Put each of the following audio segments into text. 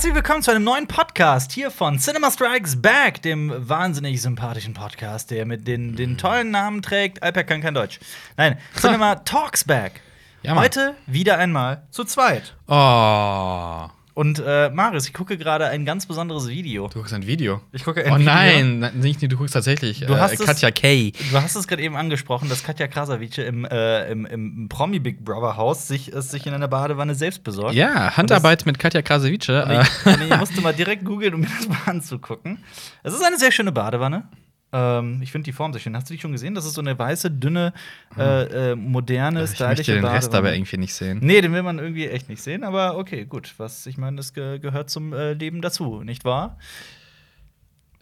Herzlich willkommen zu einem neuen Podcast hier von Cinema Strikes Back, dem wahnsinnig sympathischen Podcast, der mit den, den tollen Namen trägt. Alper kann kein Deutsch. Nein, Cinema Talks Back. Ja. Heute wieder einmal zu zweit. Oh. Und äh, Marius, ich gucke gerade ein ganz besonderes Video. Du guckst ein Video. Ich gucke ein Oh Video. nein, Na- nicht, du guckst tatsächlich. Du hast äh, Katja Kay. Du hast es gerade eben angesprochen, dass Katja Krasavice im, äh, im, im Promi Big Brother Haus sich, es sich in einer Badewanne selbst besorgt. Ja, Handarbeit mit Katja Krasavice. Äh, ich, und ich musste mal direkt googeln, um mir das mal anzugucken. Es ist eine sehr schöne Badewanne. Ähm, ich finde die Form sehr schön. Hast du die schon gesehen? Das ist so eine weiße, dünne, äh, äh, moderne, ich stylische möchte den Badewanne. Rest aber irgendwie nicht sehen. Nee, den will man irgendwie echt nicht sehen, aber okay, gut. Was ich meine, das ge gehört zum äh, Leben dazu, nicht wahr?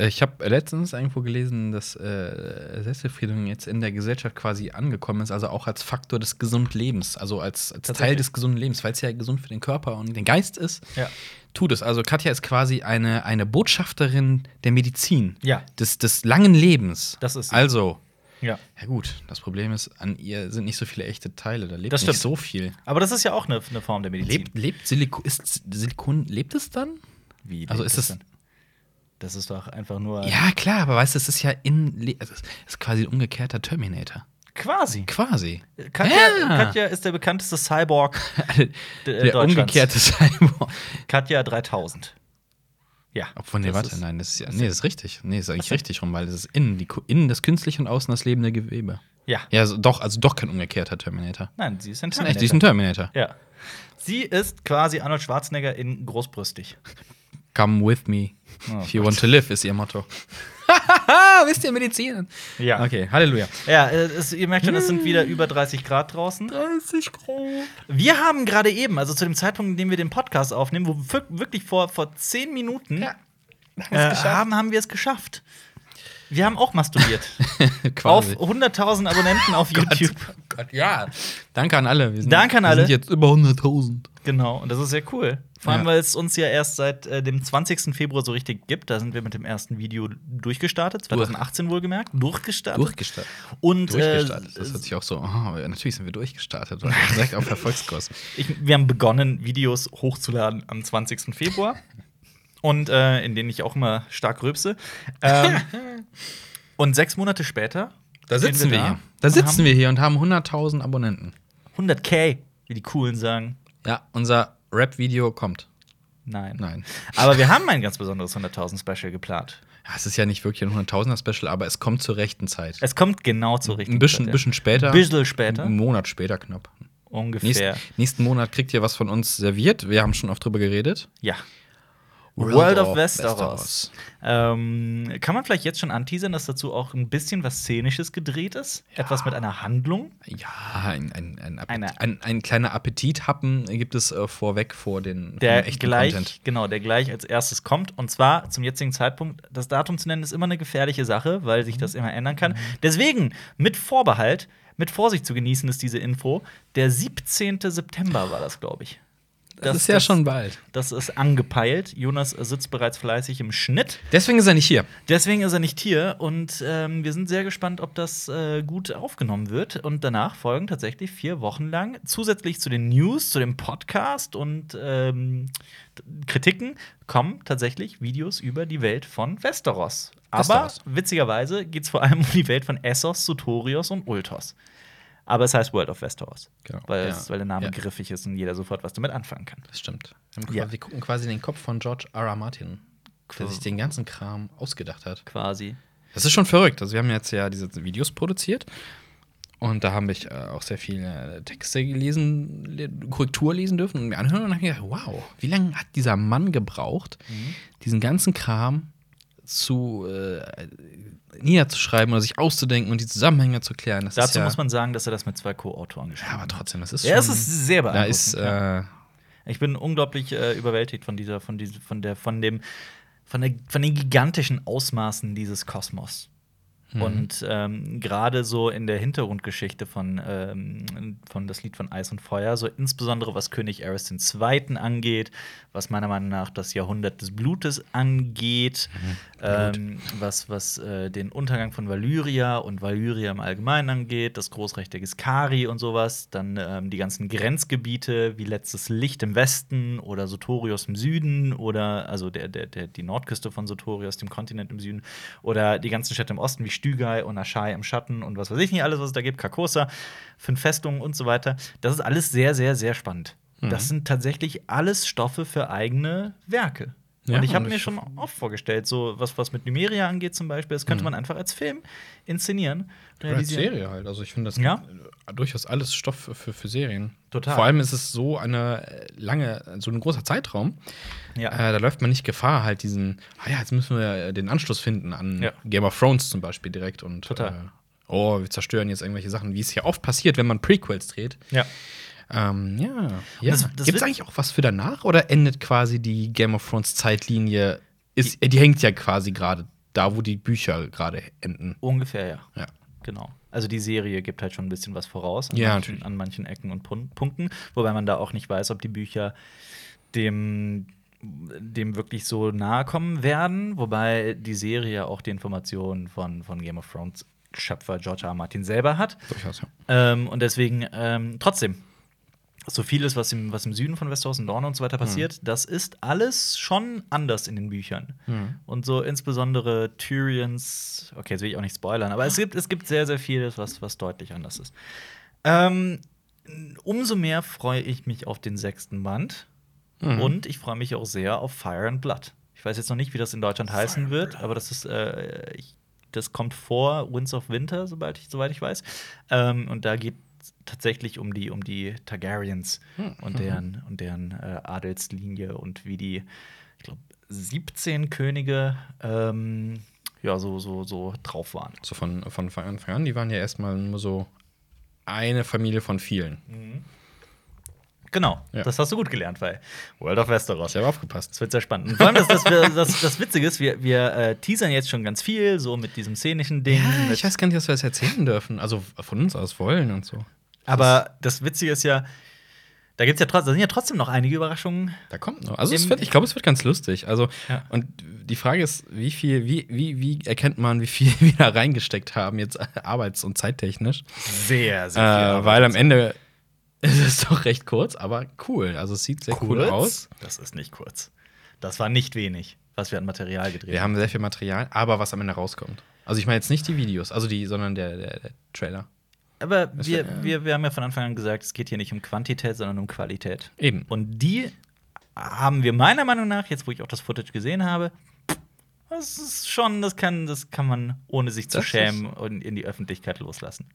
Ich habe letztens irgendwo gelesen, dass äh, Selbstbefriedigung jetzt in der Gesellschaft quasi angekommen ist, also auch als Faktor des gesunden Lebens, also als, als Teil des gesunden Lebens, weil es ja gesund für den Körper und den Geist ist. Ja. Tut es. Also Katja ist quasi eine, eine Botschafterin der Medizin, Ja. des, des langen Lebens. Das ist sie. Also, Ja. ja gut, das Problem ist, an ihr sind nicht so viele echte Teile, da lebt Das nicht so viel. Aber das ist ja auch eine, eine Form der Medizin. Lebt, lebt Silikon, ist Silikon, lebt es dann? Wie Also lebt ist es- denn? Das ist doch einfach nur. Ja, klar, aber weißt du, es ist ja in, also es ist quasi ein umgekehrter Terminator. Quasi. Quasi. Katja, Ja. Katja ist der bekannteste Cyborg Der umgekehrte Cyborg. Katja 3000. Ja. Obwohl, nee, warte, nein, das ist ja, nee, das ist richtig. Nee, das ist eigentlich richtig rum, weil das ist innen, die, innen das künstliche und außen das lebende Gewebe. Ja. Ja, also doch, also doch kein umgekehrter Terminator. Nein, sie ist ein ist echt, die ist ein Terminator. Terminator. Ja. Sie ist quasi Arnold Schwarzenegger in großbrüstig. Come with me. Oh If you Gott. want to live, ist ihr Motto. Wisst ihr Medizin? Ja. Okay, Halleluja. Ja, äh, es, ihr merkt schon, es sind wieder über 30 Grad draußen. 30 Grad. Wir haben gerade eben, also zu dem Zeitpunkt, in dem wir den Podcast aufnehmen, wo wir wirklich vor, vor 10 Minuten Ja. äh, haben, haben wir es geschafft. Wir haben auch masturbiert. Quasi. auf 100.000 Abonnenten auf YouTube. Gott, ja. Danke an alle. Wir sind, Danke an wir alle. sind jetzt über 100.000. Genau, und das ist sehr cool. Vor allem, Ja. weil es uns ja erst seit äh, dem 20. Februar so richtig gibt. Da sind wir mit dem ersten Video durchgestartet, 2018 wohlgemerkt, durchgestartet. Durchgestartet. Und Durchgestartet. Äh, das hört sich auch so, oh, natürlich sind wir durchgestartet. weil wir Direkt auf Erfolgskurs. ich, wir haben begonnen, Videos hochzuladen am 20. Februar. und äh, in denen ich auch immer stark rülpse. Ähm, und sechs Monate später Da sitzen wir da hier. Da sitzen wir hier und haben 100.000 Abonnenten. 100k, wie die Coolen sagen. Ja, unser Rap-Video kommt. Nein. Nein. Aber wir haben ein ganz besonderes 100.000 Special geplant. Ja, es ist ja nicht wirklich ein 100.000er-Special, aber es kommt zur rechten Zeit. Es kommt genau zur richtigen Ein bisschen, Zeit, ja. bisschen später. Bisschen später. Einen Monat später knapp. Ungefähr. Nächst, nächsten Monat kriegt ihr was von uns serviert. Wir haben schon oft drüber geredet. Ja. World World, of of Westeros. Westeros. Ähm, kann man vielleicht jetzt schon anteasern, dass dazu auch ein bisschen was Szenisches gedreht ist? Etwas mit einer Handlung? Ja, ein, ein, ein, Appetit, Eine- ein, ein kleiner Appetithappen gibt es äh, vorweg vor den Der dem echten gleich, Content. genau, der gleich als erstes kommt. Und zwar zum jetzigen Zeitpunkt, das Datum zu nennen, ist immer eine gefährliche Sache, weil sich das immer ändern kann. Deswegen, mit Vorbehalt, mit Vorsicht zu genießen ist diese Info. Der 17. September war das, glaube ich. Das, ist ja schon bald. Das ist angepeilt. Jonas sitzt bereits fleißig im Schnitt. Deswegen ist er nicht hier. Deswegen ist er nicht hier und ähm, wir sind sehr gespannt, ob das äh, gut aufgenommen wird. Und danach folgen tatsächlich vier Wochen lang zusätzlich zu den News, zu dem Podcast und ähm, Kritiken kommen tatsächlich Videos über die Welt von Westeros. Aber Westeros. witzigerweise geht es vor allem um die Welt von Essos, Sotorios und Ultos. Aber es heißt World of Westeros, Genau. weil, Ja. es, weil der Name Ja. griffig ist und jeder sofort was damit anfangen kann. Das stimmt. Wir, wir gucken quasi in den Kopf von George R. R. Martin, der sich den ganzen Kram ausgedacht hat. Quasi. Das ist schon verrückt. Also wir haben jetzt ja diese Videos produziert und da habe ich äh, auch sehr viele Texte gelesen, le Korrektur lesen dürfen und mir anhören und habe gedacht, wow, wie lange hat dieser Mann gebraucht, Mhm. diesen ganzen Kram zu äh, niederzuschreiben oder sich auszudenken und die Zusammenhänge zu klären. Das ist Dazu ja, muss man sagen, dass er das mit zwei Co-Autoren ja, geschrieben aber hat. trotzdem, das ist Ja, es schon- ist sehr beeindruckend. ist ja. äh, Ich bin unglaublich äh, überwältigt von dieser, von dieser, von der, von dem, von der, von den gigantischen Ausmaßen dieses Kosmos. Mhm. Und ähm, gerade so in der Hintergrundgeschichte von, ähm, von das Lied von Eis und Feuer, so insbesondere was König Aerys II. angeht, was meiner Meinung nach das Jahrhundert des Blutes angeht, ähm, was, was äh, den Untergang von Valyria und Valyria im Allgemeinen angeht, das Großrecht der Giskari und sowas, dann ähm, die ganzen Grenzgebiete wie letztes Licht im Westen oder Sotorios im Süden oder also der, der, der, die Nordküste von Sotorios, dem Kontinent im Süden, oder die ganzen Städte im Osten wie Stügai und Aschai im Schatten und was weiß ich nicht, alles, was es da gibt, Carcosa, fünf Festungen und so weiter. Das ist alles sehr, sehr, sehr spannend. Mhm. Das sind tatsächlich alles Stoffe für eigene Werke. Ja, und ich habe mir schon oft vorgestellt, so was, was mit Numeria angeht zum Beispiel, das könnte Mhm. man einfach als Film inszenieren. Oder als Serie halt. Also ich finde, das Ja. gibt, äh, durchaus alles Stoff für, für, für Serien. Total. Vor allem ist es so eine äh, lange, so ein großer Zeitraum. Ja. Äh, da läuft man nicht Gefahr, halt diesen, ah ja, jetzt müssen wir äh, den Anschluss finden an Ja. Game of Thrones zum Beispiel direkt und Total. Äh, oh, wir zerstören jetzt irgendwelche Sachen, wie es ja oft passiert, wenn man Prequels dreht. ja. Ähm, ja. ja. Gibt es eigentlich auch was für danach oder endet quasi die Game of Thrones Zeitlinie? Ist, die, die hängt ja quasi gerade da, wo die Bücher gerade enden. Ungefähr, ja. Ja. Genau. Also die Serie gibt halt schon ein bisschen was voraus an, Ja, manchen, an manchen Ecken und Pun Punkten, wobei man da auch nicht weiß, ob die Bücher dem dem wirklich so nahe kommen werden, wobei die Serie auch die Informationen von, von Game of Thrones Schöpfer George R. R. Martin selber hat. Durchaus, ja. Ähm, und deswegen ähm, trotzdem, so vieles, was im, was im Süden von Westeros und Dorne und so weiter passiert, das ist alles schon anders in den Büchern. Mhm. Und so insbesondere Tyrions, okay, jetzt will ich auch nicht spoilern, aber es gibt, es gibt sehr, sehr vieles, was, was deutlich anders ist. Ähm, umso mehr freue ich mich auf den sechsten Band. Mhm. Und ich freue mich auch sehr auf Fire and Blood. Ich weiß jetzt noch nicht, wie das in Deutschland heißen wird, aber das ist, äh, ich, das kommt vor Winds of Winter, sobald ich, soweit ich weiß. Ähm, und da geht tatsächlich um die, um die Targaryens Hm. und deren, und deren äh, Adelslinie und wie die, ich glaube, 17 Könige ähm, ja, so, so, so drauf waren. So von, von Anfang an, die waren ja erstmal nur so eine Familie von vielen. Genau, Ja. das hast du gut gelernt, weil World of Westeros. Ich habe aufgepasst. Das wird sehr spannend. Und vor allem, das, das, wir- das, das Witzige ist, wir, wir äh, teasern jetzt schon ganz viel, so mit diesem szenischen Ding. Ja, ich weiß gar nicht, was wir jetzt erzählen dürfen. Also von uns aus wollen und so. Aber das Witzige ist ja, da gibt's ja trotzdem, sind ja trotzdem noch einige Überraschungen. Da kommt noch. Also wird, ich glaube, es wird ganz lustig. Also Ja. und die Frage ist, wie viel, wie, wie, wie erkennt man, wie viel wir da reingesteckt haben jetzt arbeits- und zeittechnisch? Sehr, Äh, weil am Ende ist es doch recht kurz, aber cool. Also es sieht sehr cool kurz? aus. Das ist nicht kurz. Das war nicht wenig, was wir an Material gedreht Wir haben sehr viel Material, aber was am Ende rauskommt. Also ich meine jetzt nicht die Videos, also die, sondern der, der, der Trailer. Aber wir, wird, wir, wir haben ja von Anfang an gesagt, es geht hier nicht um Quantität, sondern um Qualität. Eben. Und die haben wir meiner Meinung nach, jetzt wo ich auch das Footage gesehen habe, das ist schon, das kann, das kann man ohne sich zu Das schämen und in die Öffentlichkeit loslassen.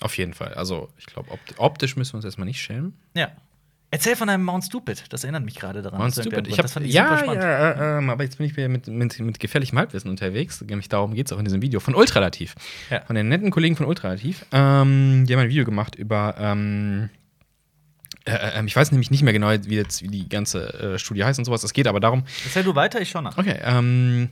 Auf jeden Fall. Also ich glaube, opt optisch müssen wir uns erstmal nicht schämen. Ja. Erzähl von einem Mount Stupid, das erinnert mich gerade daran. Mount Stupid. Ich hab, das fand ich ja, super spannend. ja, äh, ähm, aber jetzt bin ich wieder mit, mit, mit gefährlichem Halbwissen unterwegs. Nämlich darum geht es auch in diesem Video von Ultralativ. Ja. Von den netten Kollegen von Ultralativ. Ähm, die haben ein Video gemacht über. Ähm, äh, äh, ich weiß nämlich nicht mehr genau, wie jetzt wie die ganze äh, Studie heißt und sowas. Es geht aber darum, Erzähl du weiter, ich schau nach. Okay, ähm,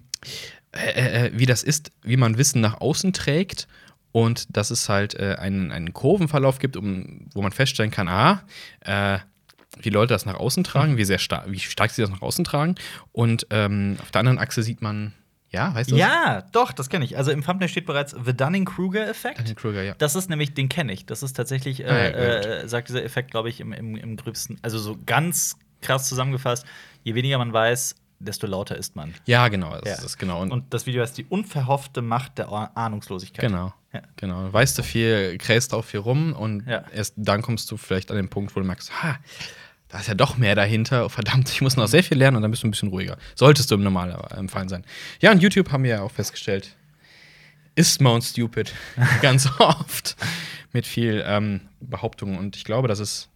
äh, äh, wie das ist, wie man Wissen nach außen trägt und dass es halt äh, einen, einen Kurvenverlauf gibt, um, wo man feststellen kann, ah, äh, wie Leute das nach außen tragen, wie sehr stark, wie stark sie das nach außen tragen. Und ähm, auf der anderen Achse sieht man, ja, weißt du? Ja, doch, das kenne ich. Also im Thumbnail steht bereits The Dunning-Kruger-Effekt. Daniel Kruger, ja. Das ist nämlich, den kenne ich. Das ist tatsächlich, äh, Ah, ja, gut. äh, sagt dieser Effekt, glaube ich, im, im, im gröbsten, also so ganz krass zusammengefasst, je weniger man weiß, desto lauter ist man. Ja, genau, das Ja. ist genau. Und, Und das Video heißt die unverhoffte Macht der Ah- Ahnungslosigkeit. genau. Ja. Genau. Weißt du viel, krähst auch viel rum und Ja. erst dann kommst du vielleicht an den Punkt, wo du merkst, ha, da ist ja doch mehr dahinter. Oh, verdammt, ich muss noch sehr viel lernen und dann bist du ein bisschen ruhiger. Solltest du im normalen Fall sein. Ja, und YouTube haben wir ja auch festgestellt, ist Mount Stupid ganz oft mit viel ähm, Behauptungen und ich glaube, das ist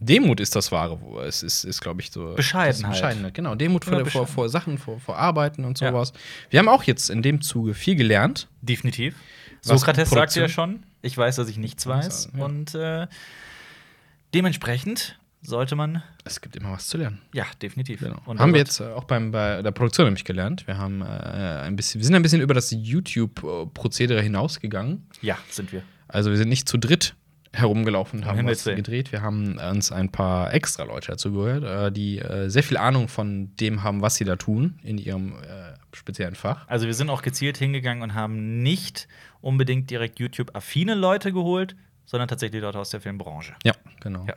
Demut ist das wahre. Es ist, ist glaube ich, so. Bescheidenheit. Bescheidenheit, genau. Demut vor, Ja, vor, vor Sachen, vor, vor Arbeiten und Ja. sowas. Wir haben auch jetzt in dem Zuge viel gelernt. Definitiv. Sokrates sagt ja schon, ich weiß, dass ich nichts weiß. Ja. Und äh, dementsprechend sollte man. Es gibt immer was zu lernen. Ja, definitiv. Genau. Haben wir jetzt äh, auch beim, bei der Produktion nämlich gelernt. Wir haben äh, ein bisschen, wir sind ein bisschen über das YouTube-Prozedere hinausgegangen. Ja, sind wir. Also wir sind nicht zu dritt herumgelaufen und haben Himmels was gedreht. Wir haben uns ein paar extra Leute dazu gehört, äh, die äh, sehr viel Ahnung von dem haben, was sie da tun in ihrem speziellen Fach. Also wir sind auch gezielt hingegangen und haben nicht unbedingt direkt YouTube-affine Leute geholt, sondern tatsächlich Leute aus der Filmbranche. Ja, genau. Ja.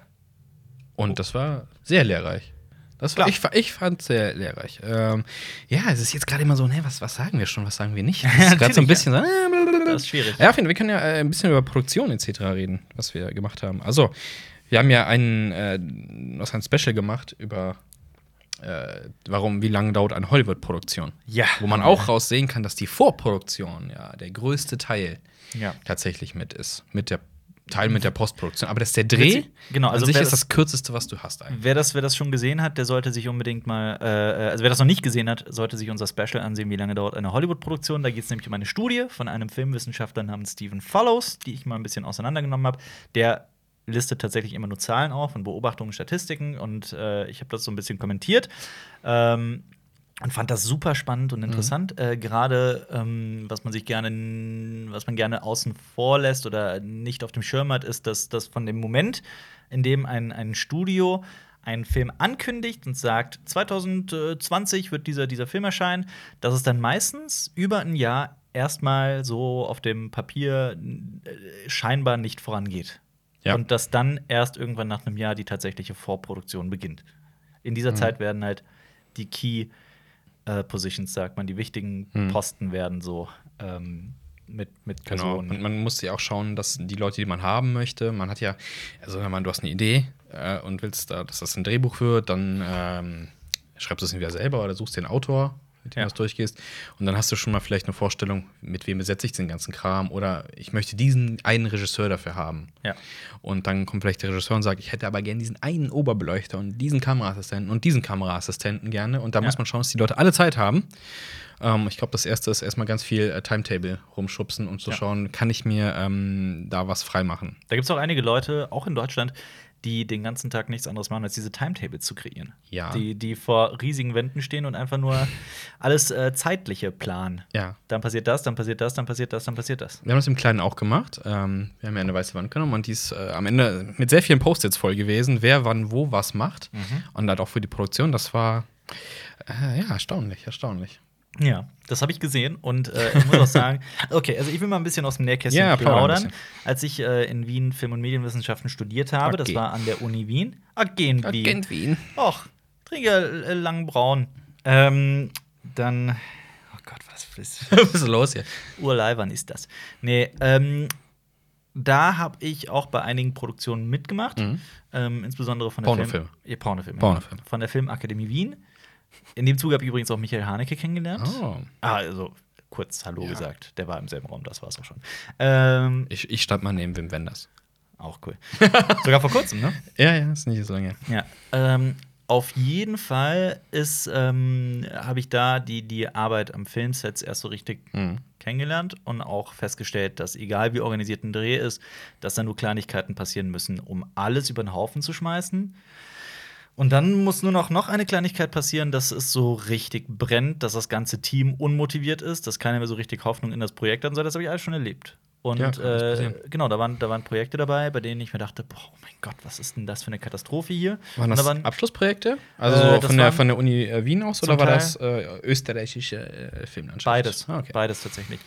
Und das war sehr lehrreich. Das war, ich, ich fand sehr lehrreich. Ähm, ja, es ist jetzt gerade immer so, ne, was, was sagen wir schon, was sagen wir nicht? Das ist gerade so ein bisschen so. äh. Das ist schwierig. Ja, auf jeden Fall, wir können ja äh, ein bisschen über Produktion etc. reden, was wir gemacht haben. Also, wir haben ja einen, äh, was ein Special gemacht über äh, warum, wie lange dauert eine Hollywood-Produktion. Ja. Wo man auch raussehen kann, dass die Vorproduktion ja der größte Teil Ja. tatsächlich mit ist. Mit der Teil mit der Postproduktion. Aber das ist der Dreh. Genau, also an sich ist das- das kürzeste, was du hast eigentlich. Wer das, wer das schon gesehen hat, der sollte sich unbedingt mal, äh, also wer das noch nicht gesehen hat, sollte sich unser Special ansehen, wie lange dauert eine Hollywood-Produktion. Da geht es nämlich um eine Studie von einem Filmwissenschaftler namens Stephen Follows, die ich mal ein bisschen auseinandergenommen habe. Der listet tatsächlich immer nur Zahlen auf und Beobachtungen, Statistiken und äh, ich habe das so ein bisschen kommentiert. Ähm, und fand das super spannend und interessant. Äh, Gerade ähm, was man sich gerne, was man gerne außen vor lässt oder nicht auf dem Schirm hat, ist, dass das von dem Moment, in dem ein, ein Studio einen Film ankündigt und sagt, 2020 wird dieser, dieser Film erscheinen, dass es dann meistens über ein Jahr erstmal so auf dem Papier äh, scheinbar nicht vorangeht. Ja. Und dass dann erst irgendwann nach einem Jahr die tatsächliche Vorproduktion beginnt. In dieser Mhm. Zeit werden halt die Key äh, Positions, sagt man, die wichtigen Mhm. Posten werden so ähm, mit, mit Genau. Personen. Und man muss ja auch schauen, dass die Leute, die man haben möchte, man hat ja, also wenn man, du hast eine Idee äh, und willst, da, dass das ein Drehbuch wird, dann ähm, schreibst du es entweder selber oder suchst dir einen Autor, mit dem Ja. du durchgehst. Und dann hast du schon mal vielleicht eine Vorstellung, mit wem besetze ich den ganzen Kram oder ich möchte diesen einen Regisseur dafür haben. ja. Und dann kommt vielleicht der Regisseur und sagt, ich hätte aber gerne diesen einen Oberbeleuchter und diesen Kameraassistenten und diesen Kameraassistenten gerne. Und da Ja. muss man schauen, dass die Leute alle Zeit haben. Ähm, ich glaube, das erste ist erstmal ganz viel äh, Timetable rumschubsen und zu Ja. schauen, kann ich mir ähm, da was freimachen. Da gibt es auch einige Leute, auch in Deutschland, die den ganzen Tag nichts anderes machen, als diese Timetables zu kreieren. Ja. Die, die vor riesigen Wänden stehen und einfach nur alles äh, Zeitliche planen. Ja. Dann passiert das, dann passiert das, dann passiert das, dann passiert das. Wir haben das im Kleinen auch gemacht. Ähm, wir haben ja eine weiße Wand genommen und die ist äh, am Ende mit sehr vielen Post-its voll gewesen, wer wann wo was macht. Und dann auch für die Produktion, das war äh, ja erstaunlich, erstaunlich. Ja, das habe ich gesehen und äh, ich muss auch sagen, okay, also ich will mal ein bisschen aus dem Nähkästchen Ja, plaudern. Als ich äh, in Wien Film- und Medienwissenschaften studiert habe, das Okay. war an der Uni Wien. Agent Wien. Agent Wien. Och, trinke äh, lang braun. Ähm, dann, oh Gott, was ist Was ist los hier? Urleibern ist das? Nee, ähm, da habe ich auch bei einigen Produktionen mitgemacht, Mhm. ähm, insbesondere von der Pornofilm. Film, ja, Pornofilm, Pornofilm. Ja. von der Filmakademie Wien. In dem Zuge habe ich übrigens auch Michael Haneke kennengelernt. Oh. Ah, also kurz Hallo Ja. gesagt. Der war im selben Raum, das war es auch schon. Ähm, Ich, ich stand mal neben Wim Wenders. auch cool. Sogar vor kurzem, ne? Ja, ja, ist nicht so lange. Ja. Ähm, auf jeden Fall ist, ähm, habe ich da die, die Arbeit am Filmsets erst so richtig Mhm. kennengelernt und auch festgestellt, dass egal wie organisiert ein Dreh ist, dass da nur Kleinigkeiten passieren müssen, um alles über den Haufen zu schmeißen. Und dann muss nur noch, noch eine Kleinigkeit passieren, dass es so richtig brennt, dass das ganze Team unmotiviert ist, dass keiner mehr so richtig Hoffnung in das Projekt hat. Das habe ich alles schon erlebt. Und Ja, äh, genau, da waren, da waren Projekte dabei, bei denen ich mir dachte, boah, oh mein Gott, was ist denn das für eine Katastrophe hier? Waren das da waren- Abschlussprojekte? Also Äh, von, der, von der Uni äh, Wien aus oder war das äh, österreichische äh, Filmlandschaft? Beides. Ah, okay. Beides tatsächlich.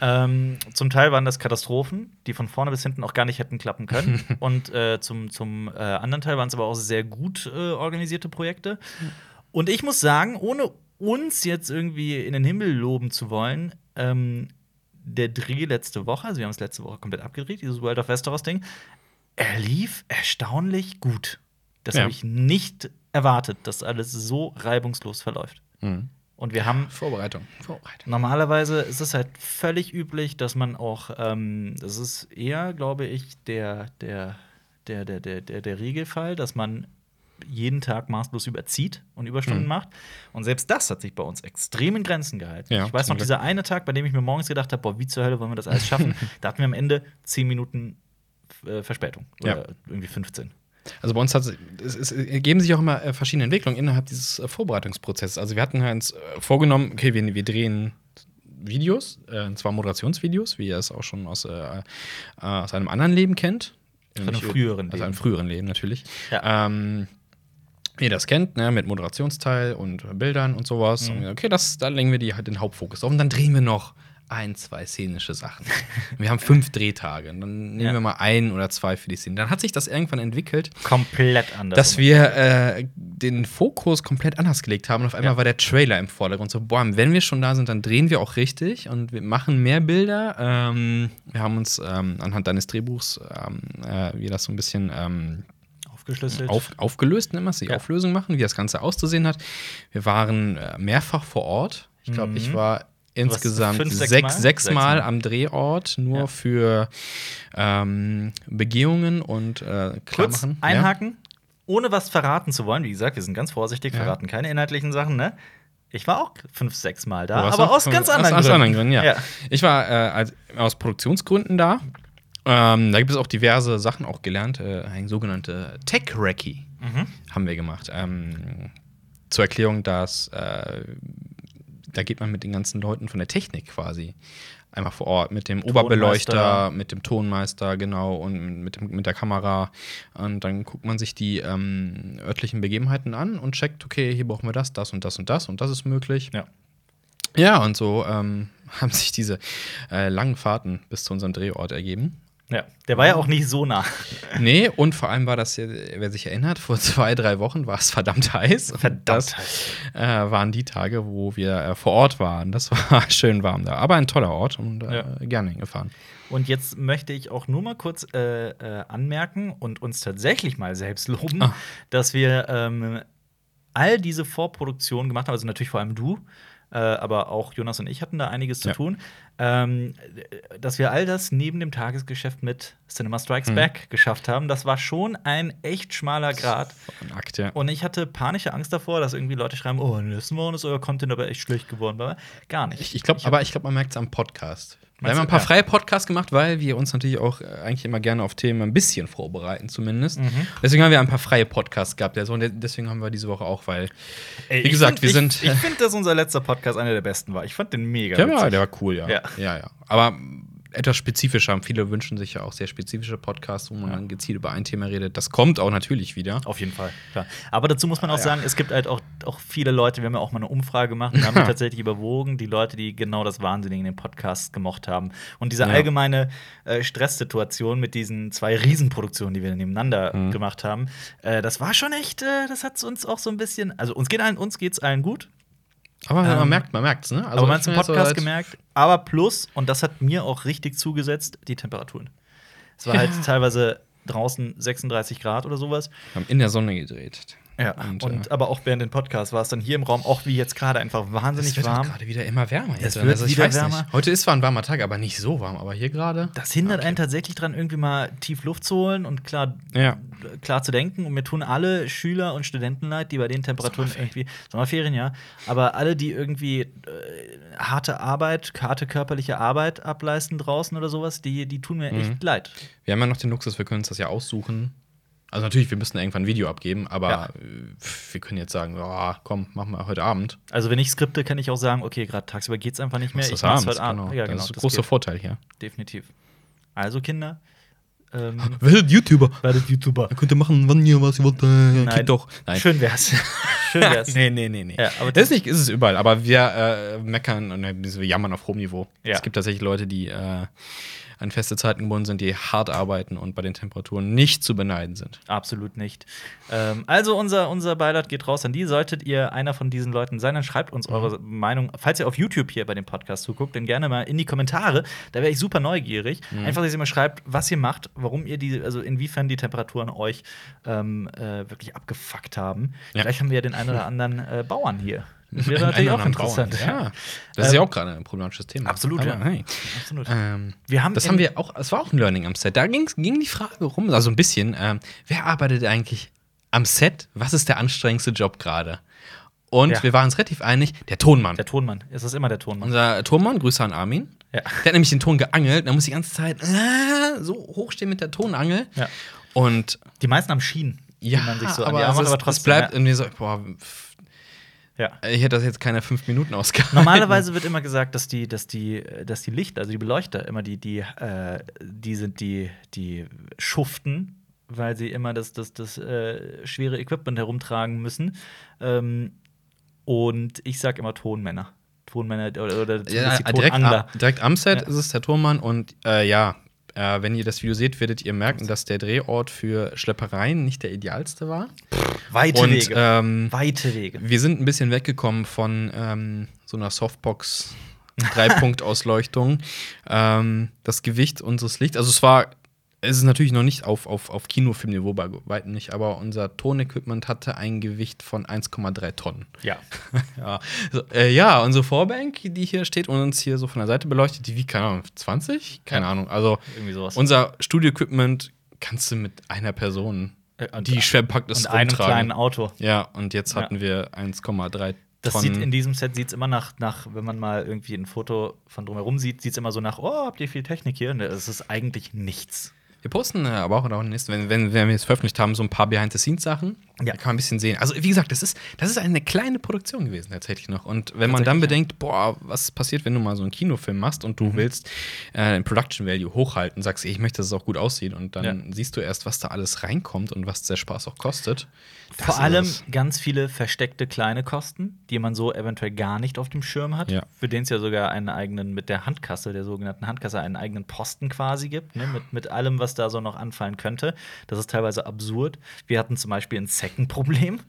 Ähm, zum Teil waren das Katastrophen, die von vorne bis hinten auch gar nicht hätten klappen können. Und äh, zum, zum anderen Teil waren es aber auch sehr gut organisierte Projekte. Und ich muss sagen, ohne uns jetzt irgendwie in den Himmel loben zu wollen, ähm, der Dreh letzte Woche, also wir haben es letzte Woche komplett abgedreht, dieses World of Westeros-Ding, er lief erstaunlich gut. Das Ja. habe ich nicht erwartet, dass alles so reibungslos verläuft. Mhm. Und wir haben Vorbereitung. Vorbereitung. Normalerweise ist es halt völlig üblich, dass man auch, ähm, das ist eher, glaube ich, der, der, der, der, der, der, der Regelfall, dass man jeden Tag maßlos überzieht und Überstunden Mhm. macht. Und selbst das hat sich bei uns extrem in Grenzen gehalten. Ja, ich weiß noch, Glück. dieser eine Tag, bei dem ich mir morgens gedacht habe, boah, wie zur Hölle wollen wir das alles schaffen, da hatten wir am Ende 10 Minuten äh, Verspätung. Oder Ja. irgendwie 15. Also bei uns hat es, es ergeben sich auch immer äh, verschiedene Entwicklungen innerhalb dieses äh, Vorbereitungsprozesses. Also wir hatten uns äh, vorgenommen, okay, wir, wir drehen Videos, und zwar Moderationsvideos, wie ihr es auch schon aus, aus einem anderen Leben kennt. Von einem früheren Aus einem Leben. früheren Leben natürlich. Ja. Ähm, ihr das kennt, ne, mit Moderationsteil und Bildern und sowas. Mhm. Und okay, das, da legen wir die, halt den Hauptfokus auf. Und dann drehen wir noch ein, zwei szenische Sachen. wir haben fünf Drehtage. Und dann nehmen Ja. wir mal ein oder zwei für die Szene. Dann hat sich das irgendwann entwickelt, Komplett anders. dass wir äh, den Fokus komplett anders gelegt haben. Und auf einmal Ja. war der Trailer im Vordergrund. So, boah, wenn wir schon da sind, dann drehen wir auch richtig und wir machen mehr Bilder. Ähm, wir haben uns ähm, anhand deines Drehbuchs, ähm, äh, wie das so ein bisschen ähm, aufgeschlüsselt. auf, aufgelöst, nennen wir es, die Ja. Auflösung machen, wie das Ganze auszusehen hat. Wir waren äh, mehrfach vor Ort. Ich glaube, ich Mhm. war insgesamt fünf, sechs sechs, Mal? sechs Mal am Drehort, nur Ja. für ähm, Begehungen und äh, Kurz machen. einhaken, ohne was verraten zu wollen. Wie gesagt, wir sind ganz vorsichtig, Ja. verraten keine inhaltlichen Sachen, ne? Ich war auch fünf, sechs Mal da, aber aus ganz aus, anderen aus Gründen. anderen Gründen, ja. Ja. Ich war äh, aus Produktionsgründen da. Ähm, da gibt es auch diverse Sachen auch gelernt. Äh, ein sogenannte Tech-Recce Mhm. haben wir gemacht. Ähm, zur Erklärung, dass äh, da geht man mit den ganzen Leuten von der Technik quasi einmal vor Ort mit dem Oberbeleuchter, mit dem Tonmeister, genau, und mit, dem, mit der Kamera. Und dann guckt man sich die ähm, örtlichen Begebenheiten an und checkt, okay, hier brauchen wir das, das und das und das und das ist möglich. Ja. Ja, und so ähm, haben sich diese äh, langen Fahrten bis zu unserem Drehort ergeben. Ja. Der war ja auch nicht so nah. Nee, und vor allem war das, wer sich erinnert, vor zwei, drei Wochen war es verdammt heiß. Verdammt das, heiß. Äh, waren die Tage, wo wir äh, vor Ort waren. Das war schön warm da. Aber ein toller Ort und äh, Ja. gerne hingefahren. Und jetzt möchte ich auch nur mal kurz äh, äh, anmerken und uns tatsächlich mal selbst loben, Ah. dass wir ähm, all diese Vorproduktionen gemacht haben, also natürlich vor allem du, äh, aber auch Jonas und ich hatten da einiges zu Ja. tun, ähm, dass wir all das neben dem Tagesgeschäft mit Cinema Strikes Mhm. Back geschafft haben. Das war schon ein echt schmaler Grad. Ein Akt, ja. Und ich hatte panische Angst davor, dass irgendwie Leute schreiben, oh, in den letzten Wochen ist euer Content aber echt schlecht geworden. Gar nicht. Ich, ich glaube, aber ich glaube, man merkt es am Podcast. Wir haben ein paar Ja. freie Podcasts gemacht, weil wir uns natürlich auch äh, eigentlich immer gerne auf Themen ein bisschen vorbereiten, zumindest. Mhm. Deswegen haben wir ein paar freie Podcasts gehabt. Also, und deswegen haben wir diese Woche auch, weil Ey, wie ich gesagt, find- wir ich, sind- Ich finde, dass unser letzter Podcast einer der besten war. Ich fand den mega. der war, der war cool, ja. Ja. ja, ja. Aber etwas spezifischer. Viele wünschen sich ja auch sehr spezifische Podcasts, wo man Ja. dann gezielt über ein Thema redet. Das kommt auch natürlich wieder. Auf jeden Fall, klar. Aber dazu muss man auch Ja. sagen, es gibt halt auch, auch viele Leute, wir haben ja auch mal eine Umfrage gemacht und haben tatsächlich überwogen, die Leute, die genau das Wahnsinnige in dem Podcast gemocht haben. Und diese Ja. allgemeine äh, Stresssituation mit diesen zwei Riesenproduktionen, die wir nebeneinander Mhm. gemacht haben, äh, das war schon echt, äh, das hat uns auch so ein bisschen, also uns geht allen, uns geht's allen gut, Aber man Ähm, merkt, man merkt's, ne? aber man hat ich im so Podcast seit- gemerkt. Aber plus, und das hat mir auch richtig zugesetzt, die Temperaturen. Es war halt teilweise draußen 36 Grad oder sowas. Wir haben in der Sonne gedreht. Ja, Und, und, äh, aber auch während dem Podcast war es dann hier im Raum, auch wie jetzt gerade, einfach wahnsinnig Es wird warm. gerade wieder immer wärmer. Es jetzt. wird Also ich wieder weiß nicht. wärmer. Heute ist zwar ein warmer Tag, aber nicht so warm. Aber hier gerade. Das hindert Okay. einen tatsächlich dran, irgendwie mal tief Luft zu holen und klar, Ja. klar zu denken. Und mir tun alle Schüler und Studenten leid, die bei den Temperaturen Sommerferien. irgendwie, Sommerferien, ja, aber alle, die irgendwie äh, harte Arbeit, harte körperliche Arbeit ableisten draußen oder sowas, die, die tun mir Mhm. echt leid. Wir haben ja noch den Luxus, wir können uns das ja aussuchen. Also natürlich, wir müssen irgendwann ein Video abgeben, aber Ja. äh, wir können jetzt sagen, oh, komm, machen wir heute Abend. Also, wenn ich skripte, kann ich auch sagen, okay, gerade tagsüber geht's einfach nicht mehr. Machst Ich das mach's heute Abend. genau. Ja, das genau. ist ein das großer geht. Vorteil hier. Definitiv. Also, Kinder, ähm, Werdet YouTuber. werdet YouTuber. Ihr könnt ihr machen, wann ihr was ihr wollt. Äh, Nein. Doch. Nein. Schön wär's. Schön wär's. nee, nee, nee, nee. Ja, aber das ist nicht, ist es überall, aber wir äh, meckern und äh, wir jammern auf hohem Niveau. Ja. Es gibt tatsächlich Leute, die äh, an feste Zeiten gebunden sind, die hart arbeiten und bei den Temperaturen nicht zu beneiden sind. Absolut nicht. Ähm, also unser, unser Beileid geht raus an die. Solltet ihr einer von diesen Leuten sein, dann schreibt uns eure Meinung. Falls ihr auf YouTube hier bei dem Podcast zuguckt, dann gerne mal in die Kommentare. Da wäre ich super neugierig. Einfach, dass ihr mal schreibt, was ihr macht, warum ihr die, also inwiefern die Temperaturen euch ähm, äh, wirklich abgefuckt haben. Ja. Vielleicht haben wir ja den einen oder anderen äh, Bauern hier. Das wäre natürlich auch interessant. Ja, das ist Ähm, ja auch gerade ein problematisches Thema. absolut, Aber, ja. Hey. Absolut. Ähm, Wir haben das haben wir auch, es war auch ein Learning am Set. Da ging die Frage rum, also ein bisschen, ähm, wer arbeitet eigentlich am Set? Was ist der anstrengendste Job gerade? Und Ja. wir waren uns relativ einig, der Tonmann. Der Tonmann. Es ist immer der Tonmann. Unser Tonmann, Grüße an Armin. Ja. Der hat nämlich den Ton geangelt, da muss die ganze Zeit äh, so hochstehen mit der Tonangel. Ja. Und Die meisten haben Schienen. Ja, man sich so an aber, die Arme es, macht, ist, aber es trotzdem, bleibt ja. irgendwie so, boah, Ja. ich hätte das jetzt keine fünf Minuten ausgehalten. Normalerweise wird immer gesagt, dass die, dass die, dass die Lichter, also die Beleuchter, immer die, die, äh, die sind die, die schuften, weil sie immer das, das, das äh, schwere Equipment herumtragen müssen. Ähm, und ich sag immer Tonmänner. Tonmänner oder, oder Ja, direkt, am- direkt am Set Ja. ist es der Turmmann und äh, ja, äh, wenn ihr das Video seht, werdet ihr merken, dass der Drehort für Schleppereien nicht der idealste war. Weite und Wege. ähm, Weite Wege. wir sind ein bisschen weggekommen von ähm, so einer Softbox. Dreipunktausleuchtung. ähm, das Gewicht unseres Lichts. Also es war, es ist natürlich noch nicht auf, auf, auf Kinofilmniveau bei weitem nicht, aber unser Tonequipment hatte ein Gewicht von 1,3 Tonnen. Ja. Ja, so, äh, ja, unsere Vorbank, die hier steht und uns hier so von der Seite beleuchtet, die wiegt, keine Ahnung, 20? Keine Ja. Ahnung. Also Irgendwie sowas. unser Studio-Equipment kannst du mit einer Person, Äh, die schwer packt ist, und einem rumtragen. kleinen Auto. Ja, und jetzt Ja. hatten wir 1,3 Das sieht in diesem Set sieht's immer nach, nach, wenn man mal irgendwie ein Foto von drumherum sieht, sieht es immer so nach, oh, habt ihr viel Technik hier? Und es ist eigentlich nichts. Wir posten äh, aber auch in der nächsten, wenn, wenn, wenn wir es veröffentlicht haben, so ein paar Behind-the-Scenes-Sachen. Ja. Da kann man ein bisschen sehen. Also, wie gesagt, das ist, das ist eine kleine Produktion gewesen, tatsächlich noch. Und wenn man dann bedenkt, boah, was passiert, wenn du mal so einen Kinofilm machst und du Mhm. willst äh, den Production Value hochhalten, sagst, ich möchte, dass es auch gut aussieht. Und dann Ja. siehst du erst, was da alles reinkommt und was der Spaß auch kostet. Das Vor allem es. ganz viele versteckte kleine Kosten, die man so eventuell gar nicht auf dem Schirm hat. Ja. Für den es ja sogar einen eigenen, mit der Handkasse, der sogenannten Handkasse, einen eigenen Posten quasi gibt, ne? mit, mit allem, was da so noch anfallen könnte. Das ist teilweise absurd. Wir hatten zum Beispiel ein Second-Problem.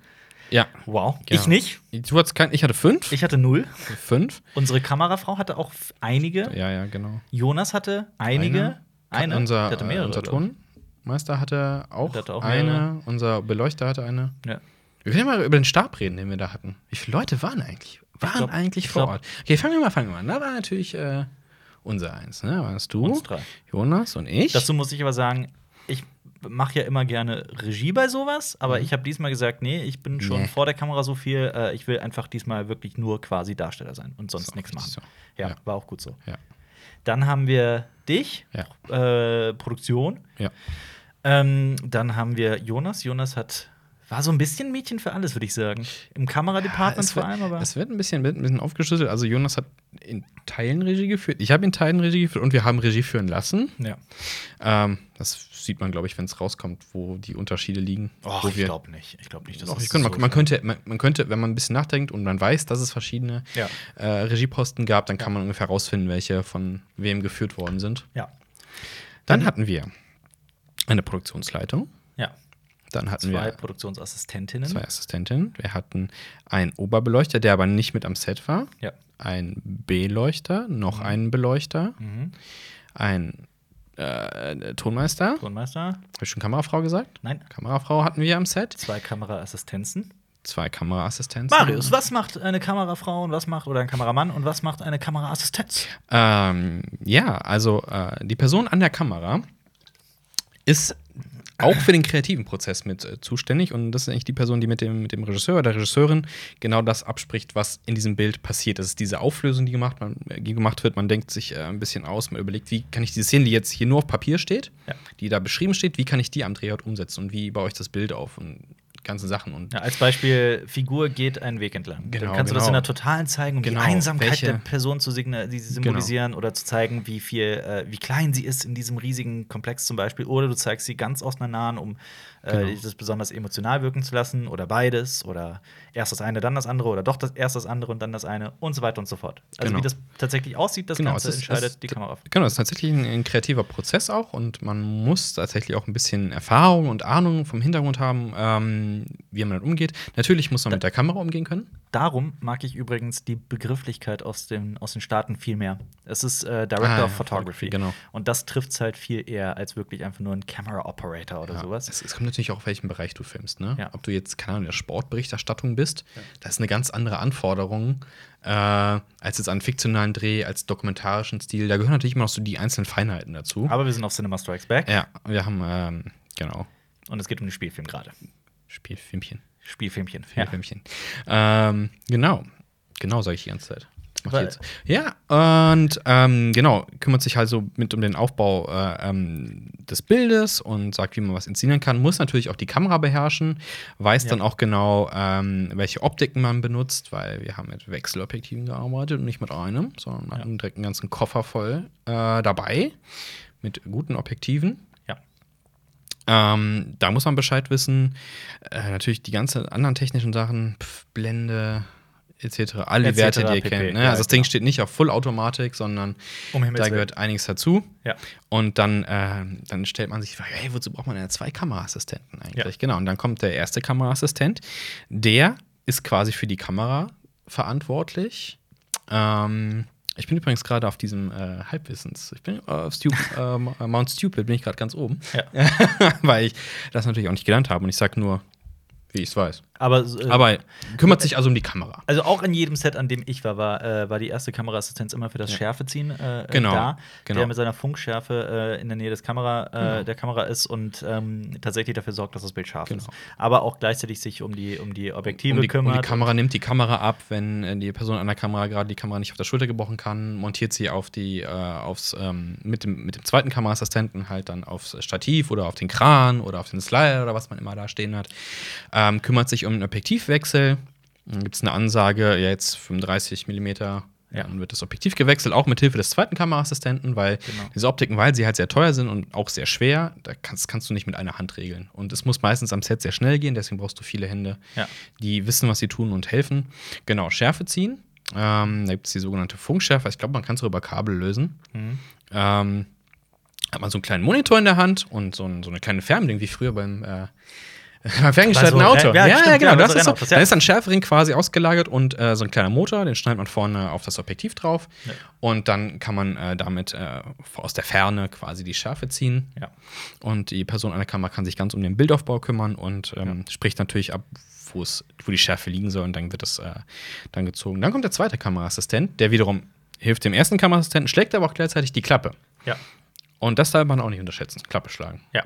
Ja. Wow. Ja. Ich nicht. Du hattest kein, ich hatte fünf. Ich hatte null. fünf. Unsere Kamerafrau hatte auch einige. Ja, ja, genau. Jonas hatte einige. Eine. Unser, Der hatte mehrere, unser. Tonmeister hatte auch, hatte auch eine. mehrere. Unser Beleuchter hatte eine. Ja. Wir können mal über den Stab reden, den wir da hatten. Wie viele Leute waren eigentlich? Waren glaub- eigentlich ich vor Ort? Okay, fangen wir mal, fangen wir an. Da war natürlich äh, unser eins, ne? Warst du. Jonas und ich. Dazu muss ich aber sagen, mache ja immer gerne Regie bei sowas, aber ich habe diesmal gesagt, nee, ich bin schon Mhm. Nee. vor der Kamera so viel, äh, ich will einfach diesmal wirklich nur quasi Darsteller sein und sonst nichts machen. richtig Ja, Ja. war auch gut so. Ja. Dann haben wir dich, Ja. äh, Produktion. Ja. Ähm, dann haben wir Jonas. Jonas hat war so ein bisschen Mädchen für alles, würde ich sagen. Im Kameradepartment es vor allem, aber Es wird ein bisschen, ein bisschen aufgeschlüsselt. Also Jonas hat in Teilen Regie geführt. Ich habe in Teilen Regie geführt und wir haben Regie führen lassen. ja. Ähm, das sieht man, glaube ich, wenn es rauskommt, wo die Unterschiede liegen. Och, wo ich glaube nicht. Ich glaube nicht, dass das könnte, man, man, könnte, man, man könnte, wenn man ein bisschen nachdenkt und man weiß, dass es verschiedene Ja. äh, Regieposten gab, dann kann man ungefähr rausfinden, welche von wem geführt worden sind. Ja. Dann hatten wir eine Produktionsleitung. Dann hatten Zwei wir Produktionsassistentinnen. zwei Assistentinnen. Wir hatten einen Oberbeleuchter, der aber nicht mit am Set war. Ja. Ein Beleuchter, noch einen Beleuchter, Mhm. ein äh, Tonmeister. Tonmeister? Habe ich schon Kamerafrau gesagt? Nein. Kamerafrau hatten wir am Set. Zwei Kameraassistenzen. Zwei Kameraassistenzen. Marius, was macht eine Kamerafrau und was macht, oder ein Kameramann und was macht eine Kameraassistenz? Ähm, ja, also äh, die Person an der Kamera ist auch für den kreativen Prozess mit äh, zuständig und das ist eigentlich die Person, die mit dem, mit dem Regisseur oder der Regisseurin genau das abspricht, was in diesem Bild passiert. Das ist diese Auflösung, die gemacht, man, äh, die gemacht wird. Man denkt sich äh, ein bisschen aus, man überlegt, wie kann ich diese Szene, die jetzt hier nur auf Papier steht, Ja. die da beschrieben steht, wie kann ich die am Drehort umsetzen und wie baue ich das Bild auf und ganze Sachen und Ja, als Beispiel, Figur geht einen Weg entlang. Genau, Dann kannst du das genau. in der totalen zeigen, um Genau, die Einsamkeit welche- der Person zu signa- die sie symbolisieren oder zu zeigen, wie viel, äh, wie klein sie ist in diesem riesigen Komplex zum Beispiel. Oder du zeigst sie ganz aus einer Nahen, um äh, Genau. das besonders emotional wirken zu lassen oder beides oder erst das eine, dann das andere oder doch das erst das andere und dann das eine und so weiter und so fort. Also Genau. wie das tatsächlich aussieht, das Genau, Ganze ist- entscheidet es- die Kamera. Genau, es ist tatsächlich ein, ein kreativer Prozess auch und man muss tatsächlich auch ein bisschen Erfahrung und Ahnung vom Hintergrund haben, ähm, wie man damit umgeht. Natürlich muss man mit der Kamera umgehen können. Darum mag ich übrigens die Begrifflichkeit aus den, aus den Staaten viel mehr. Es ist äh, Director Ah, ja, of Photography. Photography, genau. Und das trifft es halt viel eher als wirklich einfach nur ein Camera Operator oder Ja, sowas. Es, es kommt natürlich auch, auf welchem Bereich du filmst. Ne? Ja. Ob du jetzt, keine Ahnung, in der Sportberichterstattung bist, das ist eine ganz andere Anforderung äh, als jetzt an fiktionalen Dreh, als dokumentarischen Stil. Da gehören natürlich immer noch so die einzelnen Feinheiten dazu. Aber wir sind auf Cinema Strikes Back ja, wir haben, ähm, genau, und es geht um den Spielfilm gerade. Spielfilmchen. Spielfilmchen. Ja. Spielfilmchen. Ähm, genau. Genau, sage ich die ganze Zeit. Weil-. Ja, und ähm, genau, kümmert sich also mit um den Aufbau äh, ähm, des Bildes und sagt, wie man was inszenieren kann. Muss natürlich auch die Kamera beherrschen, weiß Ja. dann auch genau, ähm, welche Optiken man benutzt, weil wir haben mit Wechselobjektiven gearbeitet und nicht mit einem, sondern man Ja. direkt einen ganzen Koffer voll äh, dabei mit guten Objektiven. Ja. Ähm, da muss man Bescheid wissen. Äh, natürlich die ganzen anderen technischen Sachen, pf, Blende etc., alle Etc. Werte, die ihr pp. kennt. Ne? Ja, also das Ding genau. steht nicht auf Fullautomatik, sondern Um da Willen. gehört einiges dazu. Ja. Und dann, äh, dann stellt man sich die Frage, hey, wozu braucht man denn zwei Kameraassistenten eigentlich? Ja. Genau. Und dann kommt der erste Kameraassistent. Der ist quasi für die Kamera verantwortlich. Ähm, ich bin übrigens gerade auf diesem äh, Halbwissens. Ich bin auf Stu ähm, äh, Mount Stupid bin ich gerade ganz oben. Ja. Weil ich das natürlich auch nicht gelernt habe und ich sage nur, wie ich es weiß. Aber, äh, Aber kümmert sich also um die Kamera. Also auch in jedem Set, an dem ich war, war, äh, war die erste Kameraassistenz immer für das Schärfeziehen äh, Genau, da, genau. der mit seiner Funkschärfe äh, in der Nähe des Kamera, äh, Genau. der Kamera ist und ähm, tatsächlich dafür sorgt, dass das Bild scharf ist. Genau. Aber auch gleichzeitig sich um die, um die Objektive um die, um kümmert. die Kamera nimmt die Kamera ab, wenn äh, die Person an der Kamera gerade die Kamera nicht auf der Schulter gebrochen kann, montiert sie auf die, äh, aufs, ähm, mit, dem, mit dem zweiten Kameraassistenten halt dann aufs Stativ oder auf den Kran oder auf den Slider oder was man immer da stehen hat. Ähm, kümmert sich um den Objektivwechsel. Dann gibt es eine Ansage, ja, jetzt 35 mm. Ja. Dann wird das Objektiv gewechselt, auch mit Hilfe des zweiten Kameraassistenten, weil Genau. diese Optiken, weil sie halt sehr teuer sind und auch sehr schwer, da kannst, kannst du nicht mit einer Hand regeln. Und es muss meistens am Set sehr schnell gehen, deswegen brauchst du viele Hände Ja. die wissen, was sie tun und helfen. Genau, Schärfe ziehen. Ähm, da gibt es die sogenannte Funkschärfe. Ich glaube, man kann es auch über Kabel lösen. Mhm. Ähm, hat man so einen kleinen Monitor in der Hand und so, ein, so eine kleine Fernbedienung wie früher beim, äh, beim ferngesteuerten Bei so Auto. Renn- ja, stimmt, ja, bei das so ist so. Rennautos, ja. Dann ist ein Schärfering quasi ausgelagert und äh, so ein kleiner Motor, den schneidet man vorne auf das Objektiv drauf. Ja. Und dann kann man äh, damit äh, aus der Ferne quasi die Schärfe ziehen. Ja. Und die Person an der Kamera kann sich ganz um den Bildaufbau kümmern und ähm, spricht natürlich ab, wo die Schärfe liegen soll. Und dann wird das äh, dann gezogen. Dann kommt der zweite Kameraassistent, der wiederum hilft dem ersten Kameraassistenten, schlägt aber auch gleichzeitig die Klappe. Ja. Und das darf man auch nicht unterschätzen. Klappe schlagen. Ja.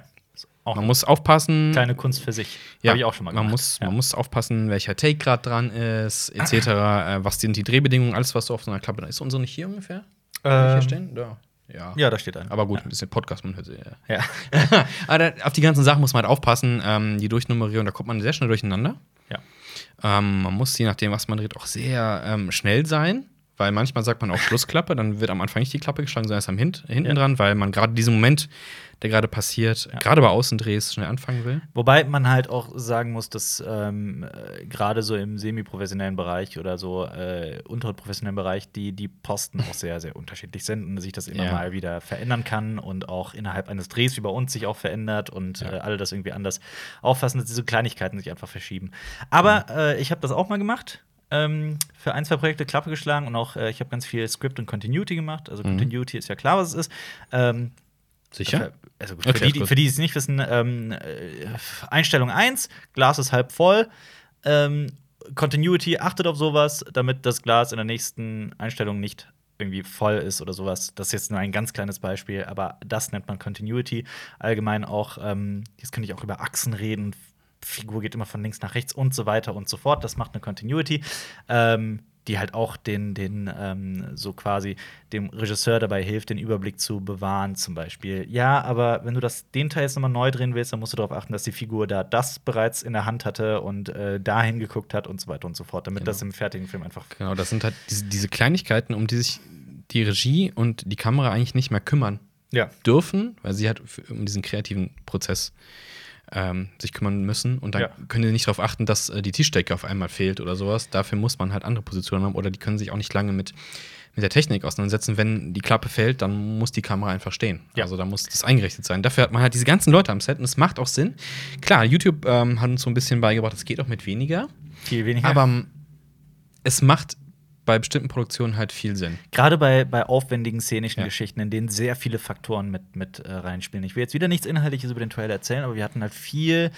Man muss aufpassen. eine kleine Kunst für sich. Ja, Habe ich auch schon mal man gemacht. muss, ja. man muss aufpassen, welcher Take gerade dran ist, etc. äh, was sind die Drehbedingungen, alles, was so auf so einer Klappe da ist. Unsere nicht hier ungefähr? Hier ähm, stehen? Da. Ja. ja, da steht einer. Aber gut, ein bisschen Podcast, man hört sie. Ja. Ja. Aber auf die ganzen Sachen muss man halt aufpassen. Ähm, die Durchnummerierung, da kommt man sehr schnell durcheinander. Ja. Ähm, man muss, je nachdem, was man dreht, auch sehr ähm, schnell sein. Weil manchmal sagt man auch Schlussklappe, dann wird am Anfang nicht die Klappe geschlagen, sondern erst am Hint hinten Ja. dran, weil man gerade diesen Moment, der gerade passiert, Ja. gerade bei Außendrehs schnell anfangen will. Wobei man halt auch sagen muss, dass ähm, äh, gerade so im semi-professionellen Bereich oder so äh, unteren professionellen Bereich die, die Posten auch sehr, sehr unterschiedlich sind und sich das immer Ja. mal wieder verändern kann und auch innerhalb eines Drehs wie bei uns sich auch verändert und äh, alle das irgendwie anders auffassen, dass diese Kleinigkeiten sich einfach verschieben. Aber äh, ich habe das auch mal gemacht. Ähm, für ein, zwei Projekte Klappe geschlagen und auch äh, ich habe ganz viel Script und Continuity gemacht. Also Mhm. Continuity ist ja klar, was es ist. Ähm, Sicher? also für, Erklär's die, für die, die es nicht wissen, ähm, äh, Einstellung 1, Glas ist halb voll. Ähm, Continuity achtet auf sowas, damit das Glas in der nächsten Einstellung nicht irgendwie voll ist oder sowas. Das ist jetzt nur ein ganz kleines Beispiel, aber das nennt man Continuity. Allgemein auch, ähm, jetzt könnte ich auch über Achsen reden. Figur geht immer von links nach rechts und so weiter und so fort. Das macht eine Continuity. Ähm, die halt auch den, den ähm, so quasi dem Regisseur dabei hilft, den Überblick zu bewahren, zum Beispiel. Ja, aber wenn du das den Teil jetzt nochmal neu drehen willst, dann musst du darauf achten, dass die Figur da das bereits in der Hand hatte und äh, dahin geguckt hat und so weiter und so fort, damit Genau. das im fertigen Film einfach. Genau, das sind halt diese, diese Kleinigkeiten, um die sich die Regie und die Kamera eigentlich nicht mehr kümmern Ja. dürfen, weil sie halt um diesen kreativen Prozess ähm, sich kümmern müssen. Und dann Ja. können sie nicht darauf achten, dass äh, die Tischdecke auf einmal fehlt oder sowas. Dafür muss man halt andere Positionen haben oder die können sich auch nicht lange mit, mit der Technik auseinandersetzen. Wenn die Klappe fällt, dann muss die Kamera einfach stehen. Ja. Also da muss das eingerichtet sein. Dafür hat man halt diese ganzen Leute am Set und es macht auch Sinn. Klar, YouTube ähm, hat uns so ein bisschen beigebracht, es geht auch mit weniger. Viel weniger. Aber ähm, es macht bei bestimmten Produktionen halt viel Sinn. Gerade bei, bei aufwendigen szenischen Ja. Geschichten, in denen sehr viele Faktoren mit, mit äh, reinspielen. Ich will jetzt wieder nichts Inhaltliches über den Trailer erzählen, aber wir hatten halt viel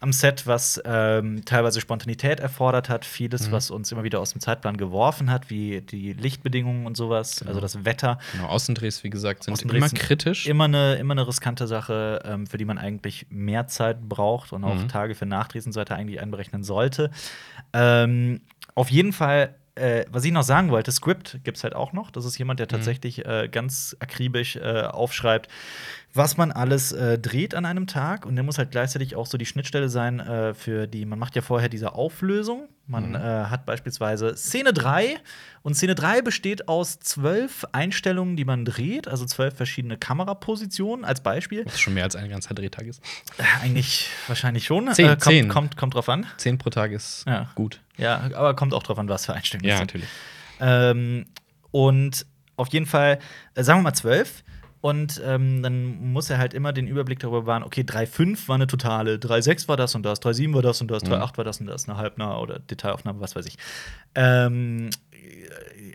am Set, was ähm, teilweise Spontanität erfordert hat, vieles, Mhm. was uns immer wieder aus dem Zeitplan geworfen hat, wie die Lichtbedingungen und sowas, also das Wetter. Genau, Außendrehs, wie gesagt, sind Außendrehs immer sind kritisch. Immer eine, immer eine riskante Sache, ähm, für die man eigentlich mehr Zeit braucht und auch Mhm. Tage für Nachdrehs und so weiter eigentlich einberechnen sollte. Ähm, auf jeden Fall äh, was ich noch sagen wollte, Script gibt es halt auch noch. Das ist jemand, der Mhm. tatsächlich äh, ganz akribisch äh, aufschreibt, was man alles äh, dreht an einem Tag. Und der muss halt gleichzeitig auch so die Schnittstelle sein äh, für die, man macht ja vorher diese Auflösung. Man Mhm. äh, hat beispielsweise Szene 3 und Szene 3 besteht aus zwölf Einstellungen, die man dreht, also zwölf verschiedene Kamerapositionen als Beispiel. Was schon mehr als ein ganzer Drehtag ist. Äh, eigentlich wahrscheinlich schon. Zehn, äh, kommt, zehn. Kommt, kommt drauf an. Zehn pro Tag ist Ja. gut. Ja, aber kommt auch drauf an, was für Einstellungen sind. natürlich. Ähm, und auf jeden Fall, äh, sagen wir mal zwölf. Und ähm, dann muss er halt immer den Überblick darüber bewahren, okay, 3,5 war eine totale, 3,6 war das und das, 3,7 war das und das, Mhm. 3,8 war das und das, eine halbnahe oder Detailaufnahme, was weiß ich. Ähm,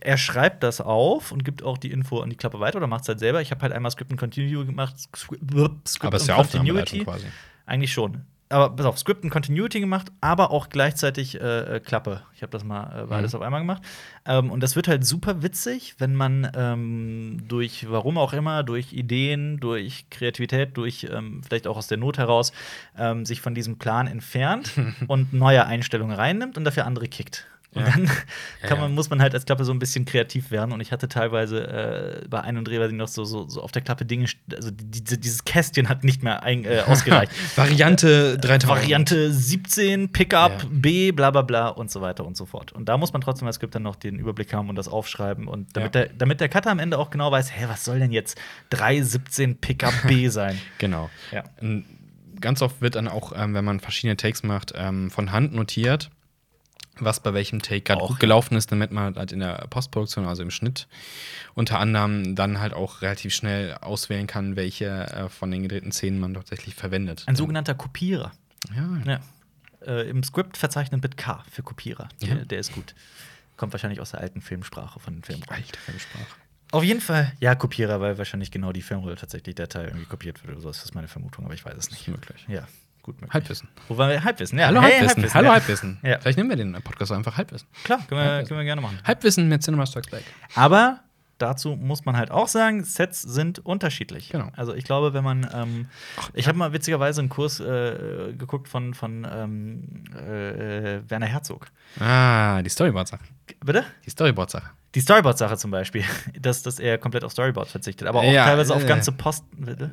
er schreibt das auf und gibt auch die Info an die Klappe weiter oder macht es halt selber. Ich habe halt einmal Script und Continuity gemacht. Script, Aber ist ja Aufnahmeleitung quasi. eigentlich schon. Aber pass auf, Script und Continuity gemacht, aber auch gleichzeitig äh, äh, Klappe. Ich habe das mal äh, beides Mhm. auf einmal gemacht. Ähm, und das wird halt super witzig, wenn man ähm, durch, warum auch immer, durch Ideen, durch Kreativität, durch ähm, vielleicht auch aus der Not heraus, ähm, sich von diesem Plan entfernt und neue Einstellungen reinnimmt und dafür andere kickt. Und Ja. dann kann Ja, man, ja. muss man halt als Klappe so ein bisschen kreativ werden. Und ich hatte teilweise äh, bei einem Dreh, weiß ich noch, so, so, so auf der Klappe Dinge, also die, dieses Kästchen hat nicht mehr ein, äh, ausgereicht. Variante 3000. Variante 17, Pickup. B, bla bla bla und so weiter und so fort. Und da muss man trotzdem als Skript dann noch den Überblick haben und das aufschreiben. Und damit, der, damit der Cutter am Ende auch genau weiß, hä, was soll denn jetzt 317 Pickup B sein? Genau. Ja. Ganz oft wird dann auch, ähm, wenn man verschiedene Takes macht, ähm, von Hand notiert, was bei welchem Take gerade Auch, gut gelaufen ist, damit man halt in der Postproduktion, also im Schnitt, unter anderem dann halt auch relativ schnell auswählen kann, welche äh, von den gedrehten Szenen man tatsächlich verwendet. Ein sogenannter Kopierer. ja, Ja. Äh, Im Skript verzeichnet mit K für Kopierer. Ja. Der, der ist gut. Kommt wahrscheinlich aus der alten Filmsprache von den Filmen. alte Filmsprache. Auf jeden Fall, ja, Kopierer, weil wahrscheinlich genau die Filmrolle tatsächlich der Teil irgendwie kopiert wird oder so. Das ist meine Vermutung, aber ich weiß es nicht. Möglich. Ja, gut möglich. Halbwissen. Wo waren wir? Halbwissen, ja. Hallo Hey, Halbwissen. Hallo ja. Halbwissen. Ja. Vielleicht nehmen wir den Podcast einfach Halbwissen. Klar, können wir, Halbwissen. können wir gerne machen. Halbwissen mit Cinema Strikes Back. Aber dazu muss man halt auch sagen, Sets sind unterschiedlich. Genau. Also ich glaube, wenn man ähm, ich habe mal witzigerweise einen Kurs äh, geguckt von, von ähm, äh, Werner Herzog. Ah, die Storyboard-Sache. Bitte? Die Storyboard-Sache. Die Storyboard-Sache zum Beispiel, dass, dass er komplett auf Storyboard verzichtet, aber auch Ja, teilweise auf äh, ganze Posten. Bitte?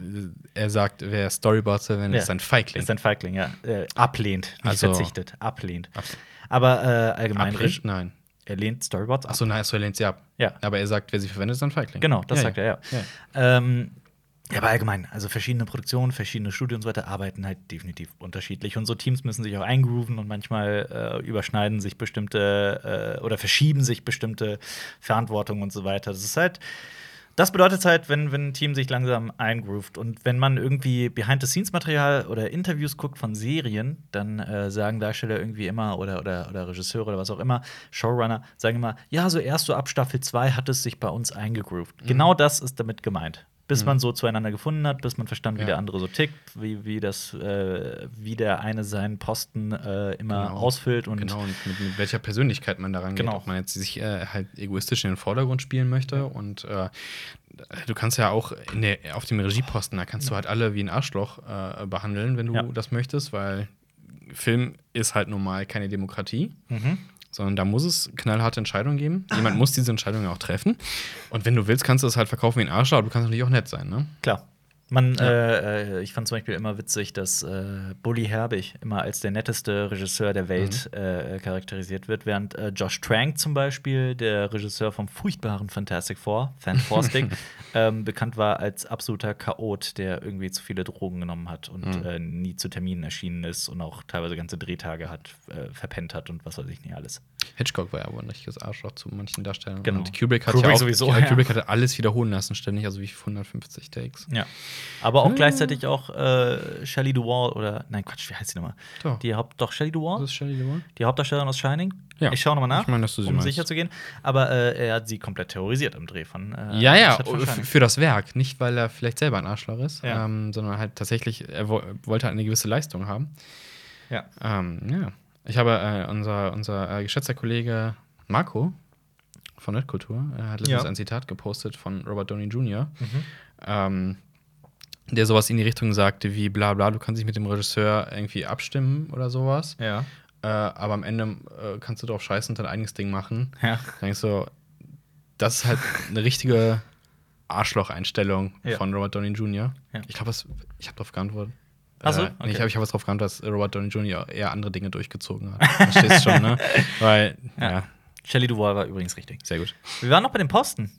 Er sagt, wer Storyboards verwendet, Ja. ist ein Feigling. Ist ein Feigling, ja. Äh, ablehnt, nicht Also- verzichtet, ablehnt. Abs- Aber äh, allgemein, Abrisch? Nein. Er lehnt Storyboards ab. Achso, nein, so er lehnt sie ab. Ja. Aber er sagt, wer sie verwendet, ist ein Feigling. Genau, das sagt er, ja. ja. Ähm, ja, aber allgemein, also verschiedene Produktionen, verschiedene Studien und so weiter arbeiten halt definitiv unterschiedlich. Und so Teams müssen sich auch eingrooven und manchmal äh, überschneiden sich bestimmte äh, oder verschieben sich bestimmte Verantwortungen und so weiter. Das ist halt, das bedeutet halt, wenn, wenn ein Team sich langsam eingroovt und wenn man irgendwie Behind-the-Scenes-Material oder Interviews guckt von Serien, dann äh, sagen Darsteller irgendwie immer oder, oder, oder Regisseure oder was auch immer, Showrunner, sagen immer, ja, so erst so ab Staffel 2 hat es sich bei uns eingegroovt. Genau das ist damit gemeint. Bis man so zueinander gefunden hat, bis man verstand, wie Ja. der andere so tickt, wie, wie, das, äh, wie der eine seinen Posten äh, immer Genau. ausfüllt und Genau, und mit, mit welcher Persönlichkeit man daran Genau. geht. Ob man jetzt sich äh, halt egoistisch in den Vordergrund spielen möchte. Und äh, du kannst ja auch in der, auf dem Regieposten, da kannst du halt alle wie ein Arschloch äh, behandeln, wenn du Ja. das möchtest, weil Film ist halt normal keine Demokratie. Mhm. Sondern da muss es knallharte Entscheidungen geben. Jemand muss diese Entscheidungen auch treffen. Und wenn du willst, kannst du es halt verkaufen wie ein Arschloch, aber du kannst natürlich auch nett sein, ne? Klar. Man, Ja. äh, äh, ich fand zum Beispiel immer witzig, dass äh, Bully Herbig immer als der netteste Regisseur der Welt äh, charakterisiert wird, während äh, Josh Trank zum Beispiel, der Regisseur vom furchtbaren Fantastic Four, Fantastic, ähm, bekannt war als absoluter Chaot, der irgendwie zu viele Drogen genommen hat und Mhm. äh, nie zu Terminen erschienen ist und auch teilweise ganze Drehtage hat äh, verpennt hat und was weiß ich nicht alles. Hitchcock war ja wohl ein richtiges Arschloch zu manchen Darstellern. Genau. Und Kubrick hat Kubrick ja auch, sowieso, ja. Kubrick hatte alles wiederholen lassen, ständig, also wie 150 Takes. Ja. Aber auch Äh. gleichzeitig auch äh, Shelley Duvall oder nein Quatsch, wie heißt die nochmal? Doch. Die Haupt doch Shelley Duvall? Das ist Shelley Duvall? Die Hauptdarstellerin aus Shining? Ja. Ich schaue nochmal nach, Ich meine, dass du sie um meinst. sicher zu gehen. Aber äh, er hat sie komplett terrorisiert im Dreh von. Äh, Ja, ja, von für das Werk. Nicht, weil er vielleicht selber ein Arschloch ist, Ja. ähm, sondern halt tatsächlich, er wo wollte halt eine gewisse Leistung haben. Ja. Ähm, ja. Ich habe äh, unser, unser äh, geschätzter Kollege Marco von Netkultur äh, hat letztens Ja. ein Zitat gepostet von Robert Downey Jr., Mhm. ähm, der sowas in die Richtung sagte wie bla bla, du kannst dich mit dem Regisseur irgendwie abstimmen oder sowas. Ja. äh, aber am Ende äh, kannst du drauf scheißen und dein eigenes Ding machen. Ja. Dann denkst du, das ist halt eine richtige Arschloch-Einstellung Ja. von Robert Downey Jr. Ja. Ich glaube, ich habe darauf geantwortet. Ach so, Äh, okay. nee, ich habe ich hab was drauf geantwortet, dass Robert Downey Jr. eher andere Dinge durchgezogen hat. Verstehst du schon, ne? Weil, Ja. ja. Shelley Duval war übrigens richtig. sehr gut. Wir waren noch bei den Posten.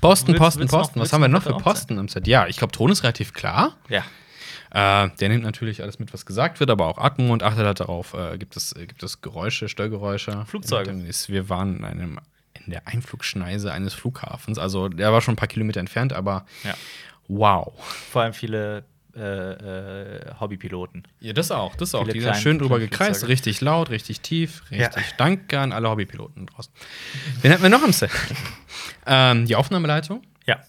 Posten, Willst- Posten, willst noch- Posten. willst Was haben wir noch noch für Posten im Set? Ja, ich glaube, Ton ist relativ klar. Ja. Äh, der nimmt natürlich alles mit, was gesagt wird, aber auch Atmung und achtet halt darauf, äh, gibt, es, äh, gibt es Geräusche, Störgeräusche. Flugzeuge. Ist- Wir waren in, einem, in der Einflugschneise eines Flughafens. Also der war schon ein paar Kilometer entfernt, aber Ja. wow. Vor allem viele äh, äh, Hobbypiloten. Ja, das auch, das auch. Viele Die sind schön drüber gekreist, richtig laut, richtig tief, Ja. richtig. Danke an alle Hobbypiloten draußen. Wen hatten wir noch am Set? ähm, die Aufnahmeleitung. Ja.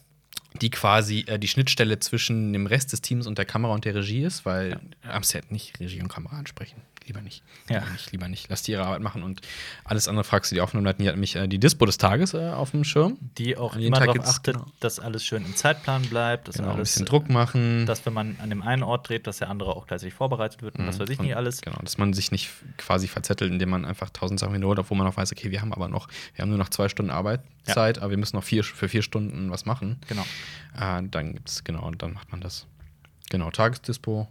die quasi äh, die Schnittstelle zwischen dem Rest des Teams und der Kamera und der Regie ist, weil am Set nicht Regie und Kamera ansprechen. Lieber nicht. Ja. Lieber nicht, lieber nicht. Lass die ihre Arbeit machen und alles andere fragst du die Aufnahmeleitung. Die hat nämlich äh, die Dispo des Tages äh, auf dem Schirm. Die auch immer Tag darauf achtet, genau. dass alles schön im Zeitplan bleibt, dass Genau, ein alles, bisschen Druck machen. dass wenn man an dem einen Ort dreht, dass der andere auch gleichzeitig vorbereitet wird und was weiß ich Und- nicht alles. Genau, dass man sich nicht quasi verzettelt, indem man einfach tausend Sachen wiederholt, obwohl man auch weiß, okay, wir haben aber noch, wir haben nur noch zwei Stunden Arbeitszeit, aber wir müssen noch vier, für vier Stunden was machen. Genau. Äh, dann gibt's, genau, und dann macht man das. Genau, Tagesdispo,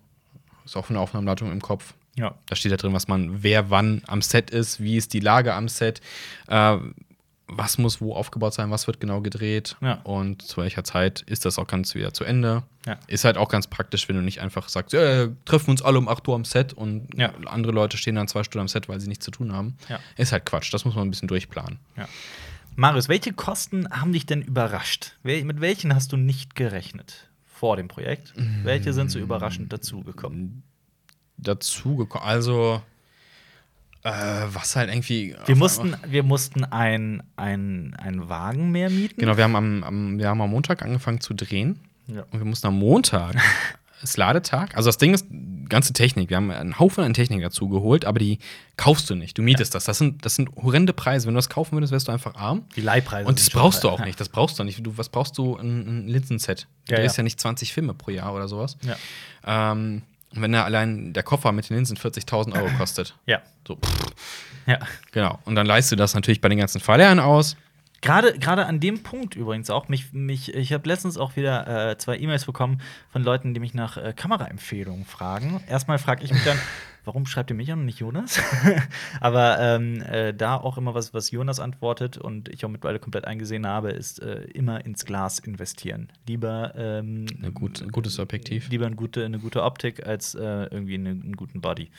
ist auch der Aufnahmeleitung im Kopf. Ja. Da steht da drin, was man, wer wann am Set ist, wie ist die Lage am Set, äh, was muss wo aufgebaut sein, was wird genau gedreht Ja. und zu welcher Zeit ist das auch ganz wieder zu Ende. Ja. Ist halt auch ganz praktisch, wenn du nicht einfach sagst, äh, treffen wir uns alle um 8 Uhr am Set und Ja. andere Leute stehen dann zwei Stunden am Set, weil sie nichts zu tun haben. Ist halt Quatsch, das muss man ein bisschen durchplanen. Marius, welche Kosten haben dich denn überrascht? Mit welchen hast du nicht gerechnet vor dem Projekt? Welche sind so überraschend dazugekommen? Dazu gekommen, also äh, was halt irgendwie. Wir mussten, wir mussten ein, ein, Wagen mehr mieten. Genau, wir haben, am, am, wir haben am Montag angefangen zu drehen. Ja. Und wir mussten am Montag, ist Ladetag. Also das Ding ist, ganze Technik. Wir haben einen Haufen an Technik dazu geholt, aber die kaufst du nicht. Du mietest das. Das sind, das sind horrende Preise. Wenn du das kaufen würdest, wärst du einfach arm. Die Leihpreise. Und das brauchst du auch nicht. Das brauchst du nicht. Du, was brauchst du? Ein, ein Linsenset. Du Ja, drehst ja. ja. nicht 20 Filme pro Jahr oder sowas. Ja. Ähm, wenn da allein der Koffer mit den Linsen 40.000 Euro kostet. Ja. So, pff, ja. genau. Und dann leistest du das natürlich bei den ganzen Fahrlehrern aus. Gerade, gerade an dem Punkt übrigens auch, mich, mich, ich habe letztens auch wieder äh, zwei E-Mails bekommen von Leuten, die mich nach äh, Kameraempfehlungen fragen. Erstmal frage ich mich dann, warum schreibt ihr mich an und nicht Jonas? Aber ähm, äh, da auch immer was, was Jonas antwortet und ich auch mittlerweile komplett eingesehen habe, ist äh, immer ins Glas investieren. Lieber ähm, Ein, gut, ein gutes Objektiv. lieber eine gute, eine gute Optik als äh, irgendwie eine, einen guten Body.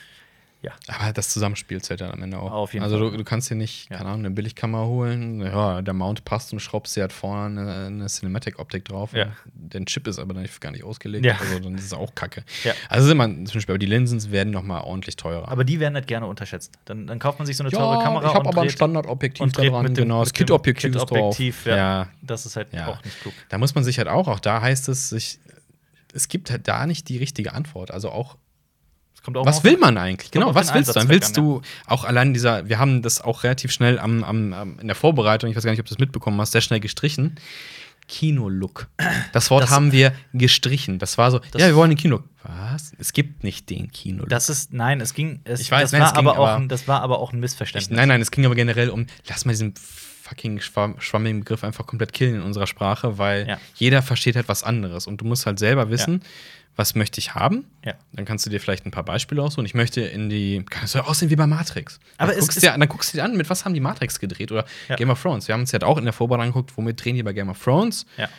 Ja. Aber das Zusammenspiel zählt dann am Ende auch. Auf jeden also Fall. Du, du kannst hier nicht, Ja. keine Ahnung, eine Billigkamera holen. Ja, der Mount passt und schraubst dir halt vorne eine, eine Cinematic-Optik drauf. Ja. Der Chip ist aber dann gar nicht ausgelegt. Ja. Also dann ist es auch kacke. Ja. Also sind man, zum Beispiel, aber die Linsen werden noch mal ordentlich teurer. Aber die werden nicht gerne unterschätzt. Dann, dann kauft man sich so eine teure Kamera ich habe aber ein Standardobjektiv da dran. mit dem- genau, das Kit-Objektiv ist drauf. Ja. Das ist halt auch nicht klug. Da muss man sich halt auch, auch da heißt es, sich, es gibt halt da nicht die richtige Antwort. Also auch was will man eigentlich? Genau, was willst du? Dann willst an, du auch allein dieser, wir haben das auch relativ schnell am, am, am, in der Vorbereitung, ich weiß gar nicht, ob du das mitbekommen hast, sehr schnell gestrichen. Kino-Look. Das Wort Das- haben wir gestrichen. Das war so, Das- ja, wir wollen den Kino. Was? Es gibt nicht den Kino-Look. Das ist, nein, es ging, es, Ich weiß, das, nein, war es ging, aber auch ein, das war aber auch ein Ich, Missverständnis. nein, nein, es ging aber generell um, lass mal diesen fucking schwamm, schwammigen Begriff einfach komplett killen in unserer Sprache, weil Ja. jeder versteht halt was anderes und du musst halt selber wissen, was möchte ich haben. Ja. Dann kannst du dir vielleicht ein paar Beispiele aussuchen. Ich möchte in die, kann es soll aussehen wie bei Matrix. Aber dann, es guckst ist- dir, dann guckst du dir an, mit was haben die Matrix gedreht oder Ja. Game of Thrones. Wir haben uns ja auch in der Vorbereitung angeguckt, womit drehen die bei Game of Thrones, Ja.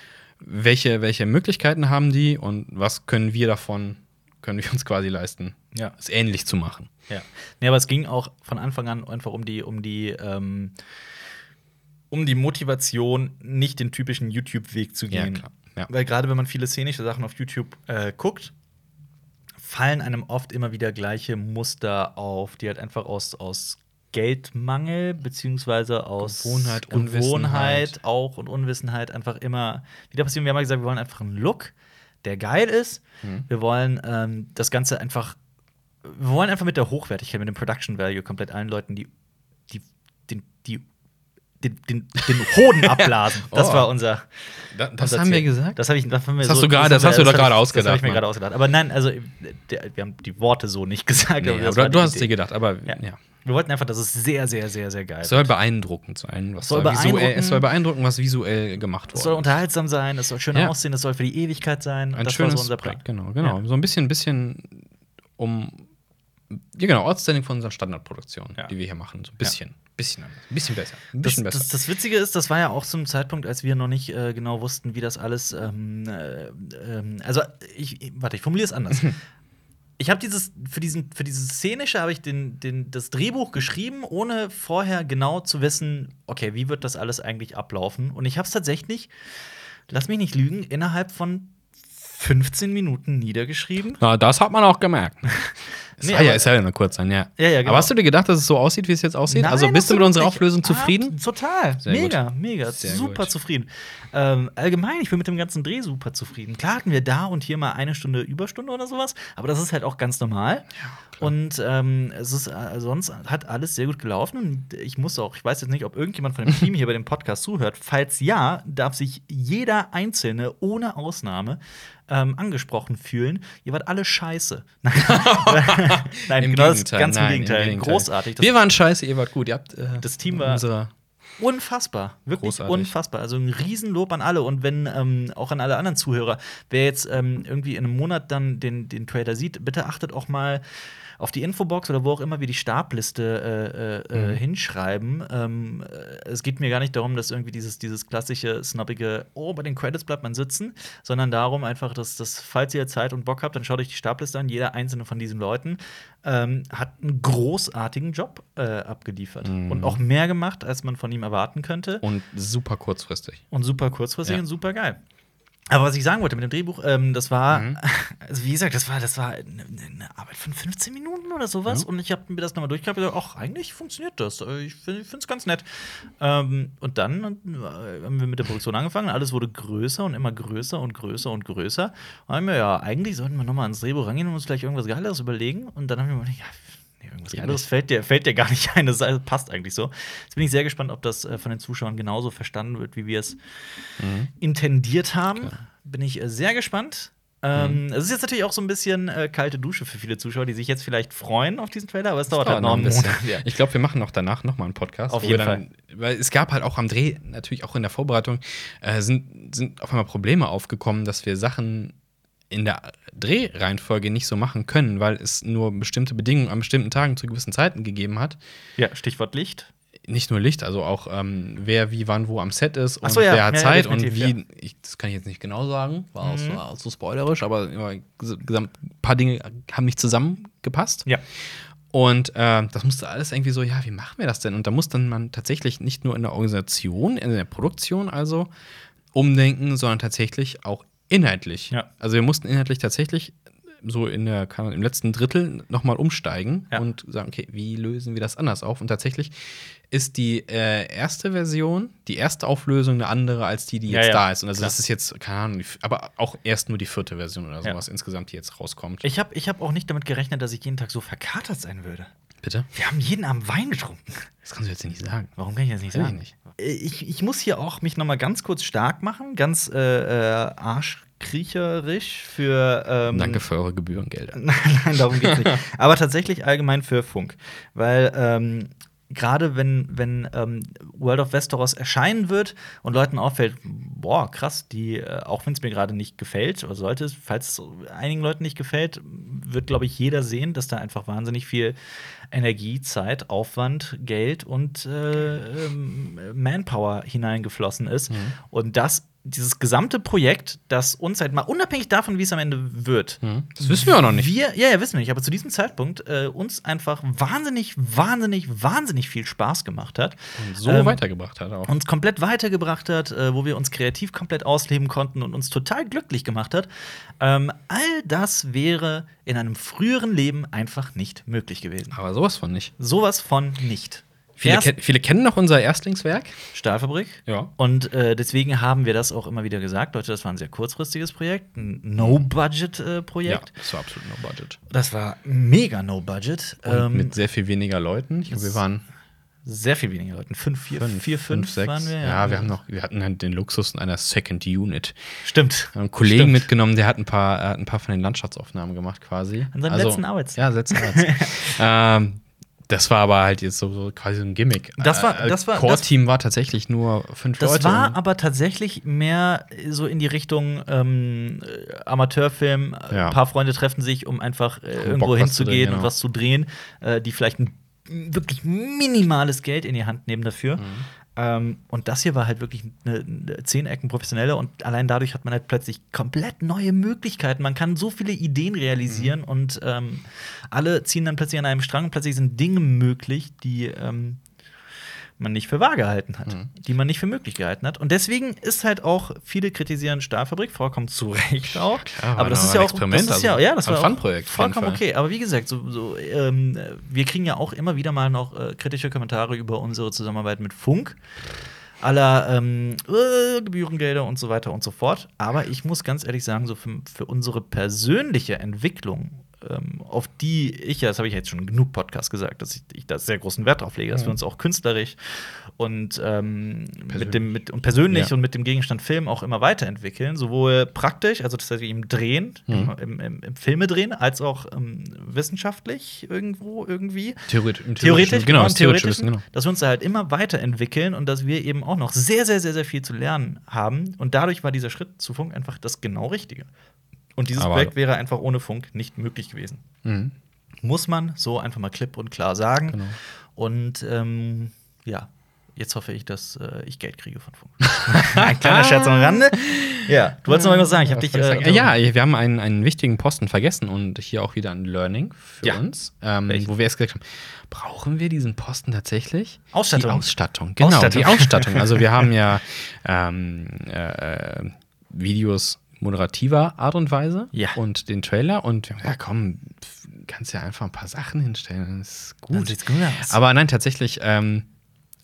welche, welche Möglichkeiten haben die und was können wir davon, können wir uns quasi leisten, Ja. es ähnlich zu machen. Ja. Nee, aber es ging auch von Anfang an einfach um die, um die, ähm, um die Motivation, nicht den typischen YouTube-Weg zu Ja, gehen. klar. Ja. Weil gerade wenn man viele szenische Sachen auf YouTube äh, guckt, fallen einem oft immer wieder gleiche Muster auf, die halt einfach aus, aus Geldmangel beziehungsweise aus Gewohnheit, Gewohnheit auch und Unwissenheit einfach immer wieder passieren. Wir haben ja gesagt, wir wollen einfach einen Look, der geil ist. Mhm. Wir wollen ähm, das Ganze einfach, wir wollen einfach mit der Hochwertigkeit, mit dem Production Value komplett allen Leuten, die, den, den, den, den Hoden abblasen. Das Oh. war unser. Da, das unser haben wir gesagt? Das habe ich, das haben wir Das hast du gerade- das hast du doch hab gerade ich- Das ausgedacht, habe ich mir gerade ausgedacht. Aber nein, also der, wir haben die Worte so nicht gesagt. Nee, aber das du hast es Idee. dir gedacht, aber ja. Ja. Wir wollten einfach, dass es sehr, sehr, sehr, sehr geil Es soll wird. beeindruckend sein, was Soll visuell, es soll beeindrucken, was visuell gemacht Es soll wurde. unterhaltsam sein, es soll schön Ja. aussehen, es soll für die Ewigkeit sein. Ein das schönes war so unser Plan. Projekt, genau, genau. So ein bisschen, bisschen um ja genau, Outstanding von unserer Standardproduktion, Ja. die wir hier machen. So ein bisschen, bisschen anders, ein bisschen besser, ein Das, bisschen das, besser. das Witzige ist, das war ja auch zum Zeitpunkt, als wir noch nicht äh, genau wussten, wie das alles. Ähm, äh, ähm, also, ich, warte, ich formuliere es anders. ich habe dieses für diesen für dieses szenische habe ich den, den das Drehbuch geschrieben, ohne vorher genau zu wissen, okay, wie wird das alles eigentlich ablaufen? Und ich habe es tatsächlich, lass mich nicht lügen, innerhalb von 15 Minuten niedergeschrieben. Na, das hat man auch gemerkt. Es Nee, war ja, ist ja nur kurz dann, ja. Ja, ja, genau. Aber hast du dir gedacht, dass es so aussieht, wie es jetzt aussieht? also Nein, bist du mit unserer Auflösung zufrieden? Ah, total. Sehr mega, mega. Sehr super gut. zufrieden. Ähm, allgemein, ich bin mit dem ganzen Dreh super zufrieden. Klar hatten wir da und hier mal eine Stunde Überstunde oder sowas, aber das ist halt auch ganz normal. und ähm, es ist äh, sonst hat alles sehr gut gelaufen. Und ich muss auch, ich weiß jetzt nicht, ob irgendjemand von dem Team hier bei dem Podcast zuhört. Falls ja, darf sich jeder Einzelne ohne Ausnahme ähm, angesprochen fühlen. Ihr wart alle scheiße. Nein, Im genau das Gegenteil, ganz im nein, im Gegenteil. Gegenteil. Großartig. Das Wir waren scheiße, ihr wart gut. Ihr habt, äh, Das Team war- Unfassbar, wirklich Großartig. unfassbar. Also ein Riesenlob an alle und wenn ähm, auch an alle anderen Zuhörer, wer jetzt ähm, irgendwie in einem Monat dann den, den Trailer sieht, bitte achtet auch mal auf die Infobox oder wo auch immer wir die Starbliste äh, äh, äh, hinschreiben. Ähm, äh, es geht mir gar nicht darum, dass irgendwie dieses, dieses klassische, snobbige, oh, bei den Credits bleibt man sitzen, sondern darum einfach, dass, dass falls ihr Zeit und Bock habt, dann schaut euch die Starbliste an. Jeder einzelne von diesen Leuten ähm, hat einen großartigen Job äh, abgeliefert und auch mehr gemacht, als man von ihm erwarten könnte. und super kurzfristig. Und super kurzfristig Ja. und super geil. Aber was ich sagen wollte mit dem Drehbuch, ähm, das war, Mhm. also wie gesagt, das war, das war eine, Arbeit von 15 Minuten oder sowas. Ja. Und ich habe mir das nochmal durchgehabt und gesagt, ach, eigentlich funktioniert das. Ich finde es ganz nett. Ähm, und dann äh, haben wir mit der Produktion angefangen. Alles wurde größer und immer größer und größer und größer. Und haben wir, ja, eigentlich sollten wir nochmal ans Drehbuch rangehen und uns vielleicht irgendwas Geileres überlegen. Und dann haben wir gedacht, ja, irgendwas Geileres nicht. fällt dir, fällt dir gar nicht ein. Das passt eigentlich so. Jetzt bin ich sehr gespannt, ob das äh, von den Zuschauern genauso verstanden wird, wie wir es intendiert haben. Bin ich äh, sehr gespannt. Ähm, Mhm. Es ist jetzt natürlich auch so ein bisschen äh, kalte Dusche für viele Zuschauer, die sich jetzt vielleicht freuen auf diesen Trailer, aber es dauert, halt noch einen bisschen. Ja. Ich glaube, wir machen noch danach noch mal einen Podcast. Auf jeden dann, Weil es gab halt auch am Dreh, natürlich auch in der Vorbereitung, äh, sind, sind auf einmal Probleme aufgekommen, dass wir Sachen in der Drehreihenfolge nicht so machen können, weil es nur bestimmte Bedingungen an bestimmten Tagen zu gewissen Zeiten gegeben hat. ja, Stichwort Licht. Nicht nur Licht, also auch ähm, wer wie wann wo am Set ist und so, ja. wer hat Ja, Zeit und wie. Ich, das kann ich jetzt nicht genau sagen, war auch, Mhm. so, auch so spoilerisch, aber ein paar Dinge haben nicht zusammengepasst. Ja. Und äh, das musste alles irgendwie so, ja, wie machen wir das denn? Und da muss dann man tatsächlich nicht nur in der Organisation, in der Produktion also umdenken, sondern tatsächlich auch inhaltlich. Ja. Also wir mussten inhaltlich tatsächlich so in der, im letzten Drittel nochmal umsteigen Ja. und sagen, okay, wie lösen wir das anders auf? Und tatsächlich ist die äh, erste Version, die erste Auflösung eine andere als die, die Ja, jetzt ja, da ist. Und also klar. das ist jetzt, keine Ahnung, aber auch erst nur die vierte Version oder Ja. sowas insgesamt, die jetzt rauskommt. Ich habe ich hab auch nicht damit gerechnet, dass ich jeden Tag so verkatert sein würde. Bitte? Wir haben jeden Abend Wein getrunken. Das kannst du jetzt nicht sagen. Warum kann ich das nicht Weiß ich sagen? nicht. Äh, Ich, ich muss hier auch mich noch mal ganz kurz stark machen, ganz äh, äh, arschkriecherisch für ähm, Danke für eure Gebührengelder. Nein, nein, darum geht's nicht. Aber tatsächlich allgemein für Funk. Weil ähm, gerade wenn, wenn ähm, World of Westeros erscheinen wird und Leuten auffällt, boah, krass, die, äh, auch wenn es mir gerade nicht gefällt, oder sollte es, falls es einigen Leuten nicht gefällt, wird, glaube ich, jeder sehen, dass da einfach wahnsinnig viel Energie, Zeit, Aufwand, Geld und äh, ähm, Manpower hineingeflossen ist. Und das, dieses gesamte Projekt, das uns halt mal unabhängig davon, wie es am Ende wird, Hm? Das wissen wir auch noch nicht. wir, ja, ja, wissen wir nicht, aber zu diesem Zeitpunkt äh, uns einfach wahnsinnig, wahnsinnig, wahnsinnig viel Spaß gemacht hat. Und so Ähm, weitergebracht hat auch. Uns komplett weitergebracht hat, äh, wo wir uns kreativ komplett ausleben konnten und uns total glücklich gemacht hat. Ähm, all das wäre in einem früheren Leben einfach nicht möglich gewesen. Aber sowas von nicht. Sowas von nicht. Viele, Erst ken viele kennen noch unser Erstlingswerk. Stahlfabrik. Ja. Und äh, deswegen haben wir das auch immer wieder gesagt. Leute, das war ein sehr kurzfristiges Projekt, ein No-Budget-Projekt. Ja, das war absolut no budget. Das war mega No-Budget. Ähm, mit sehr viel weniger Leuten. Ich glaube, wir waren sehr viel weniger Leuten. Fünf, vier, Fünf, vier, fünf, sechs. waren wir. Ja, wir haben noch, wir hatten halt den Luxus einer Second Unit. Stimmt. Wir haben einen Kollegen Stimmt. mitgenommen, der hat ein paar, hat ein paar von den Landschaftsaufnahmen gemacht quasi. An seinem letzten Arbeitstag. Ja, letzten Arbeitstag. ähm, das war aber halt jetzt so, so quasi ein Gimmick. Das war- Äh, das war- Core-Team war tatsächlich nur fünf Das Leute. war aber tatsächlich mehr so in die Richtung ähm, äh, Amateurfilm. Äh, Ja. Ein paar Freunde treffen sich, um einfach äh, irgendwo Bock, hinzugehen drehen, und genau. was zu drehen, äh, die vielleicht ein wirklich minimales Geld in die Hand nehmen dafür. Mhm. Ähm, und das hier war halt wirklich eine, eine zehn Ecken professionelle und allein dadurch hat man halt plötzlich komplett neue Möglichkeiten. Man kann so viele Ideen Mhm. realisieren und ähm, alle ziehen dann plötzlich an einem Strang und plötzlich sind Dinge möglich, die ähm, man nicht für wahr gehalten hat, Mhm. die man nicht für möglich gehalten hat. Und deswegen ist halt auch, viele kritisieren Stahlfabrik, vollkommen zu Recht auch. klar, aber das ist ein ja auch Experiment, das ist ja, also ja, das ein war Fun-Projekt auf jeden vollkommen okay. Aber wie gesagt, so, so ähm, wir kriegen ja auch immer wieder mal noch äh, kritische Kommentare über unsere Zusammenarbeit mit Funk aller ähm, äh, Gebührengelder und so weiter und so fort. Aber ich muss ganz ehrlich sagen, so für, für unsere persönliche Entwicklung, auf die ich ja, das habe ich jetzt schon genug Podcast gesagt, dass ich, ich da sehr großen Wert drauf lege, dass wir uns auch künstlerisch und ähm, mit Persönlich. dem mit, und persönlich Ja. und mit dem Gegenstand Film auch immer weiterentwickeln, sowohl praktisch, also tatsächlich im Drehen, Mhm. im, im, im Filme drehen, als auch ähm, wissenschaftlich irgendwo irgendwie. Theoretisch, im Theoretisch, genau, im das Wissen, genau. dass wir uns da halt immer weiterentwickeln und dass wir eben auch noch sehr, sehr, sehr, sehr viel zu lernen haben. Und dadurch war dieser Schritt zu Funk einfach das genau Richtige. Und dieses Aber- Projekt wäre einfach ohne Funk nicht möglich gewesen. Mhm. Muss man so einfach mal klipp und klar sagen. Genau. Und ähm, ja, jetzt hoffe ich, dass äh, ich Geld kriege von Funk. Ein kleiner Scherz am Rande. Ja, du wolltest noch irgendwas sagen. Ich habe dich. Äh, ja, wir haben einen, einen wichtigen Posten vergessen und hier auch wieder ein Learning für Ja. uns, ähm, wo wir erst gesagt haben, brauchen wir diesen Posten tatsächlich? Ausstattung. Die Ausstattung, genau, Ausstattung. die Ausstattung. Also wir haben ja ähm, äh, Videos moderativer Art und Weise Ja. und den Trailer und wir haben gesagt, ja komm, kannst ja einfach ein paar Sachen hinstellen, das ist Dann gut. sieht's gut aus. Aber nein, tatsächlich ähm,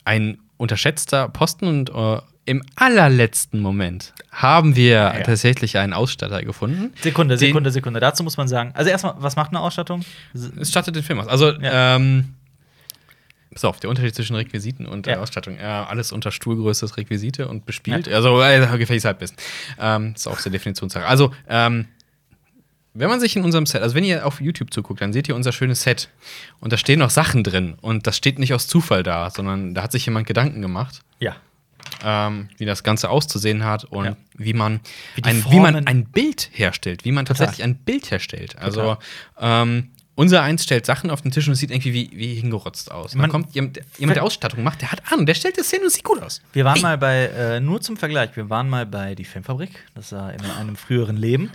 ein unterschätzter Posten und äh, im allerletzten Moment haben wir Ja. tatsächlich einen Ausstatter gefunden. Sekunde, Sekunde, Sekunde. Dazu muss man sagen. Also erstmal, was macht eine Ausstattung? Es stattet den Film aus. Also, Ja. ähm, pass auf, der Unterschied zwischen Requisiten und äh, Ja. Ausstattung. Äh, alles unter Stuhlgröße ist Requisite und bespielt. Also, äh, gefälligtes Halbwissen. Ähm, ist auch sehr Definitionssache. Also, ähm, wenn man sich in unserem Set, also wenn ihr auf YouTube zuguckt, dann seht ihr unser schönes Set. Und da stehen noch Sachen drin. Und das steht nicht aus Zufall da, sondern da hat sich jemand Gedanken gemacht. Ja. ähm, wie das Ganze auszusehen hat und Ja. wie man Wie ein, wie man ein Bild herstellt, wie man Total. tatsächlich ein Bild herstellt. Also ähm, unser eins stellt Sachen auf den Tisch und es sieht irgendwie wie, wie hingerotzt aus. Man- kommt jemand, jemand, der Ausstattung macht, der hat an, der stellt das hin und es sieht gut aus. Wir waren mal bei, äh, nur zum Vergleich, wir waren mal bei die Filmfabrik, das war in einem früheren Leben.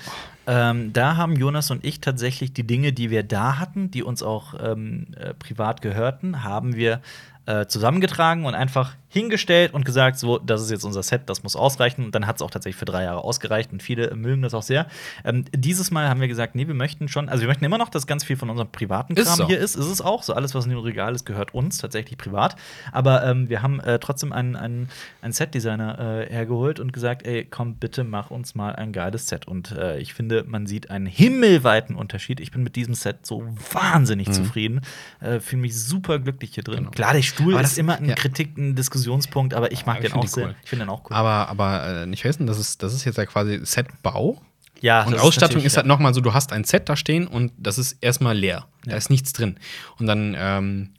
Ähm, da haben Jonas und ich tatsächlich die Dinge, die wir da hatten, die uns auch ähm, äh, privat gehörten, haben wir äh, zusammengetragen und einfach hingestellt und gesagt, so, das ist jetzt unser Set, das muss ausreichen. Und dann hat es auch tatsächlich für drei Jahre ausgereicht und viele mögen das auch sehr. Ähm, dieses Mal haben wir gesagt, nee, wir möchten schon, also wir möchten immer noch, dass ganz viel von unserem privaten Ist Kram so. hier ist. Ist es auch. So alles, was in dem Regal ist, gehört uns tatsächlich privat. Aber ähm, wir haben äh, trotzdem einen, einen, einen Set-Designer äh, hergeholt und gesagt, ey, komm, bitte mach uns mal ein geiles Set. Und äh, ich finde, man sieht einen himmelweiten Unterschied. Ich bin mit diesem Set so wahnsinnig Mhm. zufrieden. Äh, Fühle mich super glücklich hier drin. Genau. Klar, der Stuhl das- ist immer ein ja. Kritik, ein Diskussionspunkt, aber ich mag Aber ich den auch find die sehr. cool. Ich finde den auch cool. Aber, aber äh, nicht vergessen, das ist, das ist jetzt ja quasi Setbau. ja, Und das Ausstattung natürlich- ist halt nochmal so, du hast ein Set da stehen und das ist erstmal leer. Da Ja. ist nichts drin. Und dann ähm,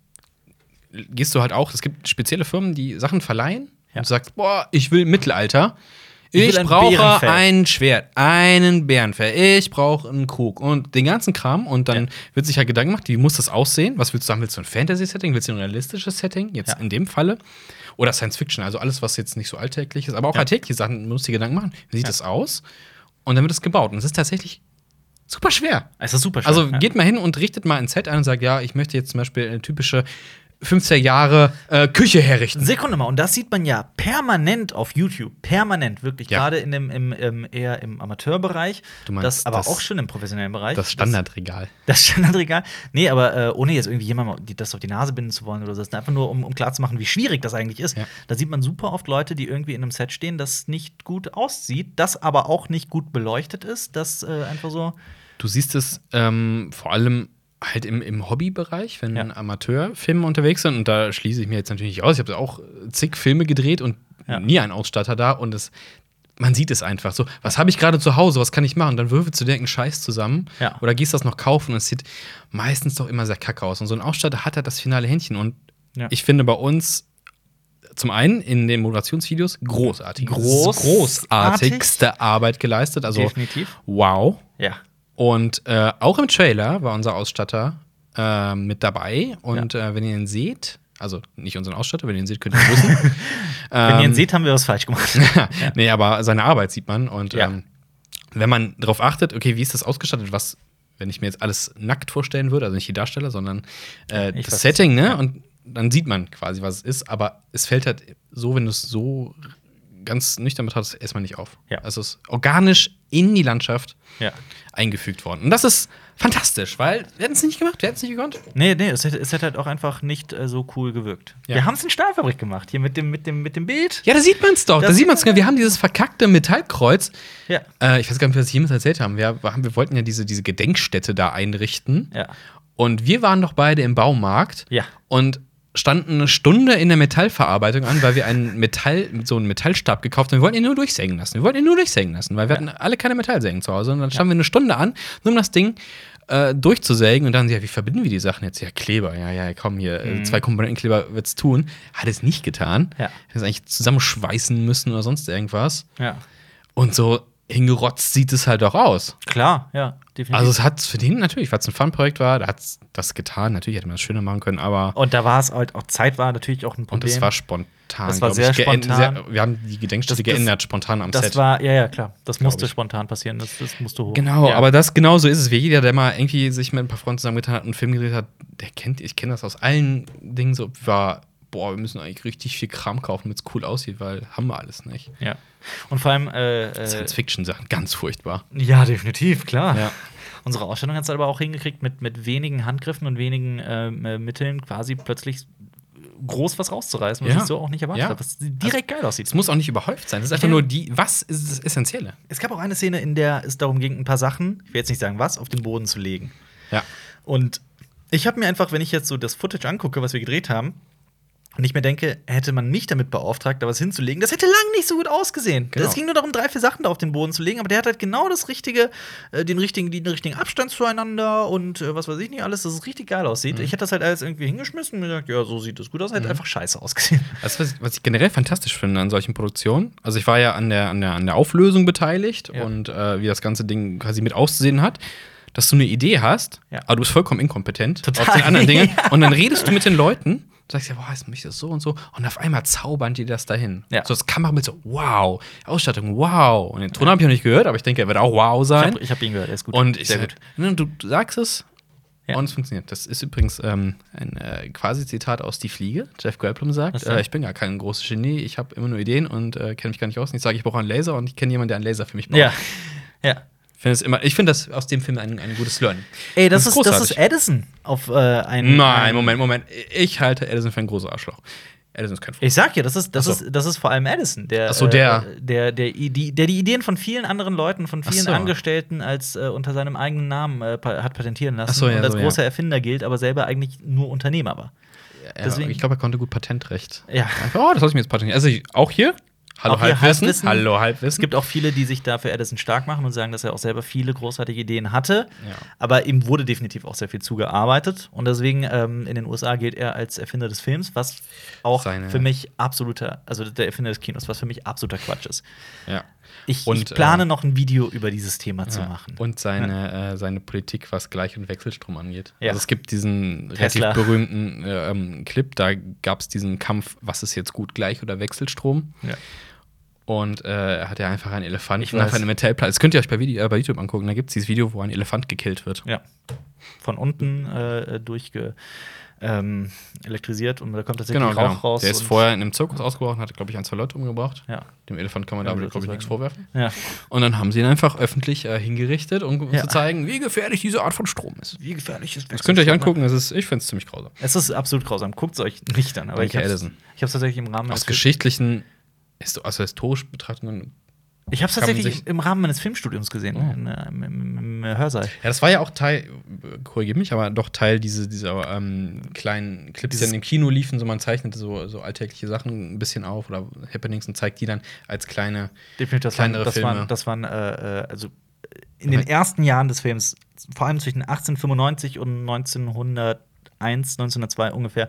gehst du halt auch, es gibt spezielle Firmen, die Sachen verleihen Ja. und du sagst, boah, ich will Mittelalter. Ich Ich ein brauche Bärenfell. ein Schwert, einen Bärenfell, ich brauche einen Krug und den ganzen Kram. Und dann Ja. wird sich halt Gedanken gemacht, wie muss das aussehen? Was willst du sagen? Willst du ein Fantasy-Setting? Willst du ein realistisches Setting? Jetzt Ja. in dem Falle. Oder Science Fiction, also alles, was jetzt nicht so alltäglich ist, aber auch Ja. alltägliche Sachen, man muss dir Gedanken machen. Wie sieht Ja. das aus? Und dann wird es gebaut. Und es ist tatsächlich super schwer. Es ist super schön. Also geht mal hin und richtet mal ein Set ein und sagt, ja, ich möchte jetzt zum Beispiel eine typische 50er Jahre äh, Küche herrichten. Sekunde mal, und das sieht man ja permanent auf YouTube. Permanent, wirklich. Ja. Gerade in dem, im, im, eher im Amateurbereich. Du meinst das, aber das- auch schon im professionellen Bereich. Das Standardregal. Das, das Standardregal. Nee, aber äh, ohne jetzt irgendwie jemandem das auf die Nase binden zu wollen oder so. Einfach nur, um, um klarzumachen, wie schwierig das eigentlich ist. Ja. Da sieht man super oft Leute, die irgendwie in einem Set stehen, das nicht gut aussieht, das aber auch nicht gut beleuchtet ist. Das äh, einfach so. Du siehst es ähm, vor allem halt im, im Hobbybereich, wenn Ja. Amateurfilme unterwegs sind, und da schließe ich mir jetzt natürlich nicht aus. Ich habe auch zig Filme gedreht und Ja. nie einen Ausstatter da und es, man sieht es einfach so. Was habe ich gerade zu Hause? Was kann ich machen? Dann würfelst du dir einen Scheiß zusammen Ja. oder gehst das noch kaufen und es sieht meistens doch immer sehr kacke aus. Und so ein Ausstatter hat halt das finale Händchen und ich finde bei uns zum einen in den Moderationsvideos großartig. Groß- großartigste Arbeit geleistet. Also Definitiv. wow. Ja. Und äh, auch im Trailer war unser Ausstatter äh, mit dabei. Und äh, wenn ihr ihn seht, also nicht unseren Ausstatter, wenn ihr ihn seht, könnt ihr ihn wissen. Wenn ihr ihn Ähm, seht, haben wir was falsch gemacht. nee, aber seine Arbeit sieht man. Und Ja. ähm, wenn man darauf achtet, okay, wie ist das ausgestattet, was, wenn ich mir jetzt alles nackt vorstellen würde, also nicht die Darsteller, sondern äh, das Setting, ne? ja. Und dann sieht man quasi, was es ist, aber es fällt halt so, wenn du es so ganz nüchtern betrachtest, erstmal nicht auf. Ja. Also es ist organisch in die Landschaft ja. eingefügt worden. Und das ist fantastisch, weil wir hätten es nicht gemacht, wir hätten es nicht gekonnt. Nee, nee, es hätte, es hätte halt auch einfach nicht äh, so cool gewirkt. Ja. Wir haben es in Stahlfabrik gemacht, hier mit dem, mit dem, mit dem Bild. Ja, da sieht man es doch. Das Da sieht man es. man, Wir haben dieses verkackte Metallkreuz. Ja. Äh, ich weiß gar nicht, was ich jemals erzählt haben. Wir, haben- wir wollten ja diese, diese Gedenkstätte da einrichten. Ja. Und wir waren doch beide im Baumarkt Ja. und standen eine Stunde in der Metallverarbeitung an, weil wir einen Metall, so einen Metallstab gekauft haben. Wir wollten ihn nur durchsägen lassen. Wir wollten ihn nur durchsägen lassen, weil wir hatten alle keine Metallsägen zu Hause. Und dann standen wir eine Stunde an, nur um das Ding äh, durchzusägen. Und dann, ja, wie verbinden wir die Sachen jetzt? Ja, Kleber. Ja, ja, komm, hier, äh, zwei Komponentenkleber wird's tun. Hat es nicht getan. Ja. Hätte es eigentlich zusammenschweißen müssen oder sonst irgendwas. Ja. Und so hingerotzt sieht es halt auch aus. Klar, ja, definitiv. Also es hat für den natürlich, weil es ein Fun-Projekt war, da hat es das getan. Natürlich hätte man es schöner machen können, aber und da war es halt auch Zeit war natürlich auch ein und Problem. es war spontan. Das war sehr ich, spontan. Sehr, wir haben die Gedenkstätte Das- das- geändert, spontan am das Set. war, ja, ja, klar. Das musste ich. spontan passieren. Das, das musste hoch. genau, ja. aber das genau so ist es. Wie jeder, der mal irgendwie sich mit ein paar Freunden zusammengetan hat und einen Film gedreht hat, der kennt, ich kenne das aus allen Dingen so, war, boah, wir müssen eigentlich richtig viel Kram kaufen, damit es cool aussieht, weil haben wir alles nicht. Ja. Und vor allem, äh, äh, Science-Fiction-Sachen, ganz furchtbar. ja, definitiv, klar. Ja. Unsere Ausstellung hat es aber auch hingekriegt, mit, mit wenigen Handgriffen und wenigen ähm, äh, Mitteln quasi plötzlich groß was rauszureißen, was Ja. ich so auch nicht erwartet Ja. habe. Was direkt geil aussieht. Es muss auch nicht überhäuft sein. Es ist einfach nur die, was ist das Essentielle? Es gab auch eine Szene, in der es darum ging, ein paar Sachen, ich will jetzt nicht sagen was, auf den Boden zu legen. Ja. Und ich habe mir einfach, wenn ich jetzt so das Footage angucke, was wir gedreht haben, und ich mir denke, hätte man mich damit beauftragt, da was hinzulegen, das hätte lang nicht so gut ausgesehen. Genau. Es ging nur darum, drei, vier Sachen da auf den Boden zu legen, aber der hat halt genau das richtige, äh, den richtigen, den richtigen Abstand zueinander und äh, was weiß ich nicht alles, dass es richtig geil aussieht. Mhm. Ich hätte das halt alles irgendwie hingeschmissen und mir gesagt, ja, so sieht es gut aus, hätte einfach scheiße ausgesehen. Das, was, was ich generell fantastisch finde an solchen Produktionen, also ich war ja an der, an der, an der Auflösung beteiligt Ja. und äh, wie das ganze Ding quasi mit auszusehen hat, dass du eine Idee hast, Ja. aber du bist vollkommen inkompetent Total. auf den anderen Dingen und dann redest du mit den Leuten, sagst ja, boah, jetzt möchte ich das so und so und auf einmal zaubern die das dahin. Ja. So das Kamerabild so, wow, Ausstattung, wow. Und den Ton habe ich noch nicht gehört, aber ich denke, er wird auch wow Ich sein. habe ich hab ihn gehört, er ist gut. Und ich Sehr gut. ne, du, du sagst es Ja. und es funktioniert. Das ist übrigens ähm, ein äh, quasi Zitat aus Die Fliege. Jeff Goldblum sagt, äh, ich bin gar kein großes Genie, ich habe immer nur Ideen und äh, kenne mich gar nicht aus. Und ich sage, ich brauche einen Laser und ich kenne jemanden, der einen Laser für mich baut. Ja. Ja. Ich finde es immer, ich finde das aus dem Film ein, ein gutes Learning. Ey, das, Das ist, ist das ist Edison auf äh, ein. Nein, ein- Moment, Moment. Ich halte Edison für ein großes Arschloch. Edison ist kein Freund. Ich sag ja, das ist, das so. ist, das ist vor allem Edison, der, so, der. äh, der, der, die, der die Ideen von vielen anderen Leuten, von vielen so. Angestellten als äh, unter seinem eigenen Namen äh, hat patentieren lassen so, ja, und als so, ja. großer Erfinder gilt, aber selber eigentlich nur Unternehmer war. Ja, deswegen- ich glaube, er konnte gut Patentrecht. Ja. Oh, das lasse ich mir jetzt patentieren. Also auch hier. Hallo Halbwissen. Halbwissen. Hallo Es Halbwissen. gibt auch viele, die sich da für Edison stark machen und sagen, dass er auch selber viele großartige Ideen hatte. Ja. Aber ihm wurde definitiv auch sehr viel zugearbeitet. Und deswegen ähm, in den USA gilt er als Erfinder des Films, was auch Seine- für mich absoluter, also der Erfinder des Kinos, was für mich absoluter Quatsch ist. ja. Ich, Und, ich plane äh, noch ein Video über dieses Thema zu Ja. machen. Und seine, äh, seine Politik, was Gleich- und Wechselstrom angeht. Ja. Also es gibt diesen Tesla. relativ berühmten äh, ähm, Clip, da gab es diesen Kampf, was ist jetzt gut, Gleich- oder Wechselstrom? Ja. Und äh, er hat ja einfach einen Elefanten Ich auf weiß. eine Metallplatte. Das könnt ihr euch bei, Video, äh, bei YouTube angucken. Da gibt es dieses Video, wo ein Elefant gekillt wird. Ja. Von unten äh, durchge ähm, elektrisiert und da kommt tatsächlich Genau, Rauch genau. raus. Der ist vorher in einem Zirkus ausgebrochen, hat, glaube ich, ein, zwei Leute umgebracht. Ja. Dem Elefant kann man Ja, da, das glaube ich, nichts vorwerfen. ja. Und dann haben sie ihn einfach öffentlich äh, hingerichtet, um Ja. zu zeigen, wie gefährlich diese Art von Strom ist. Wie gefährlich ist Das könnt ihr euch angucken, das ist, ich finde es ziemlich grausam. Es ist absolut grausam. Guckt es euch nicht an. Aber Danke, ich habe es tatsächlich im Rahmen Aus geschichtlichen, also historisch Betrachtungen Ich habe es tatsächlich im Rahmen meines Filmstudiums gesehen, Oh. in, äh, im, im, im Hörsaal. Ja, das war ja auch Teil, korrigiere mich, aber doch Teil diese, dieser ähm, kleinen Clips, die dann im Kino liefen. So man zeichnete so, so alltägliche Sachen ein bisschen auf oder Happenings und zeigt die dann als kleine. Definitiv, das waren, Kleinere das Filme. waren, das waren äh, äh, also in den ersten Jahren des Films, vor allem zwischen 1895 und 1901, 1902 ungefähr,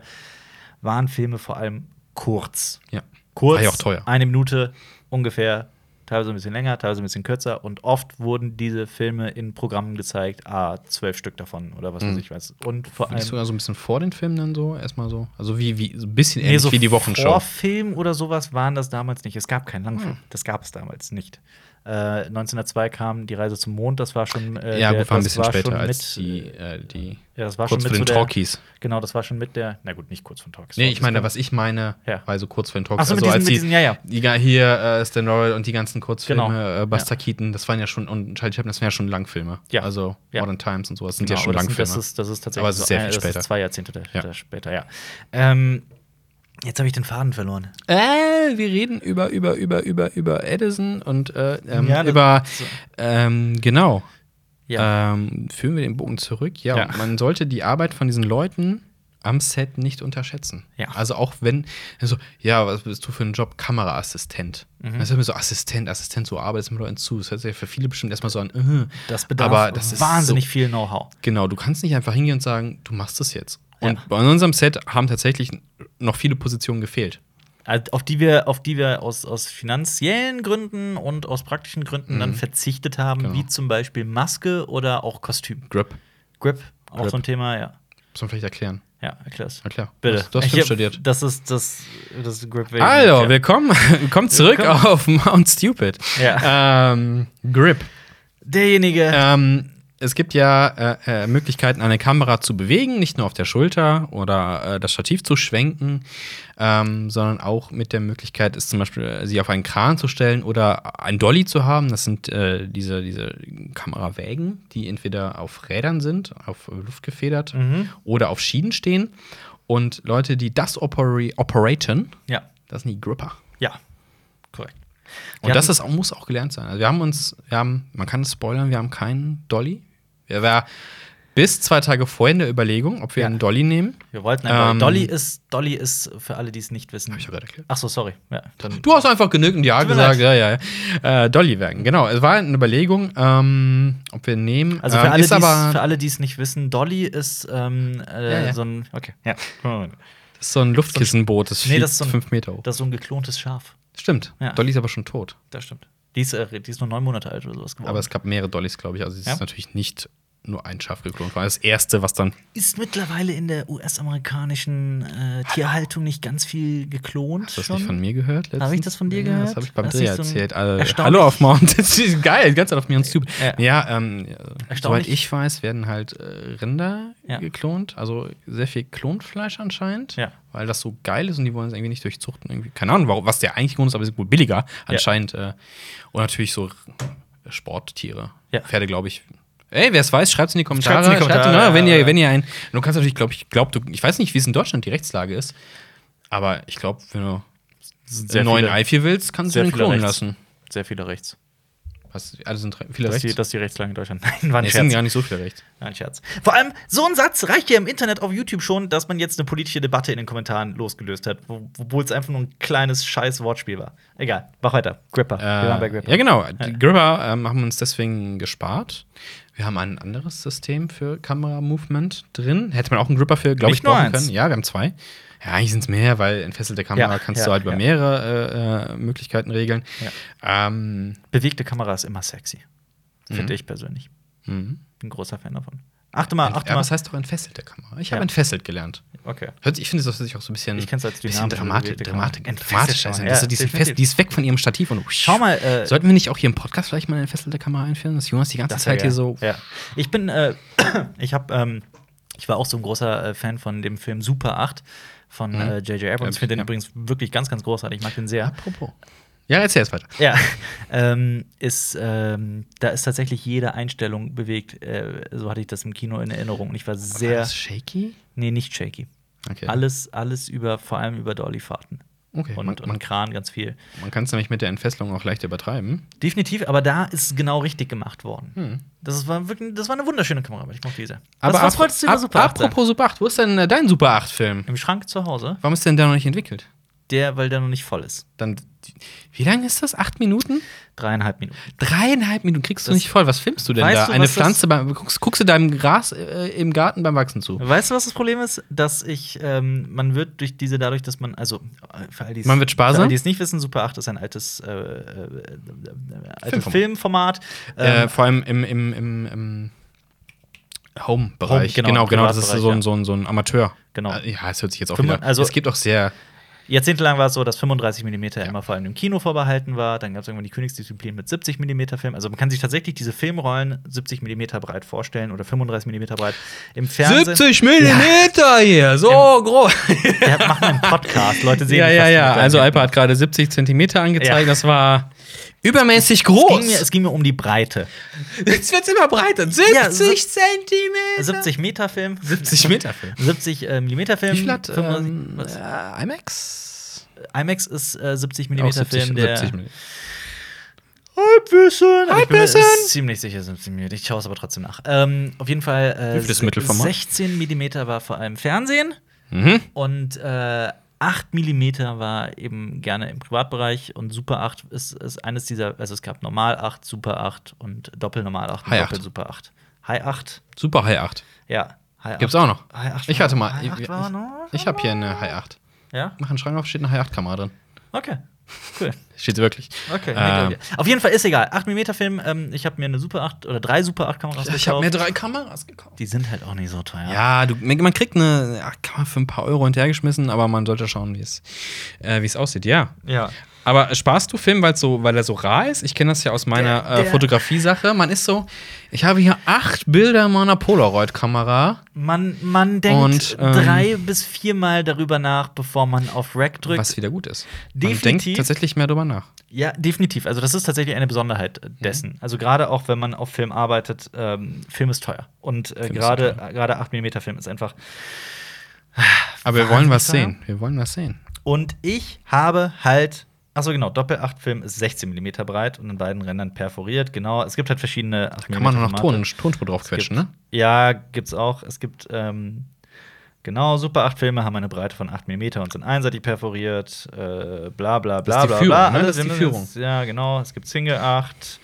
waren Filme vor allem kurz. Ja. Kurz, War ja auch teuer. eine Minute ungefähr, teilweise ein bisschen länger, teilweise ein bisschen kürzer. Und oft wurden diese Filme in Programmen gezeigt, ah, zwölf Stück davon oder was weiß Mhm. ich was. Und vor allem sogar so ein bisschen vor den Filmen dann so, erstmal so. Also wie, wie so ein bisschen Nee, ähnlich so wie die Wochenshow. Vorfilm oder sowas waren das damals nicht. Es gab keinen Langfilm. Hm. Das gab es damals nicht. Äh, 1902 kam die Reise zum Mond. Das war schon. Äh, ja, der- gut, war ein bisschen später schon als mit, die, äh, die Ja, das war kurz schon vor mit den so Talkies. Genau, das war schon mit der. Na gut, nicht kurz von Talkies. Nee, ich meine, was ich meine, Ja. war so kurz vor den Talkies. Ach so, mit also diesen- als die, diesen- ja, ja. Die, hier äh, Stan Laurel und die ganzen Kurzfilme, Genau. äh, Buster Keaton, das waren ja schon, und Charlie Chaplin, das waren ja schon Langfilme. Ja. Also Ja. Modern Times und sowas sind Genau, ja schon Langfilme. Das ist, das ist tatsächlich Aber es ist so sehr ein- viel das später. Ist zwei Jahrzehnte Ja. später, ja. Ähm, jetzt habe ich den Faden verloren. Äh, wir reden über, über, über, über, über Edison und äh, ähm, Ja, das- über, so. ähm, genau. Ja. Ähm, führen wir den Bogen zurück. Ja, Ja. man sollte die Arbeit von diesen Leuten am Set nicht unterschätzen. Ja. Also auch wenn, so, ja, was bist du für einen Job? Kameraassistent. Mhm. Das ist immer so Assistent, Assistent, so arbeitest mit Leuten zu. Das hört sich ja für viele bestimmt erstmal so an, äh. das bedarf aber das ist wahnsinnig so- viel Know-how. Genau, du kannst nicht einfach hingehen und sagen, du machst es jetzt. Ja. Und bei unserem Set haben tatsächlich noch viele Positionen gefehlt. Also, auf die wir, auf die wir aus, aus finanziellen Gründen und aus praktischen Gründen dann verzichtet haben, Genau. wie zum Beispiel Maske oder auch Kostüm. Grip, Grip, auch Grip. so ein Thema, ja. muss man vielleicht erklären. Ja, erklär's. Erklär. Bitte. Du hast, Film studiert. Das ist das, das ist Grip. Hallo, ja. willkommen. Willkommen zurück Willkommen. auf Mount Stupid. Ja. Ähm, Grip. Derjenige. Ähm, es gibt ja äh, äh, Möglichkeiten, eine Kamera zu bewegen, nicht nur auf der Schulter oder äh, das Stativ zu schwenken, ähm, sondern auch mit der Möglichkeit, ist zum Beispiel, äh, sie auf einen Kran zu stellen oder ein Dolly zu haben. Das sind äh, diese, diese Kamerawägen, die entweder auf Rädern sind, auf Luft gefedert Mhm. oder auf Schienen stehen. Und Leute, die das operi operaten, Ja, das sind die Gripper. ja. Korrekt. Und das ist, muss auch gelernt sein. Also wir haben uns, wir haben, man kann es spoilern, wir haben keinen Dolly. Wir war bis zwei Tage vorher in der Überlegung, ob wir Ja. einen Dolly nehmen. Wir wollten einen Dolly. Ähm, Dolly ist, Dolly ist für alle, die es nicht wissen. Hab ich gerade erklärt. Ach so, sorry. Ja, Du hast einfach genügend Ja gesagt, ja, ja. ja. Äh, Dolly-Wagen, genau. Es war eine Überlegung, ähm, ob wir nehmen. Also für ähm, alle, alle, die es nicht wissen, Dolly ist ähm, äh, Ja, so ein. Okay, ja. das ist so ein Luftkissenboot, das Nee, das ist so ein- fünf Meter hoch. Das ist so ein geklontes Schaf. Stimmt. Dolly ist aber schon tot. Das stimmt. Die ist, äh, die ist nur neun Monate alt oder sowas geworden. Aber es gab mehrere Dollys, glaube ich. Also es Ja. ist natürlich nicht nur ein Schaf geklont. War das erste, was dann. ist mittlerweile in der US-amerikanischen äh, Tierhaltung nicht ganz viel geklont. Hast du das schon? nicht von mir gehört? Habe ich das von dir Ja, gehört? Das habe ich beim Das Dreh so erzählt. Also, hallo auf Mount. Das ist geil. Die ganze Zeit auf mir und Stupid. Ja. Ja, ähm, soweit ich weiß, werden halt äh, Rinder Ja. geklont. Also sehr viel Klonfleisch anscheinend. Ja. Weil das so geil ist und die wollen es irgendwie nicht durchzuchten. Irgendwie. Keine Ahnung, warum, was der eigentlich Grund ist, aber es ist wohl billiger anscheinend. Äh, und natürlich so Sporttiere. Ja. Pferde, glaube ich. Ey, wer es weiß, schreibt es in die Kommentare. Schreibt's in die Kommentare, Schreibt, na, wenn, ihr, wenn ihr ein. Du kannst natürlich, glaube ich, glaub, du, ich weiß nicht, wie es in Deutschland die Rechtslage ist, aber ich glaube, wenn du einen neuen viele- Eifel willst, kannst du sehr den klonen rechts. lassen. Sehr viele rechts. Was, alle sind viele Das rechts. die, das ist die Rechtslage in Deutschland. Nein, war ein nee, Scherz. sind gar nicht so viele rechts. War ein Scherz. Vor allem, so ein Satz reicht ja im Internet auf YouTube schon, dass man jetzt eine politische Debatte in den Kommentaren losgelöst hat, wo- obwohl es einfach nur ein kleines scheiß Wortspiel war. Egal, mach weiter. Gripper. Wir waren bei Äh, Gripper. ja, genau. Die Gripper ähm, haben uns deswegen gespart. Wir haben ein anderes System für Kamera-Movement drin. Hätte man auch einen Gripper für, glaube ich, brauchen können. Ja, wir haben zwei. Ja, eigentlich sind es mehr, weil entfesselte Kamera Ja, kannst ja, du halt über ja. mehrere äh, äh, Möglichkeiten regeln. Ähm, Bewegte Kamera ist immer sexy. Mhm. Finde ich persönlich. mhm. Bin ein großer Fan davon. Achte mal, achte Aber mal. was heißt doch entfesselte Kamera? Ich habe entfesselt gelernt. Okay. Ich finde es auch so ein bisschen, Ich kenn's als bisschen Dramatik, Dramatik, Entfesselt, sein. ja, Das. Fest, die ist weg von ihrem Stativ und Schau mal, äh, Sollten wir nicht auch hier im Podcast vielleicht mal eine entfesselte Kamera einführen, dass Jonas die ganze Das Zeit hier so. Ja. Ich bin, äh, ich habe, ähm, ich war auch so ein großer äh, Fan von dem Film Super 8 von Mhm. äh, J.J. Abrams. Ich finde den Ja. übrigens wirklich ganz, ganz großartig. Ich mag den sehr. Apropos. Ja, erzähl es weiter. Ja, ähm, ist, ähm, da ist tatsächlich jede Einstellung bewegt. Äh, so hatte ich das im Kino in Erinnerung. Und ich war War sehr, das shaky? nee, nicht shaky. Okay. Alles, alles über, vor allem über Dolly-Fahrten. Okay, und, man- und Kran ganz viel. Man kann es nämlich mit der Entfesselung auch leicht übertreiben. Definitiv, aber da ist es genau richtig gemacht worden. Das war wirklich, das war eine wunderschöne Kamera, ich mochte diese. Hm. Aber was, was wolltest du über Super 8 sagen? Apropos Super 8, wo ist denn äh, dein Super 8-Film? Im Schrank zu Hause, Warum ist denn der noch nicht entwickelt? der, weil der noch nicht voll ist. Dann, wie lange ist das? Acht Minuten? Dreieinhalb Minuten. Dreieinhalb Minuten kriegst du Das- nicht voll. Was filmst du denn Weißt da? du, Eine Pflanze beim. Guckst, guckst du deinem Gras äh, im Garten beim Wachsen zu? Weißt du, was das Problem ist? Dass ich, ähm, man wird durch diese, dadurch, dass man, also, äh, für all die Man wird sparsam? Für all die es nicht wissen, Super 8 ist ein altes, äh, äh, äh, altes Filmformat. Filmformat. äh, Ähm, vor allem im, im, im, im Home-Bereich. Home, genau, genau, genau. Das ist so ein, so ein, so ein Amateur. Genau. Äh, Ja, es hört sich jetzt auch wieder. also- es gibt auch sehr. Jahrzehntelang war es so, dass 35 mm immer vor allem im Kino vorbehalten war. Dann gab es irgendwann die Königsdisziplin mit 70 mm Film. Also man kann sich tatsächlich diese Filmrollen 70 mm breit vorstellen oder 35 mm breit im Fernsehen. Millimeter hier, so groß. Wir machen einen Podcast, Leute sehen Ja, ja, ja. Also Alper hat gerade 70 Zentimeter angezeigt. Ja. Das war übermäßig es groß. ging, mir, es ging mir um die Breite. Jetzt wird's immer breiter. 70 Ja, Zentimeter. 70 Meter Film. 70 Meter Film. 70 äh, Millimeter Film. Wie viel hat 35 ähm, äh, IMAX? IMAX ist äh, 70 mm Auch 70, Film, der 70 Millimeter. Halbwissen. Aber Ich bin mir Halbwissen. ziemlich sicher 70 mm. Ich schaue es aber trotzdem nach. Ähm, auf jeden Fall äh, Wie viel ist Mittelformat? 16 mm war vor allem Fernsehen Mhm. und äh, 8 mm war eben gerne im Privatbereich und Super 8 ist, ist eines dieser, also es gab Normal 8, Super 8 und Doppel-Normal 8 und High 8. Doppel-Super 8. High 8, Super High 8. ja. High Gibt's 8. auch noch. High 8 Ich hatte mal. High 8 ich noch? ich habe hier eine High 8. Ja, Mach einen Schrank auf, steht eine High 8 Kamera drin. okay. Cool. Steht wirklich. Okay, Ähm, ich. Auf jeden Fall ist egal. 8 mm Film, ähm, ich habe mir eine Super 8 oder drei Super 8 Kameras Ich habe mir gekauft. drei Kameras gekauft. Die sind halt auch nicht so teuer. Ja, du, man kriegt eine ja, Kamera für ein paar Euro hinterhergeschmissen, aber man sollte schauen, wie es äh, wie es aussieht. Ja. Ja. Aber sparst du Film, weil's so, weil er so rar ist? Ich kenne das ja aus meiner Der- äh, Fotografie-Sache. Man ist so, ich habe hier acht Bilder in meiner Polaroid-Kamera. Man, man denkt Und, ähm, drei bis viermal darüber nach, bevor man auf Rack drückt. Was wieder gut ist. Man Definitiv. denkt tatsächlich mehr drüber nach. Ja, definitiv. Also, das ist tatsächlich eine Besonderheit äh, dessen. Also, gerade auch wenn man auf Film arbeitet, ähm, Film ist teuer. Und äh, gerade teuer. äh, gerade 8 Film ist einfach. Aber wir wollen was sehen. Wir wollen was sehen. Und ich habe halt. Achso, genau, Doppel-8-Film ist 16 mm breit und in beiden Rändern perforiert. Genau, es gibt halt verschiedene 8 mm Kann man nur noch. Ton, Tonspur draufquetschen, ne? Ja, gibt's auch. Es gibt, ähm, genau, Super 8 Filme haben eine Breite von 8 mm und sind einseitig perforiert, äh, bla bla bla ist die bla Führung, bla. ne? Das ist die Führung. Ja, genau. Es gibt Single 8.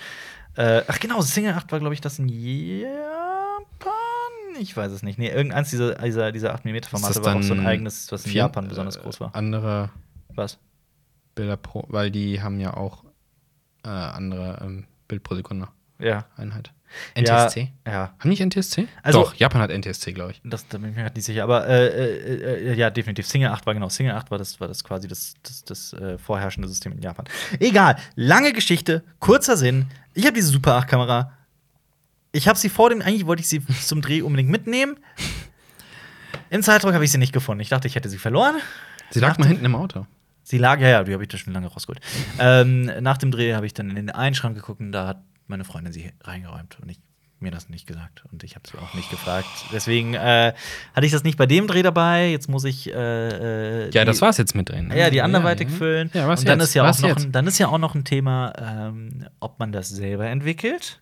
Äh, ach genau, Single 8 war, glaube ich, das in Japan? Ich weiß es nicht. Nee, irgendeins dieser, dieser, dieser 8 mm Formate das war auch so ein eigenes, was in Vier- Japan besonders äh, groß war. Andere Was? Bilder pro, weil die haben ja auch äh, andere ähm, Bild pro Sekunde Ja. Einheit. NTSC? Ja. Haben nicht NTSC? Also- Doch, Japan hat NTSC, glaube ich. Das, da bin ich mir gerade nicht sicher, aber äh, äh, äh, ja, definitiv. Single 8 war genau. Single 8 war das, war das quasi das, das, das äh, vorherrschende System in Japan. Egal, lange Geschichte, kurzer Sinn. Ich habe diese Super 8-Kamera. Ich habe sie vor dem, eigentlich wollte ich sie zum Dreh unbedingt mitnehmen. Im Zeitdruck habe ich sie nicht gefunden. Ich dachte, ich hätte sie verloren. Sie lag mal hinten im Auto. Sie lag, ja, ja, die habe ich da schon lange rausgeholt. ähm, nach dem Dreh habe ich dann in den einen Schrank geguckt und da hat meine Freundin sie reingeräumt und ich mir das nicht gesagt und ich habe sie auch nicht gefragt. Deswegen äh, hatte ich das nicht bei dem Dreh dabei. Jetzt muss ich äh, äh, Ja, die- das war's jetzt mit drin. ne? Ja, die anderweitig ja. füllen. Ja, was und dann jetzt? ist ja auch Was noch jetzt? ein, dann ist ja auch noch ein Thema, ähm, ob man das selber entwickelt.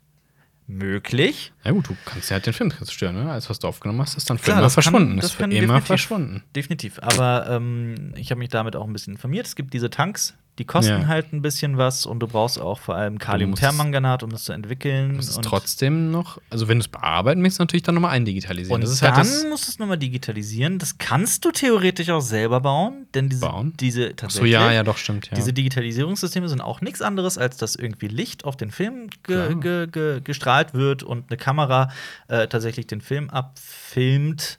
Möglich. Ja gut, du kannst ja halt den Film zerstören, ne? Alles, was du aufgenommen hast, ist dann für Klar, immer das kann- verschwunden. das ist für immer definitiv. verschwunden. Definitiv. Aber ähm, ich habe mich damit auch ein bisschen informiert. Es gibt diese Tanks, die kosten Ja. halt ein bisschen was und du brauchst auch vor allem Kaliumpermanganat, um das zu entwickeln. Das ist und trotzdem noch, also wenn du es bearbeiten möchtest, natürlich dann nochmal eindigitalisieren. und das ist dann halt das. musst du es nochmal digitalisieren. Das kannst du theoretisch auch selber bauen, denn diese, Bauen? diese Ach so, tatsächlich, ja, ja, doch, stimmt, ja. diese Digitalisierungssysteme sind auch nichts anderes, als dass irgendwie Licht auf den Film ge ge ge gestrahlt wird und eine Kamera äh, tatsächlich den Film abfilmt.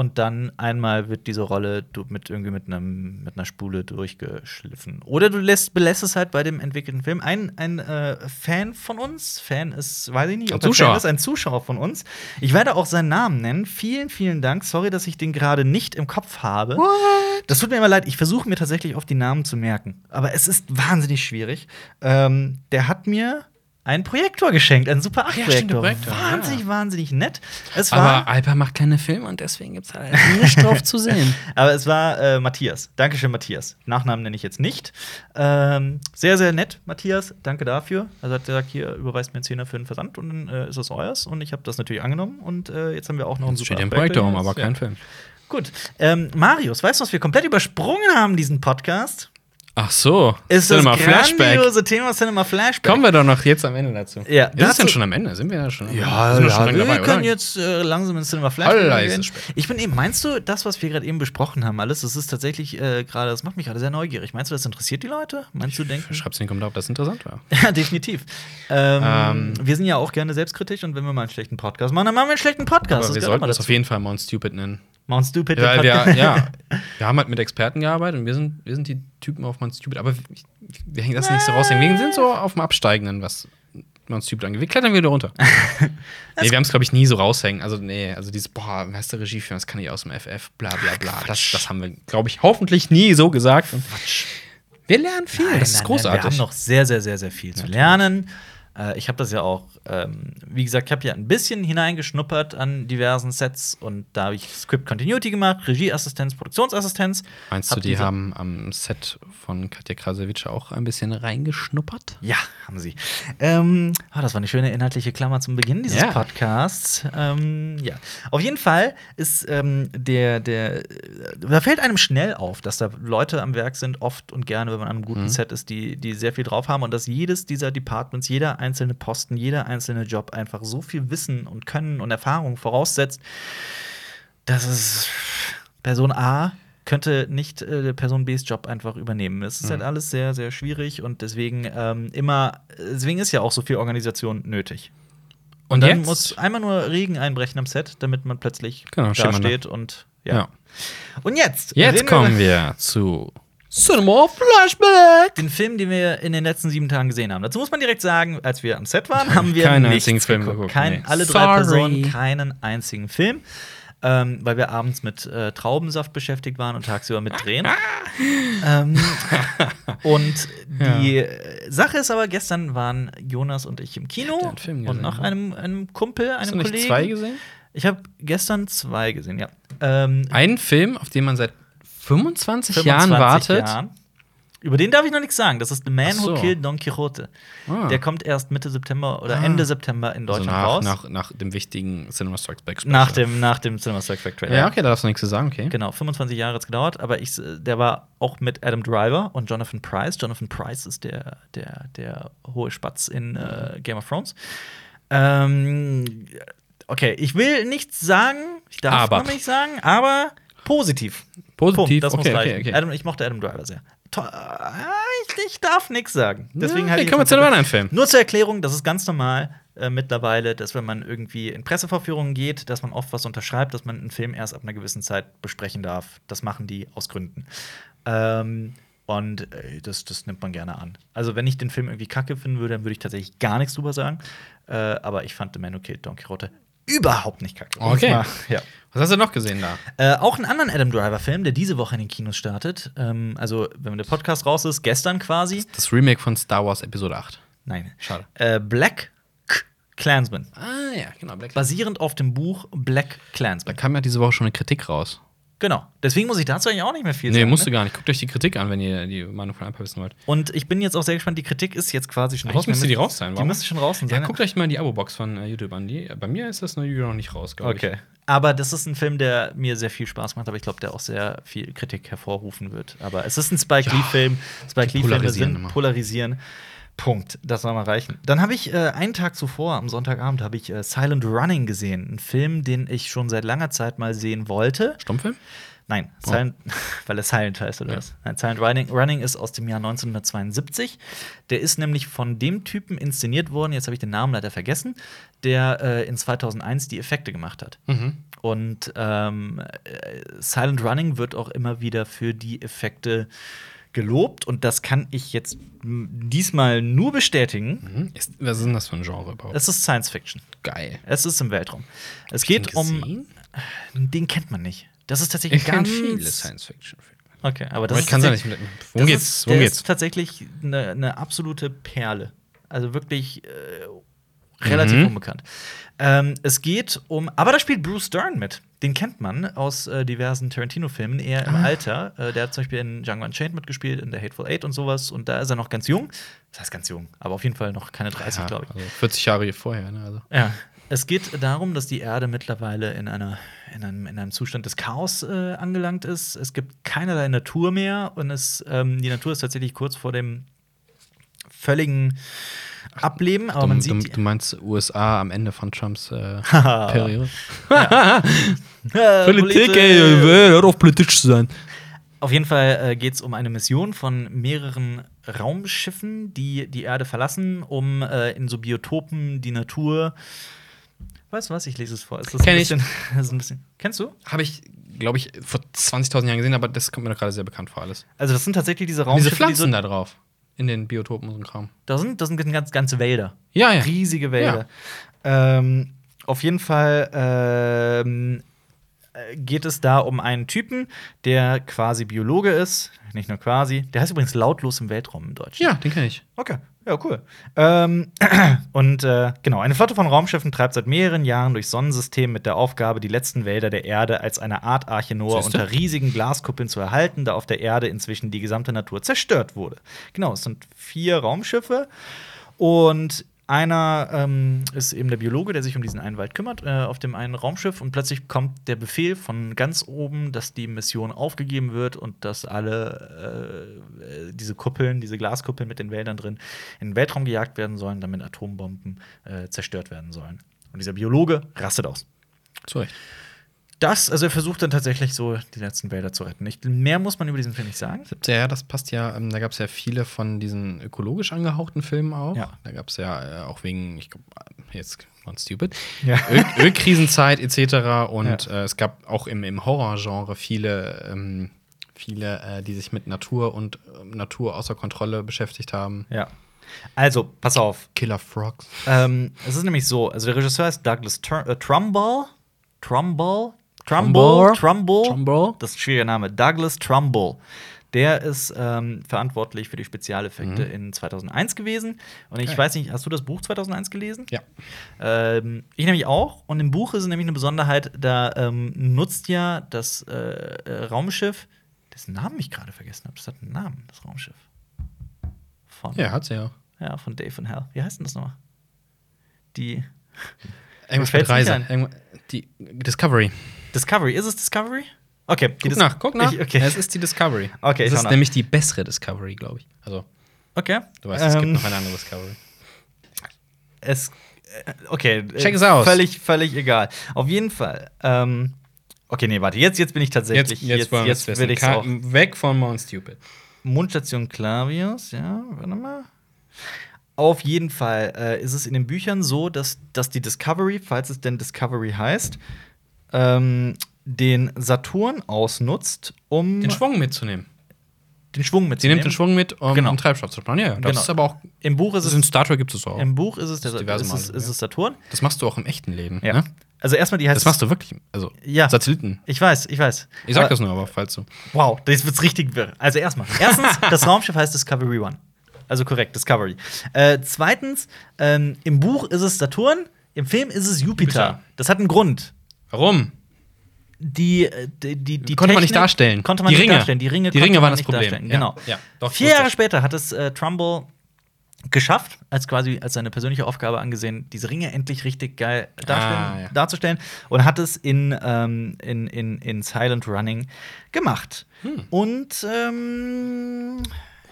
Und dann einmal wird diese Rolle mit irgendwie mit, einem, mit einer Spule durchgeschliffen. Oder du lässt, belässt es halt bei dem entwickelten Film. Ein, ein äh, Fan von uns, Fan ist, weiß ich nicht, Ein ob er Zuschauer. Fan ist, ein Zuschauer von uns. Ich werde auch seinen Namen nennen. Vielen, vielen Dank. Sorry, dass ich den gerade nicht im Kopf habe. Das tut mir immer leid. Ich versuche mir tatsächlich oft die Namen zu merken. Aber es ist wahnsinnig schwierig. Ähm, der hat mir einen Projektor geschenkt, einen Super 8 ja, stimmt, der Projektor. Projektor, Wahnsinnig, ja. wahnsinnig nett. Es war, Aber Alper macht keine Filme und deswegen gibt es halt nicht drauf zu sehen. aber es war äh, Matthias. Dankeschön, Matthias. Nachnamen nenne ich jetzt nicht. Ähm, sehr, sehr nett, Matthias. Danke dafür. Also hat gesagt, hier überweist mir einen Zehner für den Versand und dann äh, ist das euers. Und ich habe das natürlich angenommen. Und äh, jetzt haben wir auch noch einen steht Super ein 8 Projektor um, Projektor aber kein Film. Gut. Ähm, Marius, weißt du, was wir komplett übersprungen haben, diesen Podcast? Ach so. Ist Cinema das Flashback. grandiose Thema Cinema Flashback. Kommen wir doch noch jetzt am Ende dazu. Ja, Ist es dazu- denn schon am Ende? Sind wir ja schon am Ja, Ende? Sind ja, schon lange wir dabei, können oder? jetzt äh, langsam ins Cinema Flashback gehen. Ich bin eben, meinst du, das, was wir gerade eben besprochen haben, alles, das ist tatsächlich äh, gerade, das macht mich gerade sehr neugierig. Meinst du, das interessiert die Leute? Meinst du, denken? Schreib's in den Kommentaren, ob das interessant war. Ja, definitiv. Ähm, Ähm. wir sind ja auch gerne selbstkritisch und wenn wir mal einen schlechten Podcast machen, dann machen wir einen schlechten Podcast. Aber Das wir sollten dazu. auf jeden Fall Mount Stupid nennen. Mount Stupid, der Weil wir, ja, wir haben halt mit Experten gearbeitet und wir sind, wir sind die Typen auf Mount Stupid. Aber wir, wir hängen das nicht so raushängen. Wir sind so auf dem Absteigenden, was Mount Stupid angeht. Wir klettern wieder runter. nee, wir haben es, glaube ich, nie so raushängen. Also, nee, also dieses, boah, Meister Regiefilm, das kann ich aus dem FF, bla bla bla. Das, das haben wir, glaube ich, hoffentlich nie so gesagt. Und wir lernen viel. Nein, das ist nein, großartig. Nein, wir haben noch sehr, sehr, sehr, sehr viel zu lernen. Äh, ich habe das ja auch, ähm, wie gesagt, ich habe ja ein bisschen hineingeschnuppert an diversen Sets und da habe ich Script Continuity gemacht, Regieassistenz, Produktionsassistenz. Meinst du, die haben am Set von Katja Krasowitsch auch ein bisschen reingeschnuppert? Ja, haben sie. Ähm, ah, das war eine schöne inhaltliche Klammer zum Beginn dieses Ja. Podcasts. Ähm, ja, auf jeden Fall ist ähm, der, der, da fällt einem schnell auf, dass da Leute am Werk sind, oft und gerne, wenn man an einem guten Set ist, die, die sehr viel drauf haben und dass jedes dieser Departments, jeder einzelne Posten, jeder einzelne Job einfach so viel Wissen und Können und Erfahrung voraussetzt, dass es Person A könnte nicht äh, Person Bs Job einfach übernehmen. Es ist halt alles sehr, sehr schwierig und deswegen ähm, immer, deswegen ist ja auch so viel Organisation nötig. Und, Und dann jetzt? muss einmal nur Regen einbrechen am Set, damit man plötzlich Genau, da steht und ja. Ja. Und jetzt, Jetzt kommen wir zu Cinema Flashback. den Film, den wir in den letzten sieben Tagen gesehen haben. Dazu muss man direkt sagen, als wir am Set waren, haben wir Keinen einzigen Film geguckt. Kein, nee. Alle drei Sorry. Personen keinen einzigen Film. Ähm, weil wir abends mit äh, Traubensaft beschäftigt waren und tagsüber mit Drehen. ähm, und die äh, Sache ist aber, gestern waren Jonas und ich im Kino Film und gesehen, noch ne? einem, einem Kumpel, Hast du einem nicht Kollegen. zwei gesehen? Ich habe gestern zwei gesehen, ja. Ähm, Einen Film, auf den man seit 25, 25 Jahren wartet. Jahren. Über den darf ich noch nichts sagen. Das ist The Man so. Who Killed Don Quixote. Ah. Der kommt erst Mitte September oder Ah. Ende September in Also Deutschland nach, raus. nach, nach dem wichtigen Cinema Strikes Back Special. nach, dem, nach dem Cinema Strikes Back Trailer. Ja, okay, da darfst du nichts zu sagen, okay. Genau, 25 Jahre hat es gedauert, aber ich, der war auch mit Adam Driver und Jonathan Price. Jonathan Price ist der, der, der hohe Spatz in äh, Game of Thrones. Ähm, okay, ich will nichts sagen, ich darf Aber. noch nicht sagen, aber positiv. Positiv, Punkt, das muss okay, okay, reichen. okay. Adam, ich mochte Adam Driver sehr. To äh, ich, ich darf nichts sagen. Deswegen Ja, halt okay, kommen wir zu einem anderen Film. Nur zur Erklärung, das ist ganz normal äh, mittlerweile, dass wenn man irgendwie in Pressevorführungen geht, dass man oft was unterschreibt, dass man einen Film erst ab einer gewissen Zeit besprechen darf. Das machen die aus Gründen. Ähm, und äh, das, das nimmt man gerne an. Also, wenn ich den Film irgendwie kacke finden würde, dann würde ich tatsächlich gar nichts drüber sagen. Äh, aber ich fand The Man Who Killed Don Quixote überhaupt nicht kacke. Okay. mal- Ja. Was hast du noch gesehen da? Äh, auch einen anderen Adam Driver-Film, der diese Woche in den Kinos startet. Ähm, also, wenn der Podcast raus ist, gestern quasi. Das Remake von Star Wars Episode 8. Nein. Schade. Äh, Black K Klansman. Ah, ja, genau. Black Basierend auf dem Buch Black Da Klansman. kam ja diese Woche schon eine Kritik raus. Genau. Deswegen muss ich dazu eigentlich auch nicht mehr viel Nee, sagen. musst du ne? gar nicht. Guckt euch die Kritik an, wenn ihr die Meinung von Alper wissen wollt. Und ich bin jetzt auch sehr gespannt. Die Kritik ist jetzt quasi schon raus. müsste die raus sein, Die warum? müsste schon raus sein. Ja, guckt euch mal die Abo-Box von äh, YouTube an. Die, bei mir ist das noch noch nicht raus, glaube ich. Okay. Aber das ist ein Film, der mir sehr viel Spaß macht, aber ich glaube, der auch sehr viel Kritik hervorrufen wird. Aber es ist ein Spike Lee-Film. Spike Lee-Filme sind immer. polarisieren. Punkt. Das soll mal reichen. Dann habe ich äh, einen Tag zuvor, am Sonntagabend, habe ich äh, Silent Running gesehen. Ein Film, den ich schon seit langer Zeit mal sehen wollte. Stummfilm? Nein, Silent, weil er Silent heißt oder Ja. was? Nein, Silent Running, Running ist aus dem Jahr 1972. Der ist nämlich von dem Typen inszeniert worden, jetzt habe ich den Namen leider vergessen, der äh, in 2001 die Effekte gemacht hat. Mhm. Und ähm, äh, Silent Running wird auch immer wieder für die Effekte gelobt und das kann ich jetzt diesmal nur bestätigen. Mhm. Ist, was ist denn das für ein Genre überhaupt? Es ist Science Fiction. Geil. Es ist im Weltraum. Es Hab ich geht um. Den kennt man nicht. Das ist tatsächlich Ich kenne ganz. viele Science-Fiction-Filme. Okay, aber das Aber ist ich kann sagen, tatsächlich- worum das geht's? Ist, Worum geht's? ist tatsächlich eine, eine absolute Perle. Also wirklich äh, relativ Mhm. unbekannt. Ähm, es geht um, aber da spielt Bruce Dern mit. Den kennt man aus äh, diversen Tarantino-Filmen, eher im Ah. Alter. Äh, der hat zum Beispiel in Django Unchained mitgespielt, in The Hateful Eight und sowas. Und da ist er noch ganz jung. Das heißt ganz jung, aber auf jeden Fall noch keine 30, Ja, glaube ich. also 40 Jahre vorher, ne? Also. Ja, es geht darum, dass die Erde mittlerweile in, einer, in, einem, in einem Zustand des Chaos äh, angelangt ist. Es gibt keinerlei Natur mehr und es, ähm, die Natur ist tatsächlich kurz vor dem völligen Ableben. Aber Du, man du, sieht. du meinst USA am Ende von Trumps äh. Periode? Äh, Politik, ey, hör auf politisch zu sein. Auf jeden Fall äh, geht es um eine Mission von mehreren Raumschiffen, die die Erde verlassen, um äh, in so Biotopen die Natur. Weißt du was? Ich lese es vor. Ist Kenn ein ich. bisschen, es ist ein bisschen. Kennst du? Habe ich, glaube ich, vor 20.000 Jahren gesehen, aber das kommt mir doch gerade sehr bekannt vor alles. Also, das sind tatsächlich diese Diese Raumschiffe, Pflanzen die so, da drauf. In den Biotopen und so Kram. da sind, das sind ganz, ganze Wälder. Ja, ja. Riesige Wälder. Ähm, auf jeden Fall ähm, äh, geht es da um einen Typen, der quasi Biologe ist. Nicht nur quasi. Der heißt übrigens lautlos im Weltraum im Deutschen. Ja, den kenne ich. Okay, ja, cool. Ähm, und äh, genau, eine Flotte von Raumschiffen treibt seit mehreren Jahren durchs Sonnensystem mit der Aufgabe, die letzten Wälder der Erde als eine Art Arche Noah unter riesigen Glaskuppeln zu erhalten, da auf der Erde inzwischen die gesamte Natur zerstört wurde. Genau, es sind vier Raumschiffe und einer ähm, ist eben der Biologe, der sich um diesen einen Wald kümmert, äh, auf dem einen Raumschiff. Und plötzlich kommt der Befehl von ganz oben, dass die Mission aufgegeben wird und dass alle äh, äh, diese Kuppeln, diese Glaskuppeln mit den Wäldern drin, in den Weltraum gejagt werden sollen, damit Atombomben äh, zerstört werden sollen. Und dieser Biologe rastet aus. Zu. Das, also er versucht dann tatsächlich so die letzten Wälder zu retten. Ich, mehr muss man über diesen Film nicht sagen. Ja, das passt ja. Ähm, da gab es ja viele von diesen ökologisch angehauchten Filmen auch. Ja. Da gab es ja äh, auch wegen, ich glaube, jetzt one stupid, Ja. Öl Ölkrisenzeit etc. Und Ja. äh, es gab auch im, im Horrorgenre viele, ähm, viele, äh, die sich mit Natur und äh, Natur außer Kontrolle beschäftigt haben. Ja. Also, pass auf. Killer Frogs. Ähm, es ist nämlich so, also der Regisseur ist Douglas Tur äh, Trumbull. Trumbull? Trumbull? Trumbull? Trumbull? Das ist ein schwieriger Name. Douglas Trumbull. Der ist ähm, verantwortlich für die Spezialeffekte in 2001 gewesen. Und ich Okay. weiß nicht, hast du das Buch 2001 gelesen? Ja. Ähm, ich nämlich auch. Und im Buch ist nämlich eine Besonderheit, da ähm, nutzt ja das äh, äh, Raumschiff, dessen Namen ich gerade vergessen habe. Das hat einen Namen, das Raumschiff. Von, Ja, hat's ja. ja, von Dave and Hell. Wie heißt denn das nochmal? Die Irgendwas mit Reise. Die Discovery. Discovery. Ist es Discovery? Okay. die Guck Dis- nach, guck nach. Ich, okay. Es ist die Discovery. Okay, es ist nach. nämlich die bessere Discovery, glaube ich. Also, okay. du weißt, es gibt Ähm, noch eine andere Discovery. Es, äh, okay. Check äh, es aus. Völlig, völlig egal. Auf jeden Fall. Ähm, okay, nee, warte. Jetzt, jetzt bin ich tatsächlich. jetzt, wir jetzt es will ich. Weg von Mount Stupid. Mundstation Clavius, ja, warte mal. Auf jeden Fall äh, ist es in den Büchern so, dass, dass die Discovery, falls es denn Discovery heißt, ähm, den Saturn ausnutzt, um Den Schwung mitzunehmen. den Schwung Sie mitzunehmen. nimmt den Schwung mit, um Genau. um Treibstoff zu sparen. Ja, ja, das Genau. ist aber auch. Im Buch ist es, in Star Trek gibt es auch. im Buch ist es, der, Das ist, Male, ist es Saturn. Das machst du auch im echten Leben. Ja. Ne? Also erstmal die heißt Das machst du wirklich. Also, Ja. Satelliten. Ich weiß, ich weiß. Ich sag Aber- das nur, aber falls du. Wow, das wird's richtig wirr. Also erstmal. Erstens, das Raumschiff heißt Discovery One. Also korrekt, Discovery. Äh, zweitens, ähm, im Buch ist es Saturn, im Film ist es Jupiter. Jupiter. Das hat einen Grund. Warum? Die, äh, die, die, die Konnte man nicht darstellen. Konnte man Die nicht Ringe. darstellen. Die Ringe, Die Ringe waren das Problem. darstellen. Ja. Genau. Ja, doch, Vier Jahre später hat es äh, Trumbull geschafft, als quasi als seine persönliche Aufgabe angesehen, diese Ringe endlich richtig geil Ah, ja. darzustellen und hat es in, ähm, in, in, in Silent Running gemacht. Hm. Und ähm,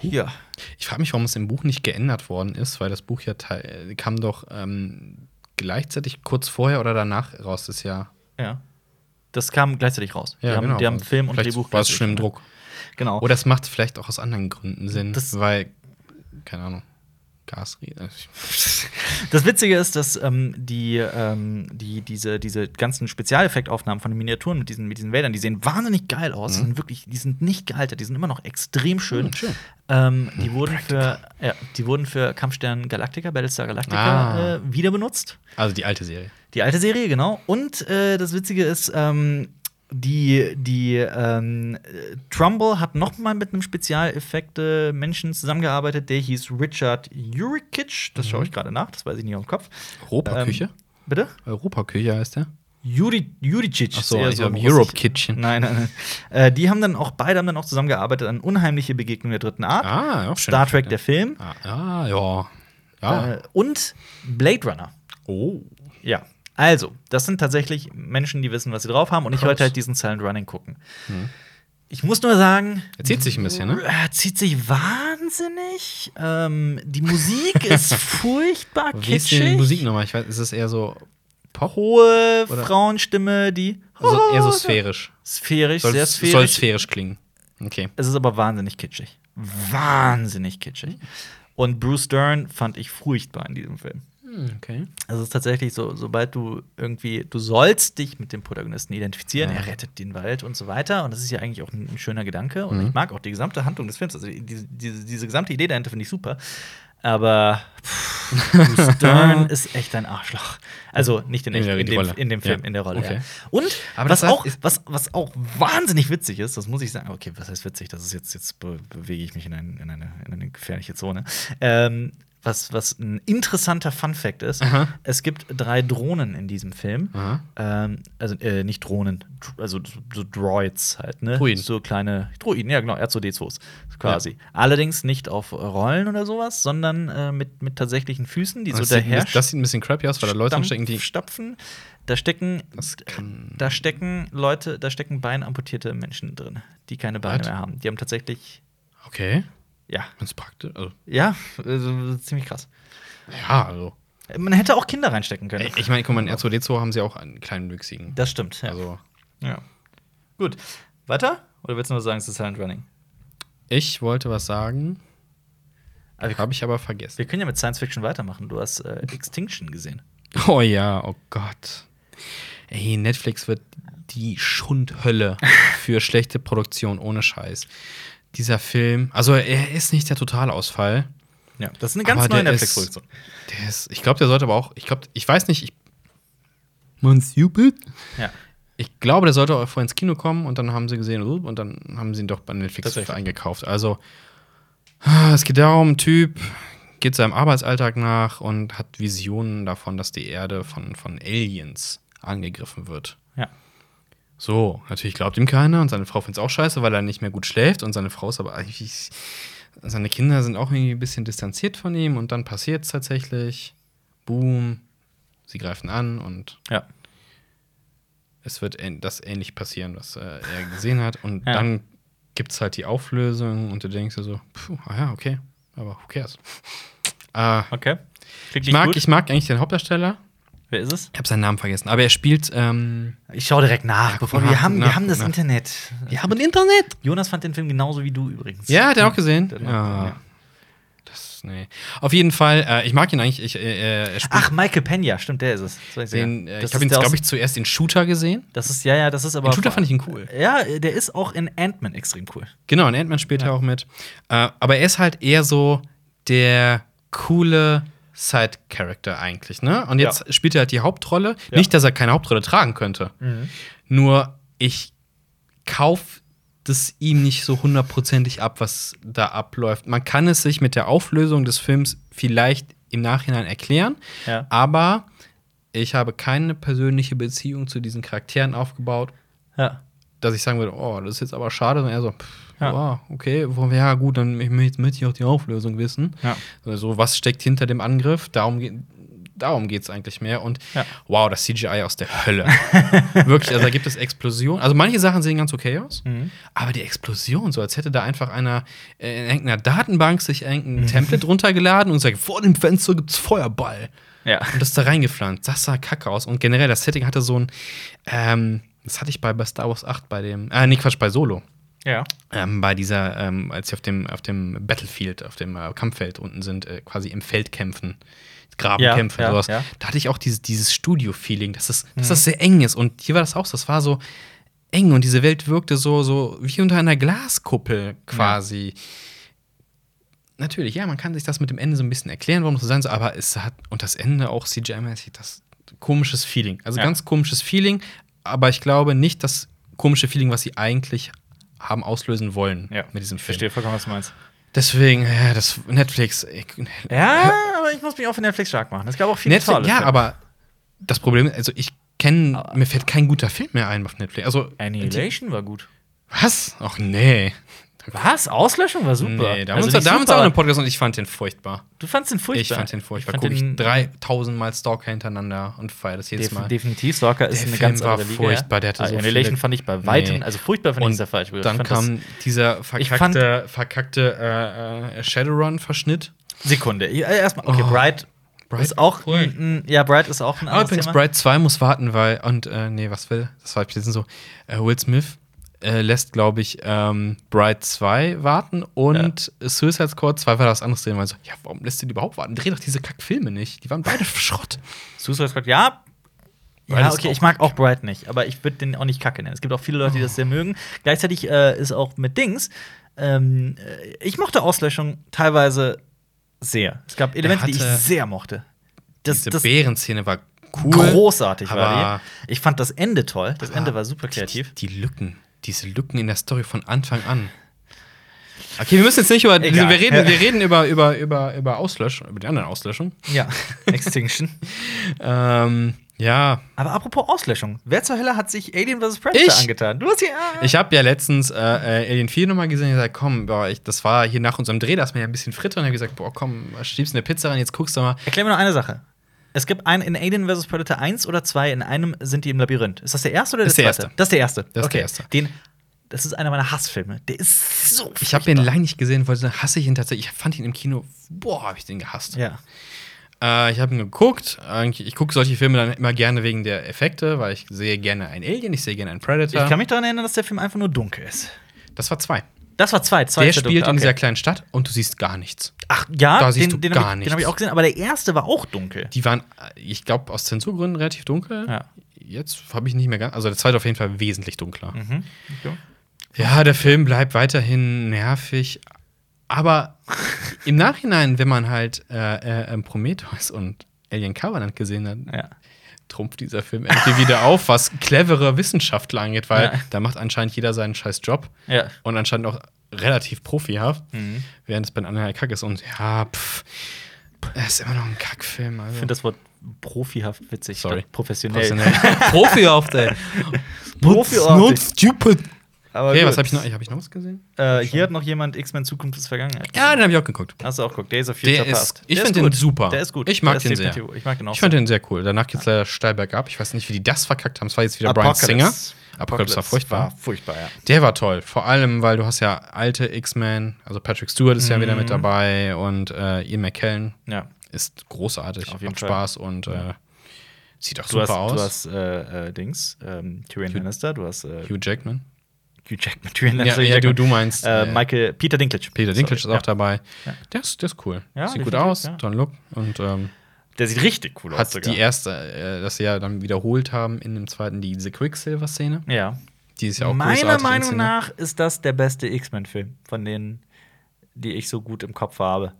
ja. Ich frage mich, warum es im Buch nicht geändert worden ist, weil das Buch ja kam doch ähm, gleichzeitig kurz vorher oder danach raus das Jahr. Ja. Das kam gleichzeitig raus. die haben, die haben Film und Vielleicht Drehbuch. war es schon im. Druck. Genau. Oder es macht vielleicht auch aus anderen Gründen Sinn, Das- weil, keine Ahnung, Gas. Das Witzige ist, dass ähm, die, ähm, die, diese, diese ganzen Spezialeffektaufnahmen von den Miniaturen mit diesen, mit diesen Wäldern, die sehen wahnsinnig geil aus. Die sind wirklich, die sind nicht gealtert, die sind immer noch extrem schön. Hm, schön. Ähm, die, wurden für, ja, die wurden für Kampfstern Galactica, Battlestar Galactica Ah. äh, wieder benutzt. Also die alte Serie. Die alte Serie, genau. Und äh, das Witzige ist, ähm, die, die ähm, äh, Trumbull hat noch mal mit einem Spezialeffekte Menschen zusammengearbeitet, der hieß Richard Jurikic. Das schaue ich gerade nach, das weiß ich nicht aus dem Kopf. Europaküche? Ähm, bitte? Europaküche heißt der? Juri, Juricic. Ach so, ich im Europe Kitchen. Nein, nein, nein. Äh, die haben dann auch, beide haben dann auch zusammengearbeitet an Unheimliche Begegnung der dritten Art. Ah, auch schön. Star Trek, der Film. Ah, ah ja. Ja. Äh, und Blade Runner. oh. Ja. Also, das sind tatsächlich Menschen, die wissen, was sie drauf haben. Und ich wollte halt diesen Silent Running gucken. Ich muss nur sagen, Er zieht sich ein bisschen, ne? er zieht sich wahnsinnig. Ähm, die Musik ist furchtbar Wie ist die kitschig. Musik nochmal? Ich weiß, ist es eher so Pop? Hohe Oder- Frauenstimme, die Also eher so sphärisch. sphärisch, Soll, sehr soll sphärisch. sphärisch klingen. Okay. Es ist aber wahnsinnig kitschig. Wahnsinnig kitschig. Und Bruce Dern fand ich furchtbar in diesem Film. Hm, Okay. Also es ist tatsächlich so, sobald du irgendwie, du sollst dich mit dem Protagonisten identifizieren, Ja. er rettet den Wald und so weiter. Und das ist ja eigentlich auch ein, ein schöner Gedanke. Und Mhm. ich mag auch die gesamte Handlung des Films. Also diese, diese, diese gesamte Idee dahinter finde ich super. Aber pff, Dern ist echt ein Arschloch. Also nicht in, In echt, in, die dem, in dem Film, Ja. in der Rolle. Okay. Ja. Und Aber was, heißt, auch, was, was auch wahnsinnig witzig ist, das muss ich sagen, okay, was heißt witzig? Das ist jetzt, jetzt be bewege ich mich in, ein, in, eine, in eine gefährliche Zone. Ähm, was, was ein interessanter Fun-Fact ist, Aha. es gibt drei Drohnen in diesem Film. Ähm, also äh, nicht Drohnen, dr- also so- so Droids halt, ne? Druiden. So kleine Droiden, ja genau, R2D2s quasi. Allerdings nicht auf Rollen oder sowas, sondern äh, mit, mit tatsächlichen Füßen, die so Das ein daher das sieht ein bisschen crappy aus, weil da Leute stampf- stecken, die. stapfen. Da stecken, da stecken Leute, da stecken beinamputierte Menschen drin, die keine Beine What? mehr haben. Die haben tatsächlich, Okay. Ja, Ganz praktisch. Also, ja, also, ziemlich krass. ja, also. Man hätte auch Kinder reinstecken können. Ich meine, guck mal, in R2D2 haben sie auch einen kleinen Wüchsigen. Das stimmt. Ja. Also, ja. Gut. Weiter? Oder willst du nur sagen, es ist Silent Running? ich wollte was sagen, wir, habe ich aber vergessen. wir können ja mit Science Fiction weitermachen. Du hast äh, Extinction gesehen. Oh ja, oh Gott. Ey, Netflix wird die Schundhölle für schlechte Produktion ohne Scheiß. Dieser Film, also er ist nicht der Totalausfall. Ja, das ist eine ganz neue Netflix-Produktion. Der ist, ich glaube, der sollte aber auch, ich glaube, ich weiß nicht, ich. Man stupid? Ja. Ich glaube, der sollte auch vorher ins Kino kommen und dann haben sie gesehen, und dann haben sie ihn doch bei Netflix eingekauft. Also, ah, es geht darum, ein Typ geht seinem Arbeitsalltag nach und hat Visionen davon, dass die Erde von, von Aliens angegriffen wird. So, natürlich glaubt ihm keiner und seine Frau findet es auch scheiße, weil er nicht mehr gut schläft und seine Frau ist aber eigentlich. Seine Kinder sind auch irgendwie ein bisschen distanziert von ihm und dann passiert es tatsächlich. Boom. Sie greifen an und Ja. es wird das ähnlich passieren, was äh, er gesehen hat. Und Ja. dann gibt es halt die Auflösung und du denkst dir so, puh, ah ja, okay, aber who cares? Äh, Okay. Klingt ich, mag, gut. ich mag eigentlich den Hauptdarsteller. Wer ist es? Ich habe seinen Namen vergessen, aber er spielt. Ähm, Ich schaue direkt nach, Ja, bevor wir nach, haben, guck wir nach, haben das nach. Internet. wir haben Internet. Jonas fand den Film genauso wie du übrigens. Ja, hat er auch gesehen. Der- Ja. ja. Das, nee. Auf jeden Fall, äh, ich mag ihn eigentlich. Ich, äh, er spielt Ach, Michael Pena, stimmt, der ist es. Den, ja. äh, ich habe ist ihn, glaube ich, zuerst in Shooter gesehen. Das ist, ja, ja, das ist aber. In Shooter fand ich ihn cool. Ja, der ist auch in Ant-Man extrem cool. Genau, und Ant-Man spielt er auch mit. Äh, aber er ist halt eher so der coole Side-Character eigentlich, ne? Und jetzt Ja. spielt er halt die Hauptrolle. Ja. Nicht, dass er keine Hauptrolle tragen könnte. Nur ich kauf das ihm nicht so hundertprozentig ab, was da abläuft. Man kann es sich mit der Auflösung des Films vielleicht im Nachhinein erklären, Ja. aber ich habe keine persönliche Beziehung zu diesen Charakteren aufgebaut, Ja. dass ich sagen würde, oh, das ist jetzt aber schade, sondern eher so, pff, Ja. ja. okay, ja gut, dann möchte ich auch die Auflösung wissen. Ja. Also, was steckt hinter dem Angriff? Darum, ge darum geht es eigentlich mehr. Und Ja. wow, das CGI aus der Hölle. Wirklich, also da gibt es Explosionen. Also manche Sachen sehen ganz okay aus, Mhm. aber die Explosion, so als hätte da einfach einer äh, in irgendeiner Datenbank sich irgendein Mhm. Template runtergeladen und sagt, vor dem Fenster gibt's Feuerball. Ja. Und das da reingepflanzt. Das sah kacke aus. Und generell, das Setting hatte so ein, ähm, das hatte ich bei, bei Star Wars 8 bei dem, äh, nee, Quatsch, bei Solo. Ja. Ähm, bei dieser, ähm, als sie auf dem, auf dem Battlefield, auf dem äh, Kampffeld unten sind, äh, quasi im Feld kämpfen, Grabenkämpfe, Ja, ja, sowas. ja. Da hatte ich auch dieses, dieses Studio-Feeling, dass, das, dass Mhm. das sehr eng ist. Und hier war das auch so, das war so eng und diese Welt wirkte so, so wie unter einer Glaskuppel quasi. Natürlich, ja, man kann sich das mit dem Ende so ein bisschen erklären, warum das so sein soll, aber es hat, und das Ende auch CGI-mäßig, das komisches Feeling. Also ganz komisches Feeling, aber ich glaube nicht, dass komische Feeling, was sie eigentlich haben auslösen wollen Ja, mit diesem Ich Film. verstehe vollkommen, was du meinst. Deswegen, ja, das Netflix. Ich, Ja, aber ich muss mich auch für Netflix stark machen. Es gab auch viele Netflix tolle ja, Filme. aber das Problem ist, also ich kenne, mir fällt kein guter Film mehr ein auf Netflix. Also, Annihilation war gut. was? Ach nee. Was? Auslöschung war super. Nee, da haben Also wir uns, da super, auch einen Podcast und ich fand den furchtbar. Du fandst den furchtbar. Ich fand den furchtbar. fand Gucke ich den- 3000 Mal Stalker hintereinander und feiere das jedes Def Mal. definitiv, Stalker ist Der eine Film ganz war andere Liga. furchtbar, der hatte ja. so Annihilation viele- fand ich bei weitem, Nee. also furchtbar finde ich Und falsche Begriff. Dann Ich fand kam dieser Ich fand- verkackte, verkackte äh, äh, Shadowrun-Verschnitt. Sekunde. Erstmal, okay, Oh. Bright, Bright, ist auch, ein, ein, ja, Bright ist auch ein Aber anderes übrigens, Thema. Bright 2 muss warten, weil, und, äh, nee, was will? Das war ein bisschen so. Äh, Will Smith äh, lässt, glaube ich, ähm, Bright 2 warten und Suicide Squad 2 war das anderes Thema. Also, ja, warum lässt du die überhaupt warten? Dreh doch diese Kackfilme nicht. Die waren beide Schrott. Suicide Squad, ja. Bright Ja, okay, ich mag auch Bright nicht, aber ich würde den auch nicht kacke nennen. Es gibt auch viele Leute, die das sehr mögen. Gleichzeitig äh, ist auch mit Dings, ähm, äh, ich mochte Auslöschung teilweise sehr. Es gab Elemente, die ich sehr mochte. Das, Diese Bärenszene war cool. großartig war die. Ich fand das Ende toll. Das aber Ende war super kreativ. Die, die Lücken, diese Lücken in der Story von Anfang an. Okay, wir müssen jetzt nicht über. Egal. Wir reden, wir reden über, über, über, über Auslöschung, über die anderen Auslöschungen. Ja, Extinction. Ähm, ja, Aber apropos Auslöschung, wer zur Hölle hat sich Alien vs. Predator Ich. angetan? Du hast hier. ah. Ich habe ja letztens äh, äh, Alien 4 nochmal gesehen und gesagt, komm, boah, ich, das war hier nach unserem Dreh, da ist mir ja ein bisschen fritter und habe gesagt, boah, komm, schiebst eine Pizza rein, jetzt guckst du mal. Erklär mir noch eine Sache. Es gibt einen in Alien vs. Predator 1 oder 2, in einem sind die im Labyrinth. Ist das der erste oder Das der ist der zweite? erste. Das ist der erste. Das ist okay. der erste. Den, das ist einer meiner Hassfilme. Der ist so. Ich habe den lange nicht gesehen, wollte hasse ich ihn tatsächlich. Ich fand ihn im Kino, boah, habe ich den gehasst. Ja. Äh, ich habe ihn geguckt. Ich gucke solche Filme dann immer gerne wegen der Effekte, weil ich sehe gerne einen Alien, ich sehe gerne einen Predator. Ich kann mich daran erinnern, dass der Film einfach nur dunkel ist. das war zwei. Das war zwei. zwei Der spielt dunkel. in Okay. dieser kleinen Stadt und du siehst gar nichts. Ach ja, Da siehst den, du den gar ich, Den nichts. habe ich auch gesehen, aber der erste war auch dunkel. Die waren, äh, ich glaube, aus Zensurgründen relativ dunkel. Ja. Jetzt habe ich nicht mehr ganz. Also der zweite auf jeden Fall wesentlich dunkler. Mhm. Okay. Ja, der Film bleibt weiterhin nervig. Aber im Nachhinein, wenn man halt äh, äh, Prometheus und Alien Covenant gesehen hat, Ja. Trumpft dieser Film irgendwie wieder auf, was clevere Wissenschaftler angeht, weil Ja. da macht anscheinend jeder seinen scheiß Job Ja. und anscheinend auch relativ profihaft, Mhm. während es bei den anderen halt kack ist. Und ja, pff, es ist immer noch ein Kackfilm. Also. Ich finde das Wort profihaft witzig. Sorry. Professionell. Professionell. profihaft, ey. Profihaft. Not stupid. Aber Okay, gut. was habe ich noch? Hab ich noch was gesehen? Äh, hier hat noch jemand X-Men Zukunft ist Vergangenheit. Ja, den habe ich auch geguckt. Hast du auch geguckt? Days of Future Der ist- Past. ich Der find ist den super. Der ist gut. Ich mag den sehr. Ich mag den auch. Ich fand den sehr cool. Danach geht's leider steil bergab. Ich weiß nicht, wie die das verkackt haben. Es war jetzt wieder Brian Singer. Apocalypse war furchtbar. War furchtbar, ja. Der war toll. Vor allem, weil du hast ja alte X-Men, also Patrick Stewart ist ja wieder Mhm. mit dabei und äh, Ian McKellen Ja. ist großartig, Auf jeden macht Fall. Spaß und äh, sieht auch Du super hast, aus. du hast äh, äh, Dings, ähm, Tyrion Hugh- Lannister, du hast äh, Hugh Jackman. Hugh Jackman, Tyrion Ja, ja du, du meinst äh, Michael, Peter Dinklage. Peter Dinklage Sorry, ist auch dabei. Der, ist, der ist cool. Sieht gut aus, ja. tollen Look und ähm, Der sieht richtig cool aus. hat die erste, äh, das sie ja dann wiederholt haben in dem zweiten, die, diese Quicksilver-Szene. Ja. Die ist ja auch Meiner Meinung nach ist das der beste X-Men-Film von denen, die ich so gut im Kopf habe.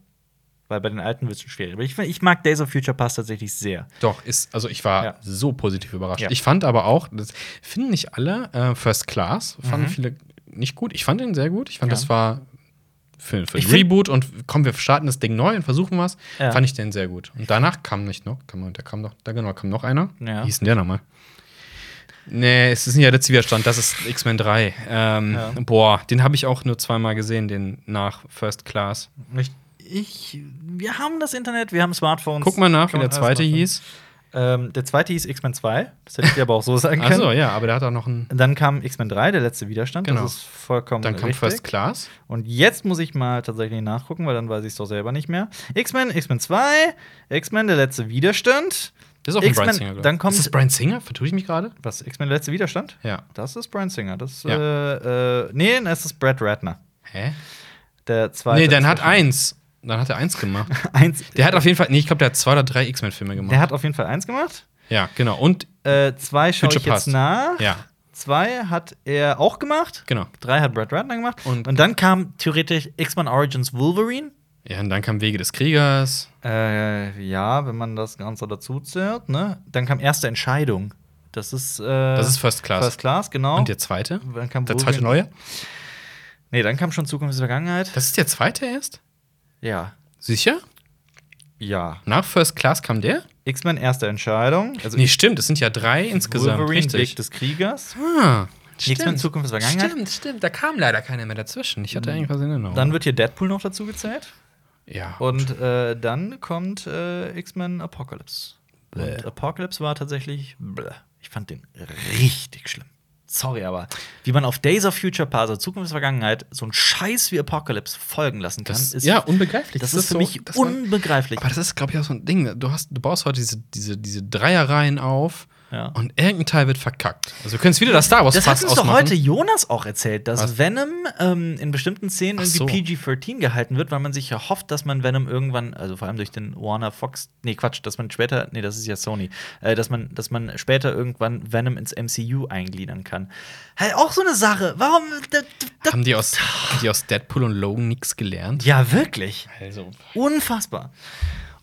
Weil bei den alten wird es schwierig. Aber ich, ich mag Days of Future Past tatsächlich sehr. Doch, ist, also ich war Ja. so positiv überrascht. Ja. Ich fand aber auch, das finden nicht alle, äh, First Class, fanden Mhm. viele nicht gut. Ich fand den sehr gut. Ich fand, Ja. das war für, für ein Reboot und komm, wir starten das Ding neu und versuchen was. Fand ich den sehr gut. Und danach kam nicht noch, kam, der kam noch, da genau, kam noch einer. Ja. Wie hieß denn der nochmal? Nee, es ist nicht der letzte Widerstand, das ist X-Men 3. Ähm. Boah, den habe ich auch nur zweimal gesehen, den nach First Class. Ich, ich, wir haben das Internet, wir haben Smartphones. Guck mal nach, wie der zweite machen. hieß. Ähm, der zweite hieß X-Men 2. Das hätte ich dir aber auch so sagen können. Achso, ja, aber der hat auch noch einen. Dann kam X-Men 3, der letzte Widerstand. Genau. Das ist vollkommen Dann kam richtig. First Class. Und jetzt muss ich mal tatsächlich nachgucken, weil dann weiß ich es doch selber nicht mehr. X-Men, X-Men 2, X-Men, der letzte Widerstand. Das ist auch ein Brian Singer. glaub ich. dann kommt- ist das Brian Singer? Vertue ich mich gerade? Was? X-Men, der letzte Widerstand? Ja. Das ist Brian Singer. Das, Ja. äh, äh, nee, das ist Brad Ratner. Hä? Der zweite. Nee, dann hat eins. Dann hat er eins gemacht. eins. Der hat auf jeden Fall, nee, ich glaube, der hat zwei oder drei X-Men-Filme gemacht. Der hat auf jeden Fall eins gemacht. ja, genau. Und, Äh, zwei schaue ich jetzt nach. ja, Zwei hat er auch gemacht. genau. Drei hat Brad Ratner gemacht. Und- Und, dann kam theoretisch X-Men Origins Wolverine. Ja, und dann kam Wege des Kriegers. Äh, ja, wenn man das Ganze dazu zählt, ne? Dann kam erste Entscheidung. Das ist, äh, Das ist First Class. First Class, genau. Und der zweite? Dann kam Der Wolverine- zweite neue? Nee, dann kam schon Zukunft Vergangenheit. Das ist der zweite erst? Ja. Sicher? Ja. Nach First Class kam der? X-Men erste Entscheidung. Also Nee, stimmt, es sind ja drei insgesamt. Wolverine richtig. Weg des Kriegers. Ah, X-Men Zukunft ist Vergangenheit. Stimmt, stimmt. Da kam leider keiner mehr dazwischen. Ich hatte irgendwas in Erinnerung. Dann wird hier Deadpool noch dazu gezählt. ja. Und äh, dann kommt äh, X-Men Apocalypse. Und Apocalypse war tatsächlich. Bläh. Ich fand den richtig schlimm. Sorry, aber wie man auf Days of Future Past, also Zukunft Vergangenheit, so einen Scheiß wie Apocalypse folgen lassen kann, das, ist, ja, unbegreiflich. das, ist für so- mich das unbegreiflich. Aber das ist, glaube ich, auch so ein Ding. Du, hast, du baust heute diese, diese, diese Dreierreihen auf Ja. und irgendein Teil wird verkackt. Also wir können es wieder das Star Wars Das hat uns doch heute Jonas auch erzählt, dass Was? Venom ähm, in bestimmten Szenen Ach irgendwie so. PG-13 gehalten wird, weil man sich ja hofft, dass man Venom irgendwann, also vor allem durch den Warner Fox, nee, Quatsch, dass man später, nee, das ist ja Sony, äh, dass man, dass man später irgendwann Venom ins MCU eingliedern kann. Halt auch so eine Sache. Warum? Da, da, Haben die aus, haben die aus Deadpool und Logan nichts gelernt? ja, wirklich. Also. Unfassbar.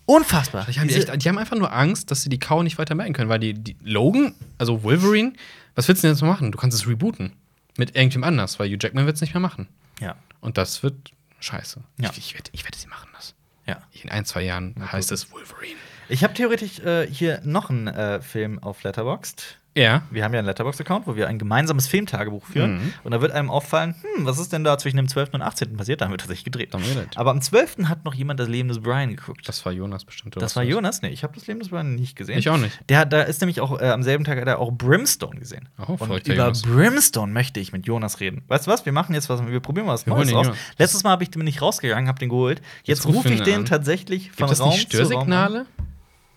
Unfassbar. Die haben, die, echt, die haben einfach nur Angst, dass sie die Kau nicht weiter merken können, weil die, die Logan, also Wolverine, was willst du denn jetzt machen? Du kannst es rebooten. Mit irgendwem anders, weil Hugh Jackman wird es nicht mehr machen. ja, Und das wird scheiße. Ja. Ich, ich, wette, ich wette, sie machen das. ja. In ein, zwei Jahren heißt es Wolverine. Ich habe theoretisch äh, hier noch einen äh, Film auf Letterboxd. Ja. Wir haben ja einen Letterbox-Account, wo wir ein gemeinsames Filmtagebuch führen. Mhm. Und da wird einem auffallen, hm, was ist denn da zwischen dem 12. und 18. passiert? Da haben wir tatsächlich gedreht. Aber am 12. hat noch jemand das Leben des Brian geguckt. Das war Jonas bestimmt. oder das war? Jonas? Nee, ich habe das Leben des Brian nicht gesehen. Ich auch nicht. Der da ist nämlich auch äh, am selben Tag hat er auch Brimstone gesehen. Oh, und über Jonas. Brimstone möchte ich mit Jonas reden. Weißt du was? Wir machen jetzt was, wir probieren mal was Neues aus. Letztes Mal habe ich den nicht rausgegangen, habe den geholt. Jetzt Jetzt ruf rufe ich den an. tatsächlich von Gibt Raum nicht zu Raum an. Störsignale?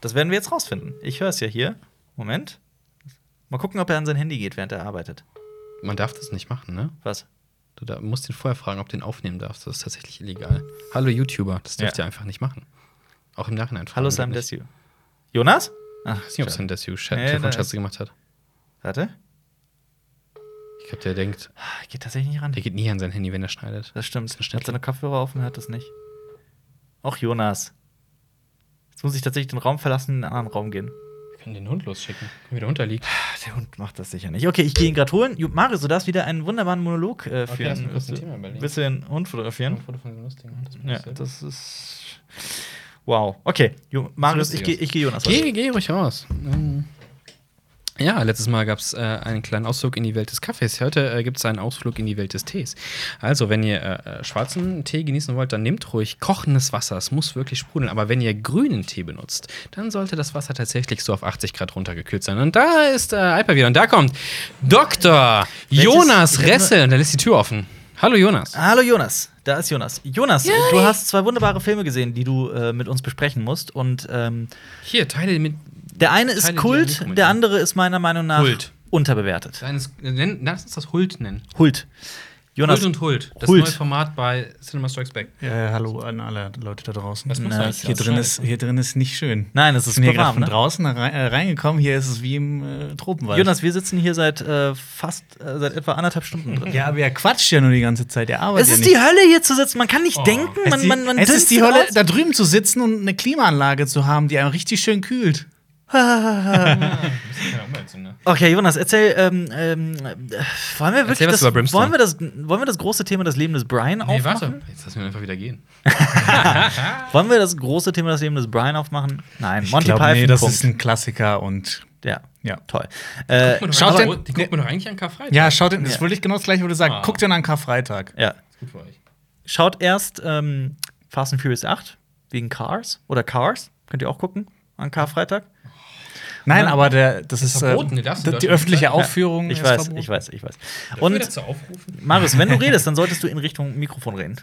Das werden wir jetzt rausfinden. Ich höre es ja hier. Moment. Mal gucken, ob er an sein Handy geht, während er arbeitet. Man darf das nicht machen, ne? Was? Du da, musst ihn vorher fragen, ob du den aufnehmen darfst. Das ist tatsächlich illegal. Hallo YouTuber, das dürft Ja. ihr einfach nicht machen. Auch im Nachhinein fragen. Hallo Sam. Desu. Jonas? Ach, Ich weiß nicht, ob. Sam Desu Telefonschatz ist- gemacht hat. Warte. Ich glaube, der denkt, Ah, Geht tatsächlich nicht ran. der geht nie an sein Handy, wenn er schneidet. Das stimmt. Das Hat seine Kopfhörer auf und hört das nicht. Auch Jonas. Jetzt muss ich tatsächlich den Raum verlassen und in einen anderen Raum gehen. Können den Hund losschicken. Wie der Hund da liegt. Ah, Der Hund macht das sicher nicht. Okay, ich gehe ihn gerade holen. Marius, du darfst wieder einen wunderbaren Monolog äh, führen. ein Willst du-. Willst du den Hund fotografieren? Foto von dem lustigen Hund. Ja, das ist. Wow. Okay, Marius, ich gehe ich geh Jonas. Geh, geh ruhig raus. Ähm, Ja, letztes Mal gab es äh, einen kleinen Ausflug in die Welt des Kaffees. Heute äh, gibt es einen Ausflug in die Welt des Tees. Also, wenn ihr äh, äh, schwarzen Tee genießen wollt, dann nehmt ruhig kochendes Wasser. Es muss wirklich sprudeln. Aber wenn ihr grünen Tee benutzt, dann sollte das Wasser tatsächlich so auf 80 Grad runtergekühlt sein. Und da ist äh, Alper wieder. Und da kommt Dr. Jonas Ressel. Und da lässt die Tür offen. Hallo Jonas. Hallo Jonas, da ist Jonas. Jonas, du hast zwei wunderbare Filme gesehen, die du äh, mit uns besprechen musst. Und ähm, Hier, teile mit. Der eine ist Teile Kult, der andere ist meiner Meinung nach Kult. unterbewertet. Nenn, lass uns das Hult nennen. Hult. Jonas, Hult und Hult. Das Hult. neue Format bei Cinema Strikes Back. Ja, hallo an alle Leute da draußen. Na? Hier drin, ist, hier drin ist nicht schön. Nein, es Ich ist bin hier warm. von Ne? draußen äh, reingekommen. Hier ist es wie im äh, Tropenwald. Jonas, wir sitzen hier seit äh, fast äh, seit etwa anderthalb Stunden drin. ja, aber er quatscht ja nur die ganze Zeit. Er arbeitet Es ist ja die. Hölle hier zu sitzen. Man kann nicht denken. Es Man, ist die, man, man es ist die Hölle, aus. da drüben zu sitzen und eine Klimaanlage zu haben, die einen richtig schön kühlt. Okay, Jonas, erzähl. Ähm, ähm, äh, wollen wir wirklich Erzähl was das, über Brimstone. wollen wir das, wollen wir das große Thema das Leben des Brian Nee, aufmachen? warte. Jetzt lassen wir einfach wieder gehen. Wollen wir das große Thema das Leben des Brian aufmachen? Nein, Ich Monty glaub, Python. nee, das Punkt. ist ein Klassiker und ja, ja. toll. Äh, Guck Schaut mal, denn- die guckt man doch eigentlich an Karfreitag. Ja, schaut, das Ja. wollte ich genau das gleiche, wo du sagst. Ah. Guckt den an Karfreitag. ja. Ist gut für euch. Schaut erst ähm, Fast and Furious 8 wegen Cars oder Cars. Könnt ihr auch gucken an Karfreitag. Nein, Ja. aber der, das ist, verboten, äh, du die, die öffentliche. Aufführung. Ich ist weiß, verboten. ich weiß, ich weiß. Und Und dazu aufrufen? Marius, wenn du redest, dann solltest du in Richtung Mikrofon reden.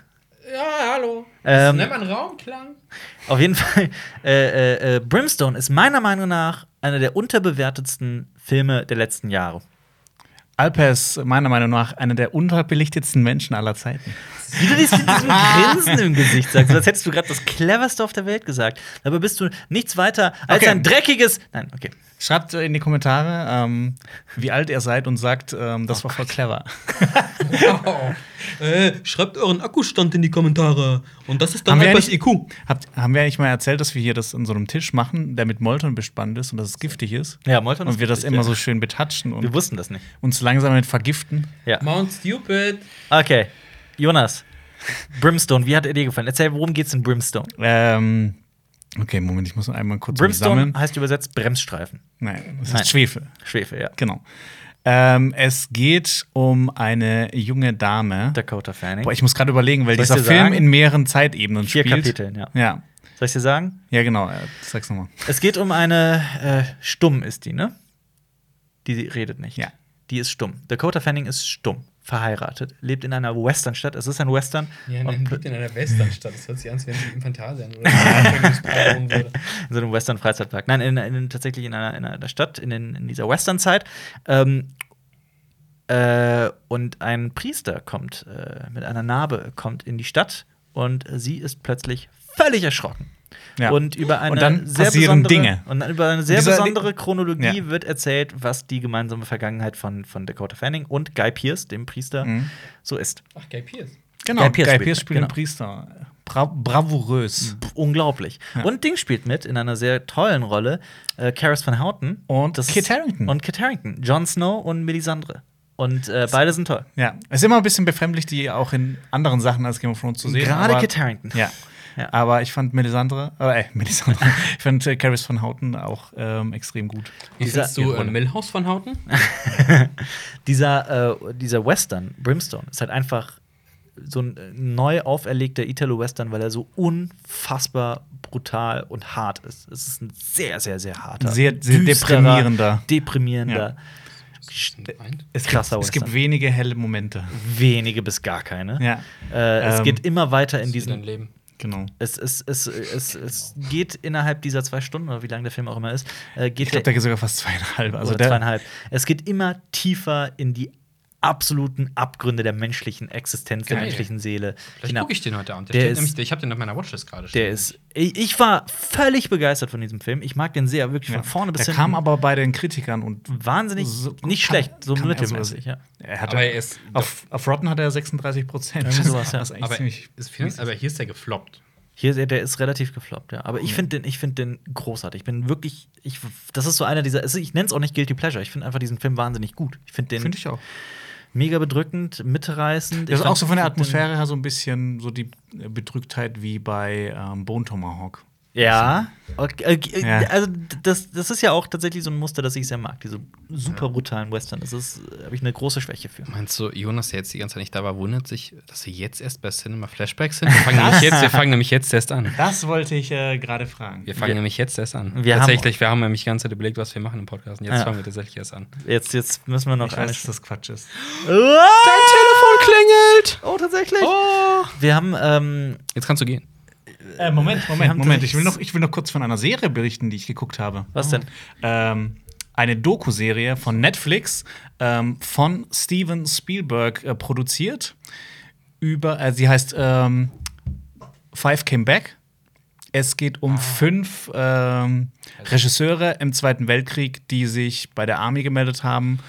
Ja, hallo. Ähm, Nennt man Raumklang? Auf jeden Fall, äh, äh, äh, Brimstone ist meiner Meinung nach einer der unterbewertetsten Filme der letzten Jahre. Alper ist meiner Meinung nach einer der unterbelichtetsten Menschen aller Zeiten. Wie du das mit diesem Grinsen im Gesicht sagst, als hättest du gerade das cleverste auf der Welt gesagt. Dabei bist du nichts weiter als Okay. ein dreckiges. Nein, okay. Schreibt in die Kommentare, ähm, wie alt ihr seid und sagt, ähm, Oh das war voll clever. Wow. Äh, schreibt euren Akkustand in die Kommentare. Und das ist dann Haben wir halt das IQ. Habt, haben wir eigentlich mal erzählt, dass wir hier das an so einem Tisch machen, der mit Molton bespannt ist und dass es giftig ist? Ja, Molton Und wir das immer ja. so schön betatschen Wir und wussten das nicht. uns langsam damit vergiften. Ja. Mount Stupid. Okay. Jonas. Brimstone, wie hat er dir gefallen? Erzähl, worum geht's in Brimstone? Ähm, okay, Moment, ich muss einmal kurz Brimstone sammeln. heißt übersetzt Bremsstreifen. Nein, das Nein. ist Schwefel. Schwefel, ja. Genau. Ähm, es geht um eine junge Dame. Dakota Fanning. Boah, ich muss gerade überlegen, weil Soll dieser Film sagen? in mehreren Zeitebenen Vier spielt. Kapiteln, ja. Ja, Soll ich dir sagen? ja genau. Äh, sag's nochmal. Es geht um eine äh, stumm ist die, ne? Die redet nicht. Ja. Die ist stumm. Dakota Fanning ist stumm, verheiratet, lebt in einer Westernstadt. Es ist ein Western. Ja, nein, liegt in einer Westernstadt. Das hört sich an, als wenn sie im Phantasialand oder in so einem Western-Freizeitpark. Nein, in, in, tatsächlich in einer, in einer Stadt, in, den, in dieser Western-Zeit. Ähm, äh, und ein Priester kommt äh, mit einer Narbe, kommt in die Stadt und sie ist plötzlich völlig erschrocken. Ja. Und über eine Und dann sehr passieren besondere, Dinge. Und dann über eine sehr Dieser- besondere Chronologie Ja. wird erzählt, was die gemeinsame Vergangenheit von, von Dakota Fanning und Guy Pierce, dem Priester, Mhm. so ist. Ach, Guy Pierce. Genau, Guy Pearce Guy mit, spielt genau. den Priester. Bra bravourös. Pff, Unglaublich. Und Ding spielt mit in einer sehr tollen Rolle. Äh, Karis Van Houten. Und Das Kit Harington. Und Kit Harington. Jon Snow und Melisandre. Und äh, beide sind toll. Ja, es ist immer ein bisschen befremdlich, die auch in anderen Sachen als Game of Thrones zu sehen. Gerade Kit Harington. Ja. Ja. Aber ich fand Melisandre, äh, äh, Melisandre, ich fand äh, Caris von Houten auch ähm, extrem gut. Wie Dieser- findest du äh, Rolle. Millhouse von Houten? Dieser, äh, dieser Western, Brimstone, ist halt einfach so ein äh, neu auferlegter Italo-Western, weil er so unfassbar brutal und hart ist. Es ist ein sehr, sehr, sehr harter. Sehr- sehr düsterer, deprimierender. Deprimierender. Es Krasser gibt, es gibt wenige helle Momente. Wenige bis gar keine. Ja, Äh, es Ähm, geht immer weiter in diesen Leben. Genau. Es, es, es, es, es geht innerhalb dieser zwei Stunden, oder wie lang der Film auch immer ist, äh, geht Ich glaube, der, geht sogar fast zweieinhalb. Also oder der, zweieinhalb. Es geht immer tiefer in die absoluten Abgründe der menschlichen Existenz, der Geil. menschlichen Seele. Vielleicht Genau. gucke ich den heute Abend. Der Der steht ist- nämlich, ich habe den auf meiner Watchlist gerade Der ist. Ich, ich war völlig begeistert von diesem Film. Ich mag den sehr, wirklich von vorne bis der hinten. kam aber bei den Kritikern und wahnsinnig So- nicht kann- schlecht, so kann er mittelmäßig. Ja. er hatte Aber er ist. auf, auf Rotten hat er 36 Prozent. Sowas, ja. Aber, ist aber hier ist der gefloppt. Hier, ist er- der ist relativ gefloppt, ja. Aber ich finde den, ich find den großartig. Ich bin wirklich, ich, das ist so einer dieser, ich nenne es auch nicht Guilty Pleasure. Ich finde einfach diesen Film wahnsinnig gut. Ich finde den Finde ich auch. Mega bedrückend, mitreißend. Das ist auch so von der Atmosphäre her so ein bisschen so die Bedrücktheit wie bei ähm, Bone Tomahawk. Ja. Okay, äh, Ja. Also, das, das ist ja auch tatsächlich so ein Muster, das ich sehr mag. Diese super brutalen Western. Das ist, äh, habe ich eine große Schwäche für. Meinst du, Jonas, der jetzt die ganze Zeit nicht da war, wundert sich, dass wir jetzt erst bei Cinema Flashbacks sind? Wir fangen, nämlich jetzt, wir fangen nämlich jetzt erst an. Das wollte ich äh, gerade fragen. Wir fangen Wir- nämlich jetzt erst an. Wir haben- Tatsächlich, wir haben nämlich die ganze Zeit überlegt, was wir machen im Podcast. Und jetzt Ja. fangen wir tatsächlich erst an. Jetzt, jetzt müssen wir noch Ich weiß, dass das Quatsch ist. Dein Telefon klingelt! Oh, tatsächlich. Wir haben, ähm, Jetzt kannst du gehen. Äh, Moment, Moment, Moment. Ich will, noch, ich will noch kurz von einer Serie berichten, die ich geguckt habe. was denn? Ähm, eine Doku-Serie von Netflix ähm, von Steven Spielberg äh, produziert. Über, äh, sie heißt ähm, Five Came Back. Es geht um fünf ähm, Regisseure im Zweiten Weltkrieg, die sich bei der Army gemeldet haben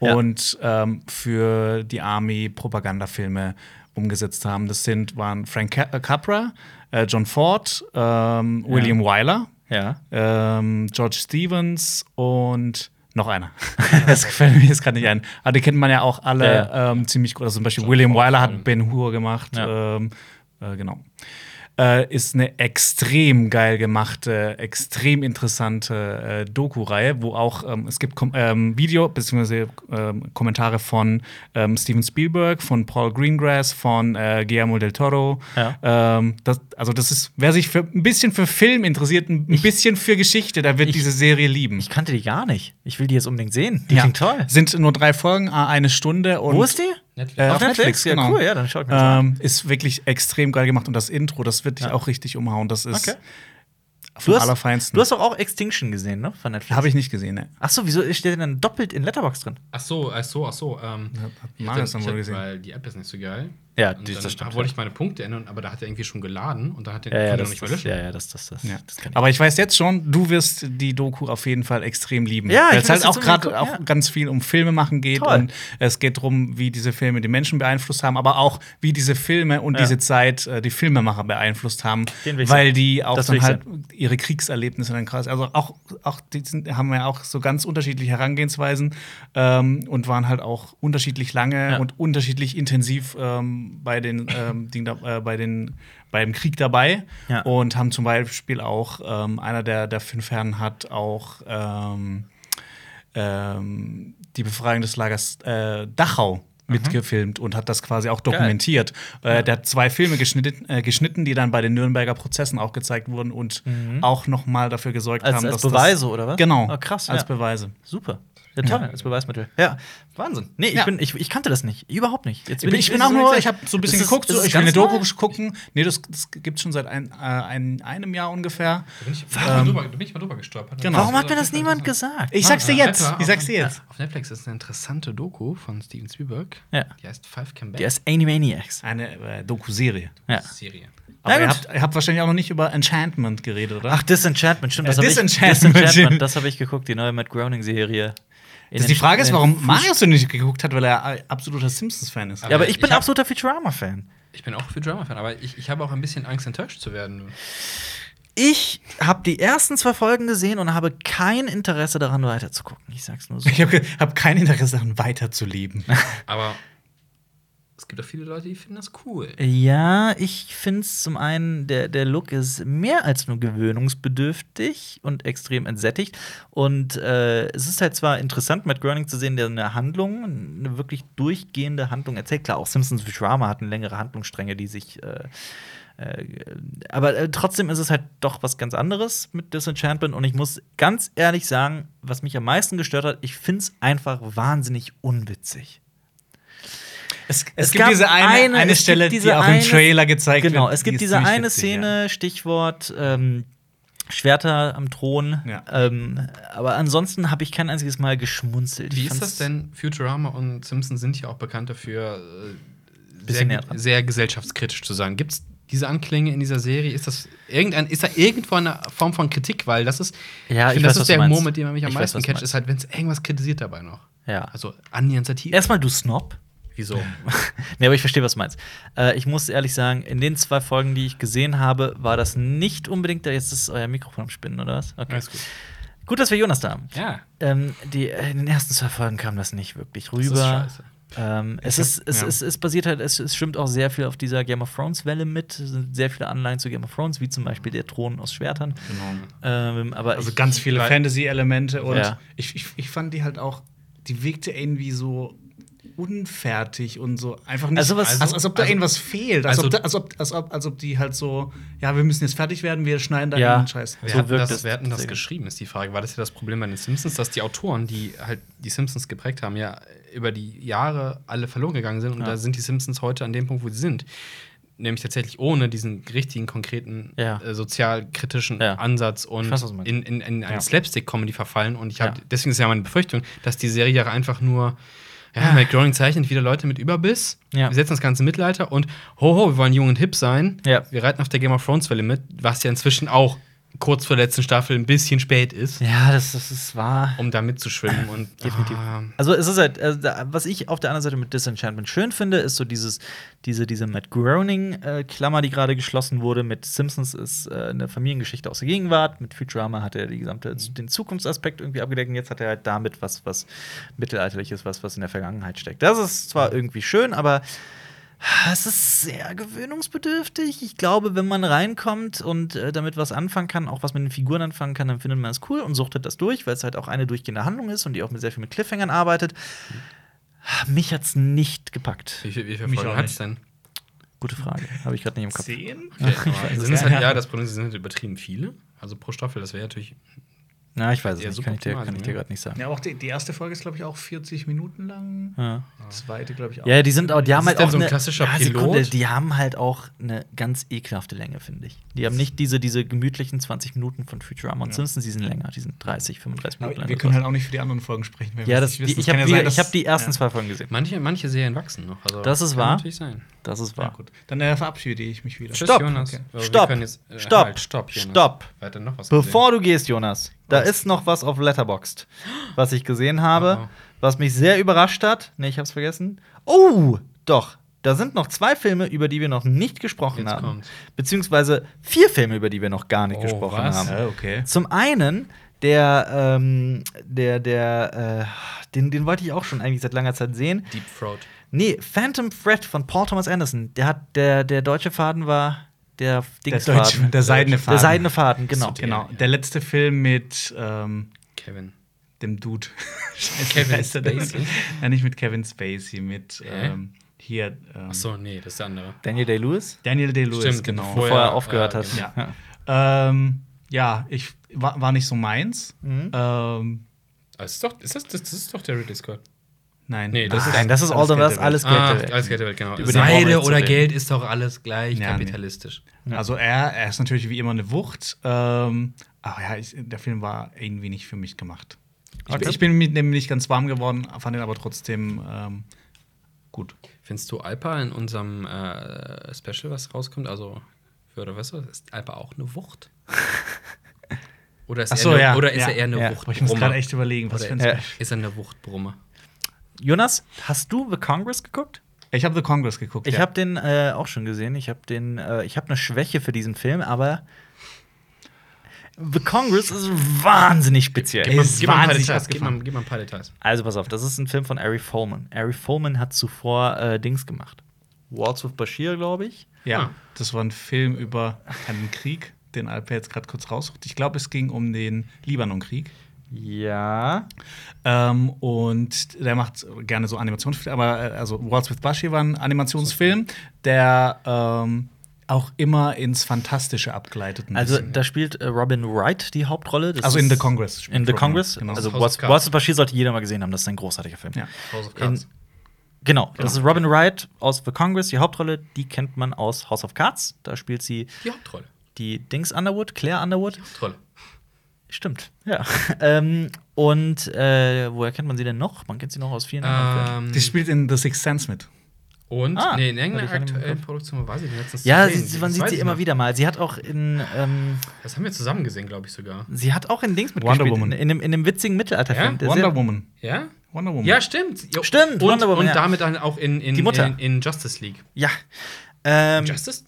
Ja. und ähm, für die Army Propagandafilme umgesetzt haben. Das sind, waren Frank äh, Capra, äh, John Ford, ähm, William Wyler Ja. ähm, George Stevens und noch einer. das gefällt mir jetzt gerade nicht ein. Aber die kennt man ja auch alle Ja, Ähm, ziemlich gut. Also zum Beispiel William Ford Wyler hat Ben Hur gemacht. Ja. Ähm, äh, genau. Äh, ist eine extrem geil gemachte, extrem interessante äh, Doku-Reihe, wo auch ähm, es gibt Kom ähm, Video bzw. Ähm, Kommentare von ähm, Steven Spielberg, von Paul Greengrass, von äh, Guillermo del Toro. Ja. Ähm, das, also das ist, wer sich für ein bisschen für Film interessiert, ein bisschen für Geschichte, der wird ich- diese Serie lieben. Ich kannte die gar nicht. Ich will die jetzt unbedingt sehen. Die Ja. klingt toll. Sind nur drei Folgen, eine Stunde und Wo ist die? Netflix. Äh, Auf auf Netflix? Netflix, Ja, genau. cool, ja, dann schaut mir das an. ähm, ist wirklich extrem geil gemacht und das Intro, das wird dich Ja. auch richtig umhauen. Das ist Okay. vom Du hast, allerfeinsten. du hast doch auch Extinction gesehen, ne? Von Netflix. Habe ich nicht gesehen, ne? Ach so, wieso steht denn dann doppelt in Letterbox drin? Ach so, ach so, ach so. Ähm, ich Marius hatte- dann ich wohl hatte- gesehen. Weil die App ist nicht so geil. Ja, und die- dann das stimmt, wollte ich meine Punkte ändern, aber da hat er irgendwie schon geladen und dann hat der Ja, ja, er das, noch nicht mehr das, löschen. ja, ja, das, das, das, Ja. das. Aber ich weiß jetzt schon, du wirst die Doku auf jeden Fall extrem lieben. Ja, ich Weil es halt das auch gerade auch ja. ganz viel um Filme machen geht Toll. und es geht darum, wie diese Filme die Menschen beeinflusst haben, aber auch wie diese Filme und Ja. diese Zeit äh, die Filmemacher beeinflusst haben, weil die auch Das dann halt ihre Kriegserlebnisse dann krass, also auch auch die sind, haben ja auch so ganz unterschiedliche Herangehensweisen ähm, und waren halt auch unterschiedlich lange Ja. und unterschiedlich intensiv ähm, bei den ähm, Ding äh, bei den beim Krieg dabei Ja. und haben zum Beispiel auch ähm, einer der, der fünf Herren hat auch ähm, ähm, die Befreiung des Lagers äh, Dachau mitgefilmt und hat das quasi auch dokumentiert. Äh, der hat zwei Filme geschnitten, äh, geschnitten, die dann bei den Nürnberger Prozessen auch gezeigt wurden und auch noch mal dafür gesorgt Als- haben, als dass Beweise, das, oder was? Genau, Ah, krass, als ja. Beweise. Super. Ja, toll, als Beweismittel. Ja, Wahnsinn. Nee, ich, Ja. bin, ich, ich kannte das nicht. Überhaupt nicht. Jetzt Ich bin, ich bin auch nur, ich habe so ein bisschen Ist geguckt, ist so, ich will eine Doku gucken. Nee, das, das gibt es schon seit ein, äh, ein, einem Jahr ungefähr. Da bin ich, ich mal drüber- bin ich mal drüber gestolpert. Genau. Warum hat mir Das niemand gesagt? Ich sag's dir jetzt. Ich sag's auf- dir jetzt. Auf Netflix ist eine interessante Doku von Steven Spielberg. Ja. Die heißt Five Came Back. Die ist Animaniacs. Eine äh, Doku-Serie. Ja. Serie. Aber ihr habt, ihr habt wahrscheinlich auch noch nicht über Enchantment geredet, oder? Ach, Disenchantment, stimmt. Das Äh, habe ich, Disenchantment. Disenchantment, das habe ich geguckt, die neue Matt Groening-Serie. Das die Frage ist, warum Marius so nicht geguckt hat, weil er absoluter Simpsons-Fan ist. Ja, aber ich bin Ich absoluter Futurama-Fan. Ich bin auch für Drama-Fan, aber ich, ich habe auch ein bisschen Angst, enttäuscht zu werden. Ich habe die ersten zwei Folgen gesehen und habe kein Interesse daran, weiterzugucken. Ich sag's nur so. Ich habe hab kein Interesse daran, weiterzuleben. Aber es gibt auch viele Leute, die finden das cool. Ja, ich finde es zum einen, der, der Look ist mehr als nur gewöhnungsbedürftig und extrem entsättigt. Und äh, es ist halt zwar interessant, Matt Groening zu sehen, der eine Handlung, eine wirklich durchgehende Handlung erzählt. Klar, auch Simpsons Futurama hatten längere Handlungsstränge, die sich. Äh, äh, aber äh, trotzdem ist es halt doch was ganz anderes mit Disenchantment. Und ich muss ganz ehrlich sagen, was mich am meisten gestört hat, ich finde es einfach wahnsinnig unwitzig. Es, Es gibt gab diese eine, eine- eine, es gibt Stelle, diese die auch eine- im Trailer gezeigt Genau, wird. es die gibt ist diese eine witzig, Szene, Stichwort ähm, Schwerter am Thron. Ja. Ähm, aber ansonsten habe ich kein einziges Mal geschmunzelt. Wie Ich ist das denn? Futurama und Simpsons sind ja auch bekannt dafür, äh, sehr, sehr gesellschaftskritisch zu sein. Gibt es diese Anklänge in dieser Serie? Ist das irgendein, ist da irgendwo eine Form von Kritik? Weil das ist, Ja, ich finde, weiß, das was ist der. Humor, mit dem man mich am Ich weiß, meisten du catcht, ist halt, wenn es irgendwas kritisiert dabei noch. Ja. Also annähernd Satire. Erstmal du Snob. Wieso? nee, aber ich verstehe, was du meinst. Äh, ich muss ehrlich sagen, in den zwei Folgen, die ich gesehen habe, war das nicht unbedingt. Jetzt ist euer Mikrofon am Spinnen, oder was? Okay. Alles gut. Gut, dass wir Jonas da haben. Ja. Ähm, die, äh, in den ersten zwei Folgen kam das nicht wirklich Das ist rüber. scheiße. Ähm, es, ist, es, ja. es, es basiert halt, es, es schwimmt auch sehr viel auf dieser Game of Thrones-Welle mit. Es sind sehr viele Anleihen zu Game of Thrones, wie zum Beispiel der Thron aus Schwertern. Ähm, aber Also ganz viele Fantasy-Elemente und Ja. ich, ich, ich fand die halt auch, die wirkte irgendwie so unfertig und so einfach nicht, Also was- als, als ob da also- irgendwas fehlt. Als, also- ob, da, als, ob, als, ob, als ob die halt so, ja, wir müssen jetzt fertig werden, wir schneiden da Ja. irgendeinen Scheiß. Wer, So hat wirkt das, es wer hat denn das geschrieben, ist die Frage. War das ja das Problem bei den Simpsons, dass die Autoren, die halt die Simpsons geprägt haben, ja über die Jahre alle verloren gegangen sind und Ja. da sind die Simpsons heute an dem Punkt, wo sie sind. Nämlich tatsächlich ohne diesen richtigen, konkreten, Ja. äh, sozialkritischen Ja. Ansatz und weiß, in, in, in eine Ja. Slapstick-Comedy verfallen. Und ich habe, Ja. deswegen ist ja meine Befürchtung, dass die Serie ja einfach nur, ja, Matt Groening zeichnet wieder Leute mit Überbiss. Ja. Wir setzen das ganze Mittelalter und ho, ho, wir wollen jung und hip sein. Ja. Wir reiten auf der Game of Thrones-Welle mit, was ja inzwischen auch kurz vor der letzten Staffel ein bisschen spät ist, ja, das, das ist wahr. um da mitzuschwimmen. Und Definitiv. Ah, Also es ist halt, also, was ich auf der anderen Seite mit Disenchantment schön finde, ist so dieses, diese, diese Matt Groening-Klammer, die gerade geschlossen wurde. Mit Simpsons ist äh, eine Familiengeschichte aus der Gegenwart. Mit Futurama hat er die gesamte, den Zukunftsaspekt irgendwie abgedeckt. Und jetzt hat er halt damit was, was mittelalterliches, was, was in der Vergangenheit steckt. Das ist zwar irgendwie schön, aber es ist sehr gewöhnungsbedürftig. Ich glaube, wenn man reinkommt und äh, damit was anfangen kann, auch was mit den Figuren anfangen kann, dann findet man es cool und suchtet das durch, weil es halt auch eine durchgehende Handlung ist und die auch mit sehr viel mit Cliffhangern arbeitet. Mich hat's nicht gepackt. wie, viel- wie viele Mich Folgen auch hat es nicht. denn? Gute Frage. Habe ich gerade nicht im Kopf. Zehn? Okay, aber weiß sind es es halt, ja, das Problem ist, sie sind halt übertrieben viele. Also pro Staffel, das wäre natürlich. Na, ich weiß es Ja, nicht. Kann ich dir, kann ich ne? dir gerade nicht sagen. Ja, auch die, die erste Folge ist, glaube ich, auch 40 Minuten lang. Ja. Die zweite, glaube ich, auch. Ja, die sind auch, die haben Ist halt auch so ein eine, klassischer ja, Sekunde, Pilot? die haben halt auch eine ganz ekelhafte Länge, finde ich. Die haben nicht diese, diese gemütlichen 20 Minuten von Futurama und Simpsons, die sind länger, die sind 30, 35 Minuten Aber lang. wir können halt auch nicht für die anderen Folgen sprechen. ja, es das, nicht die, ich habe ja die, hab die ersten ja. zwei Folgen gesehen. Manche, manche Serien wachsen noch. Also, Das ist kann wahr. natürlich sein. Das ist Ja, wahr. gut. Dann äh, verabschiede ich mich wieder. Tschüss, Stopp. Jonas. Okay. Wir Stopp. jetzt- äh, Stopp. Halt, stopp, Jonas. Stopp. Bevor du gehst, Jonas, da ist noch was auf Letterboxd, was ich gesehen habe, Oh, was mich sehr überrascht hat. Nee, ich hab's vergessen. Oh, doch. Da sind noch zwei Filme, über die wir noch nicht gesprochen Jetzt haben. kommt's. Beziehungsweise vier Filme, über die wir noch gar nicht Oh, gesprochen was? haben. Ja, okay. Zum einen der, ähm, der, der, äh, den, den wollte ich auch schon eigentlich seit langer Zeit sehen. Deep Throat. Nee, Phantom Thread von Paul Thomas Anderson. Der hat, der, der deutsche Faden war der Der, Dingsfaden. Deutsche, der seidene Faden. Der seidene Faden, genau. So, Genau. Der letzte Film mit ähm, Kevin. dem Dude. Scheiße, Kevin der? Spacey? Ja, nicht mit Kevin Spacey, mit ähm, hier ähm, Achso, nee, das ist der andere. Daniel Day-Lewis, Daniel Day-Lewis, Stimmt, genau. bevor bevor er aufgehört äh, hat. Ja. Ja. Ähm, ja, ich war, war nicht so meins. Mhm. Ähm, Ah, ist, doch, ist das, das, das ist doch der Ridley Scott. Nein. Nee, das Nein, das ist all the was, alles Geld Ah, der Welt. alles Geld der Welt, genau. Über Seide oder reden. Geld ist doch alles gleich Ja, nee. kapitalistisch. Also er, er ist natürlich wie immer eine Wucht. Ähm, aber ja, ich, der Film war irgendwie nicht für mich gemacht. Ich, Okay. ich bin mit dem nicht ganz warm geworden, fand ihn aber trotzdem ähm, gut. Findest du Alpa in unserem äh, Special, was rauskommt? Also, für oder was? Ist Alpa auch eine Wucht? Oder ist, so, er, eine, ja, oder ist ja, er eher eine ja. Aber ich muss gerade echt überlegen, was Oder für ein Ja. Ist er eine Wuchtbrumme? Jonas, hast du The Congress geguckt? Ich habe The Congress geguckt. Ich ja. habe den äh, auch schon gesehen. Ich habe den, äh, ich habe eine Schwäche für diesen Film, aber The Congress ist wahnsinnig speziell. Gib mal, Ist gib mal ein paar wahnsinnig Details. Gib mal, gib mal ein paar Details. Also pass auf, das ist ein Film von Ari Folman. Ari Folman hat zuvor äh, Dings gemacht. Waltz with Bashir, glaube ich. Ja, Ah. das war ein Film über einen Krieg, den Alper jetzt gerade kurz raussucht. Ich glaube, es ging um den Libanonkrieg. Ja. Ähm, und der macht gerne so Animationsfilme, aber äh, also Waltz with Bashir war ein Animationsfilm, der ähm, auch immer ins Fantastische abgleitet. ein Also bisschen. da spielt äh, Robin Wright die Hauptrolle. Das Also ist- in The Congress In The Congress. Genau. Also Waltz with Bashir sollte jeder mal gesehen haben. Das ist ein großartiger Film. ja. House of In, Cards. genau, das ist Robin Wright aus The Congress, die Hauptrolle. Die kennt man aus House of Cards. Da spielt sie Die Hauptrolle. die Dings Underwood, Claire Underwood. Hauptrolle. Stimmt, ja. ähm, und äh, woher kennt man sie denn noch? Man kennt sie noch aus vielen anderen Filmen. Ähm, Die spielt in The Sixth Sense mit. und, Ah, nee, in irgendeiner aktuellen. Produktion war sie denn letztens Ja, zu sie, sehen. sie, man Das sieht sie immer noch. wieder mal. Sie hat auch in, ähm, Das haben wir zusammen gesehen, glaube ich sogar. sie hat auch in Dings Wonder mitgespielt. Woman. In, in, dem, in dem witzigen Mittelalterfilm. Ja? der Wonder Woman. Ja? Wonder Woman. Ja, stimmt. Jo. Stimmt, Und, Wonder Woman, und ja. damit dann auch in, in, Die Mutter. in, in Justice League. Ja. Ähm, Justice?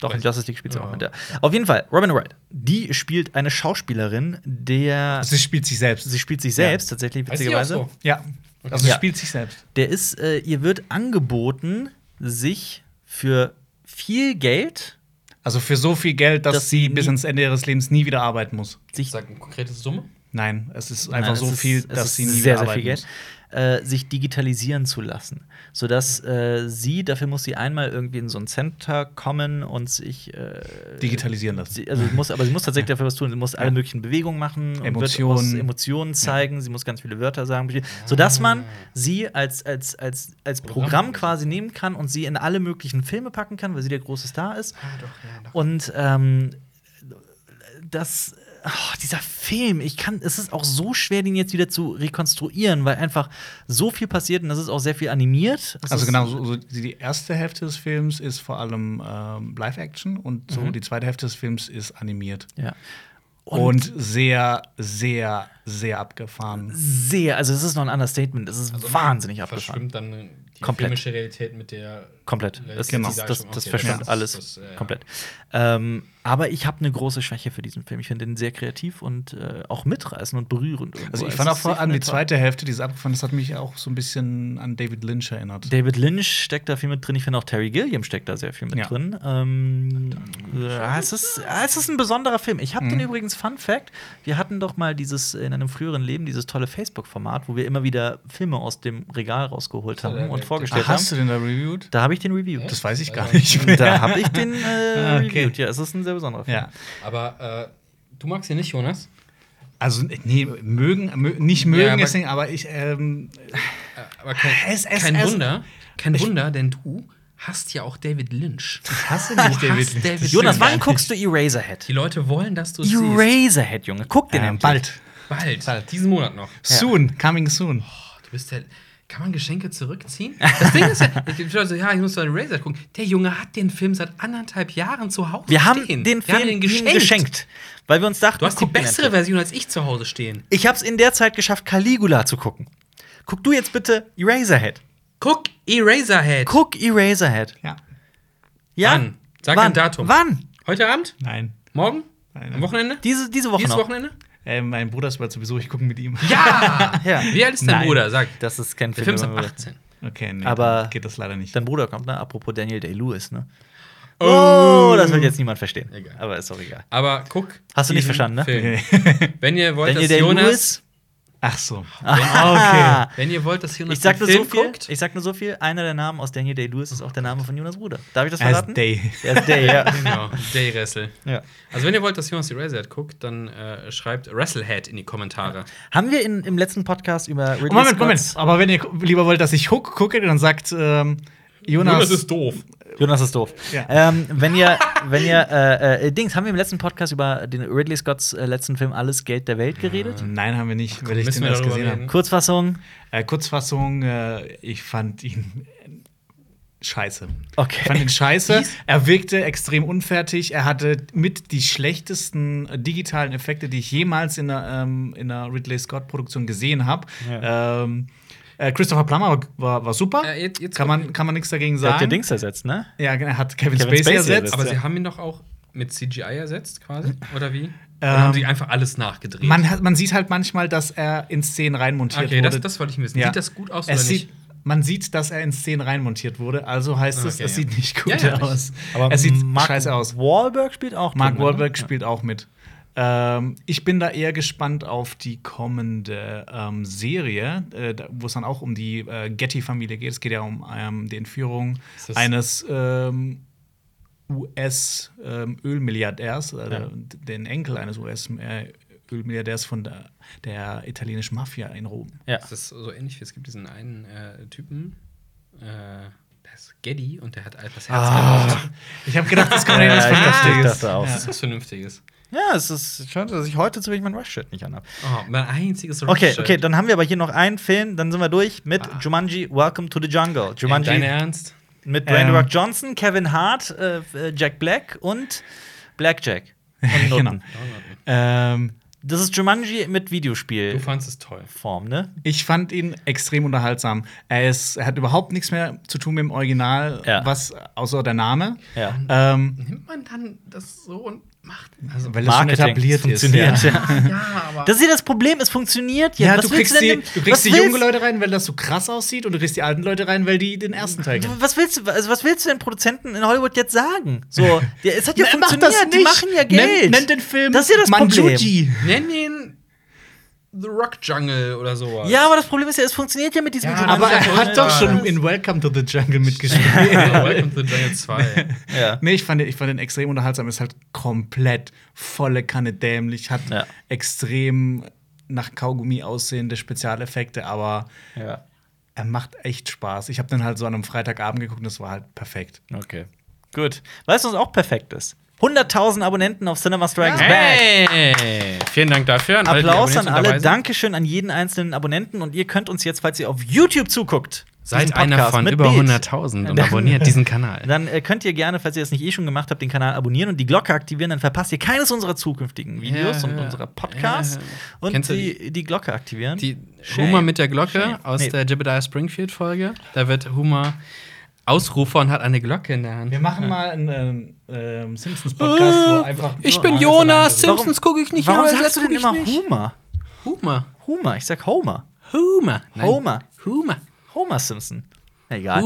Doch, in Weiß- Justice League spielt sie Ja. auch mit. Ja. Auf jeden Fall, Robin Wright. Die spielt eine Schauspielerin, der. Sie spielt sich selbst. Sie spielt sich selbst, tatsächlich, die auch witzigerweise. so? ja. Also Ja. sie spielt sich selbst. Der ist, äh, ihr wird angeboten, sich für viel Geld Also für so viel Geld, dass, Dass sie bis ans Ende ihres Lebens nie wieder arbeiten muss. sich Sag eine konkrete Summe. Nein, es ist Nein, einfach es so ist- viel, dass sie nie sehr, wieder sehr arbeiten viel Geld, äh, sich digitalisieren zu lassen. Sodass äh, sie, dafür muss sie einmal irgendwie in so ein Center kommen und sich äh. Digitalisieren lassen. Sie, also muss, aber sie muss tatsächlich dafür was tun. Sie muss alle möglichen Bewegungen machen, Emotionen. Emotionen zeigen. Sie muss ganz viele Wörter sagen, sodass man sie als, als, als, als Programm quasi nehmen kann und sie in alle möglichen Filme packen kann, weil sie der große Star ist. Ah, doch, ja, doch. Und ähm, das, oh, dieser Film, ich kann, es ist auch so schwer, den jetzt wieder zu rekonstruieren, weil einfach so viel passiert und das ist auch sehr viel animiert. Es Also genau, so, so die erste Hälfte des Films ist vor allem ähm, Live-Action und so Mhm. die zweite Hälfte des Films ist animiert. Ja. Und, sehr, sehr, sehr abgefahren. sehr, also es ist noch ein Understatement, es ist wahnsinnig abgefahren. Verschwimmt dann die Komplett. filmische Realität mit der. Komplett. Das, Genau. das, das, das Okay, verschwimmt das- alles das, äh, komplett. Ähm, aber ich habe eine große Schwäche für diesen Film. Ich finde ihn sehr kreativ und äh, auch mitreißend und berührend. irgendwo. Also ich Es fand auch vor allem die zweite Hälfte, dieses abgefahren, das hat mich auch so ein bisschen an David Lynch erinnert. David Lynch steckt da viel mit drin. Ich finde auch Terry Gilliam steckt da sehr viel mit Ja. drin. Ähm, ja, es, ist, es ist ein besonderer Film. Ich habe den Mhm. übrigens, Fun Fact, wir hatten doch mal dieses in einem früheren Leben, dieses tolle Facebook-Format, wo wir immer wieder Filme aus dem Regal rausgeholt haben und vorgestellt Ah, hast haben. du den da reviewed? Da habe ich den reviewed. Das weiß ich gar nicht mehr. Da habe ich den äh, Ah, okay. reviewed. Ja, es ist ein sehr besonderer Film. Ja. Aber äh, du magst ihn nicht, Jonas? Also, nee, mögen, mö nicht mögen Ja, aber- aber ich, ähm, Äh, aber kein, Es- es- kein es- Wunder. Kein Wunder, denn du hast ja auch David Lynch. ich hasse Du nicht David. hast David Jonas, Lynch. wann guckst du Eraserhead? Die Leute wollen, dass du es siehst. Eraserhead, Junge. Guck den Ähm, endlich. bald. Bald. Diesen Monat noch. Soon, coming soon. Oh, du bist der. Kann man Geschenke zurückziehen? Das Ding ist ja, ich bin so, ja, ich muss mal Razor gucken. Der Junge hat den Film seit anderthalb Jahren zu Hause Wir haben stehen. den Wir Film haben den geschenkt. geschenkt. Weil wir uns dachten, Du hast die den bessere. Version als ich zu Hause stehen. Ich hab's in der Zeit geschafft, Caligula zu gucken. Guck du jetzt bitte Eraserhead. Guck, Eraserhead. Guck Eraserhead. Ja. Ja? Wann? Sag Wann? ein Datum. Wann? Heute Abend? Nein. Morgen? Nein. Am Wochenende? Diese, diese Woche Dieses noch. Wochenende? Äh, mein Bruder ist bald zu Besuch, ich gucke mit ihm. Ja! Ja. Wie alt ist dein Nein. Bruder? Sag. Das ist kein Der Film. Film ist ab über- 18. Okay, nee, Aber- geht das leider nicht. Dein Bruder kommt, ne? Apropos Daniel Day-Lewis, ne? Oh, das wird jetzt niemand verstehen. Egal. Aber ist auch egal. Aber guck. Hast du nicht verstanden, ne? Film. Wenn ihr wollt, Daniel dass Jonas. Day-Lewis. Ach so. Ah, Wenn ihr wollt, dass Jonas Ich sag den nur so Film viel. guckt. Ich sag nur so viel. Einer der Namen aus Daniel Day-Lewis ist auch der Name von Jonas Bruder. Darf ich das Er ist verraten? Day. Er ist Day, ja. Genau, Day Wrestle. ja. Also, wenn ihr wollt, dass Jonas die Razorhead guckt, dann äh, schreibt Wrestlehead in die Kommentare. Haben wir in, im letzten Podcast über Ridley Moment, Moment. Scott's- Aber wenn ihr lieber wollt, dass ich Hook gucke, dann sagt ähm, Jonas. doof. Jonas ist doof. Ja. Ähm, wenn ihr, wenn ihr, äh, äh, Dings, haben wir im letzten Podcast über den Ridley Scotts äh, letzten Film Alles Geld der Welt geredet? Nein, haben wir nicht, weil ich müssen den erst gesehen habe. Kurzfassung. Äh, Kurzfassung, äh, ich fand ihn äh, scheiße. Okay. Ich fand ihn scheiße. Er wirkte extrem unfertig. Er hatte mit die schlechtesten äh, digitalen Effekte, die ich jemals in einer, ähm, in einer Ridley Scott-Produktion gesehen habe. Ähm, äh, Christopher Plummer war, war super. Äh, jetzt- jetzt kann, man, kann man nichts dagegen Der hat sagen. ja Dings ersetzt, ne? Ja, er hat Kevin, Kevin Spacey, Spacey ersetzt. ersetzt. Aber Ja. sie haben ihn doch auch mit CGI ersetzt, quasi? Oder wie? Oder Ähm, haben sie einfach alles nachgedreht? Man, hat, man sieht halt manchmal, dass er in Szenen reinmontiert okay, das, wurde. das wollte ich wissen. Ja. Sieht das gut aus es oder sieht, nicht? man sieht, dass er in Szenen reinmontiert wurde, also heißt es, Okay, es ja. sieht nicht gut Ja, ja, aus. Aber es sieht Mark scheiße aus. Wahlberg spielt auch. Mark drin, ne? Wahlberg spielt auch mit. Ähm, ich bin da eher gespannt auf die kommende ähm, Serie, äh, wo es dann auch um die äh, Getty-Familie geht. Es geht ja um ähm, die Entführung das- eines ähm, US-Ölmilliardärs, äh, Ja. den Enkel eines US-Ölmilliardärs von der, der italienischen Mafia in Rom. Ja. Das ist so ähnlich wie es gibt diesen einen äh, Typen, äh, der ist Geddy und der hat etwas Herz Ah. Ich habe gedacht, das kommt Ja, ja, ja, was ich dachte, ich Vernünftiges. dachte auch. Das ist was Vernünftiges. Ja, es ist schade, dass ich heute zufällig mein Rush-Shirt nicht anhabe. Oh, mein einziges Okay, Rush-Shirt. okay, dann haben wir aber hier noch einen Film, dann sind wir durch mit Jumanji Welcome to the Jungle. Jumanji Dein Ernst? mit Dwayne Ähm. Rock Johnson, Kevin Hart, äh, äh, Jack Black und Blackjack. Und. Genau. Ähm, Das ist Jumanji mit Du Videospielform, fandest es toll. ne? Ich fand ihn extrem unterhaltsam. Er, ist, er hat überhaupt nichts mehr zu tun mit dem Original, Ja. was außer der Name. Ja. Ähm, Nimmt man dann das so und macht. Also, weil es schon etabliert funktioniert, ist. ja. ja, aber. Das ist ja das Problem, es funktioniert ja. Ja, Was du kriegst, die, denn- du kriegst was die jungen Leute rein, weil das so krass aussieht, und du kriegst die alten Leute rein, weil die den ersten Teil kennen. Was willst du, also was willst du den Produzenten in Hollywood jetzt sagen? So, es hat ja Ne, funktioniert, das die machen ja Geld. Nenn, nenn den Film Das ist ja das Problem. Manjuji. Nenn ihn The Rock Jungle oder sowas. Ja, aber das Problem ist ja, es funktioniert ja mit diesem Ja, Jumanji. Aber er hat doch schon in Welcome to the Jungle mitgespielt. Welcome to the Jungle 2. Ja. Nee, ich fand, den- ich fand den extrem unterhaltsam. Ist halt komplett volle Kanne dämlich, hat Ja. extrem nach Kaugummi aussehende Spezialeffekte, aber ja. er macht echt Spaß. Ich habe den halt so an einem Freitagabend geguckt und das war halt perfekt. Okay. Gut. Weißt du, was auch perfekt ist? 100.000 Abonnenten auf Cinema Strikes Back. Hey! Vielen Dank dafür. An alle, Applaus an alle. dabei sind. Dankeschön an jeden einzelnen Abonnenten. Und ihr könnt uns jetzt, falls ihr auf YouTube zuguckt, Seid einer von über Bild, 100.000 und abonniert diesen Kanal. Dann äh, könnt ihr gerne, falls ihr das nicht eh schon gemacht habt, den Kanal abonnieren und die Glocke aktivieren. Dann verpasst ihr keines unserer zukünftigen Videos Ja, und ja. unserer Podcasts. Ja. Und Kennst die, die Glocke aktivieren. Die Shame. Humor mit der Glocke Shame. aus Nee. der Jebediah Springfield-Folge. Da wird Humor Ausrufer und hat eine Glocke in der Hand. Wir machen mal einen ähm, ähm, Simpsons-Podcast, wo einfach. Ich bin Jonas. Simpsons gucke ich nicht, Warum sagst du denn immer nicht. Homer? Humor. Homer, ich sag Homer. Nein. Homer. Humor. Homer Simpson. Egal.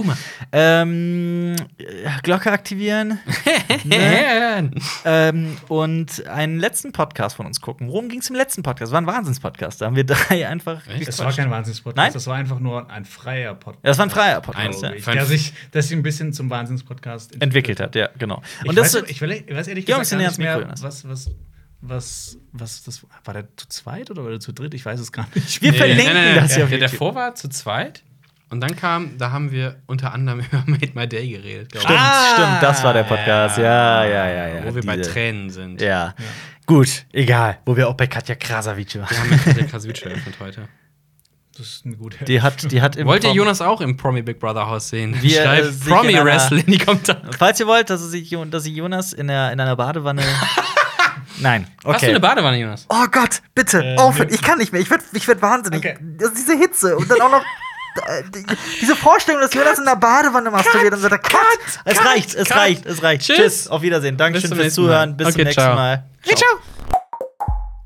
Ähm, äh, Glocke aktivieren Ne? ähm, und einen letzten Podcast von uns gucken. Worum ging es im letzten Podcast? War ein Wahnsinnspodcast. Da haben wir drei einfach. Das war kein Wahnsinnspodcast, Nein? das war einfach nur ein freier Podcast. Ja, das war ein freier Podcast, Ein- ja. Ich, der sich, der sich ein bisschen zum Wahnsinnspodcast entwickelt hat, ja, genau. Ich, Und das weiß, ich, will, ich weiß ehrlich gesagt gar nicht mehr, was, was, was, was das war. der zu zweit oder war der zu dritt? Ich weiß es gar nicht. Wir mehr. verlinken das ja auf Der YouTube. davor war zu zweit. Und dann kam, da haben wir unter anderem über Made My Day geredet. Stimmt, Ah, stimmt, das war der Podcast. Ja, ja, ja, ja. Wo wir bei diese- Tränen sind. Ja. Gut, egal. Wo wir auch bei Katja Krasavice waren. Wir haben mit der Kraswitsch eröffnet heute. Das ist eine gute Die hat, die hat im Wollt ihr Jonas auch im Promi Big Brother Haus sehen? Wir, äh, Schreibt in Promi Wrestling in die Kommentare. Falls ihr wollt, dass, ich, dass ich Jonas in, der, in einer Badewanne. Nein, okay. Hast du eine Badewanne, Jonas? Oh Gott, bitte, Äh, aufhören. Ich kann nicht mehr. Ich werd, ich werd wahnsinnig. Okay. Das ist diese Hitze und dann auch noch äh, diese Vorstellung, dass Jonas in der Badewanne masturbiert und so. Der Cut, es reicht, es cut. reicht, es reicht. Tschüss. Tschüss. Auf Wiedersehen. Dankeschön zum fürs. Zuhören. Bis zum Okay, nächsten ciao. Mal. Ciao.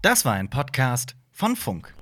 Das war ein Podcast von Funk.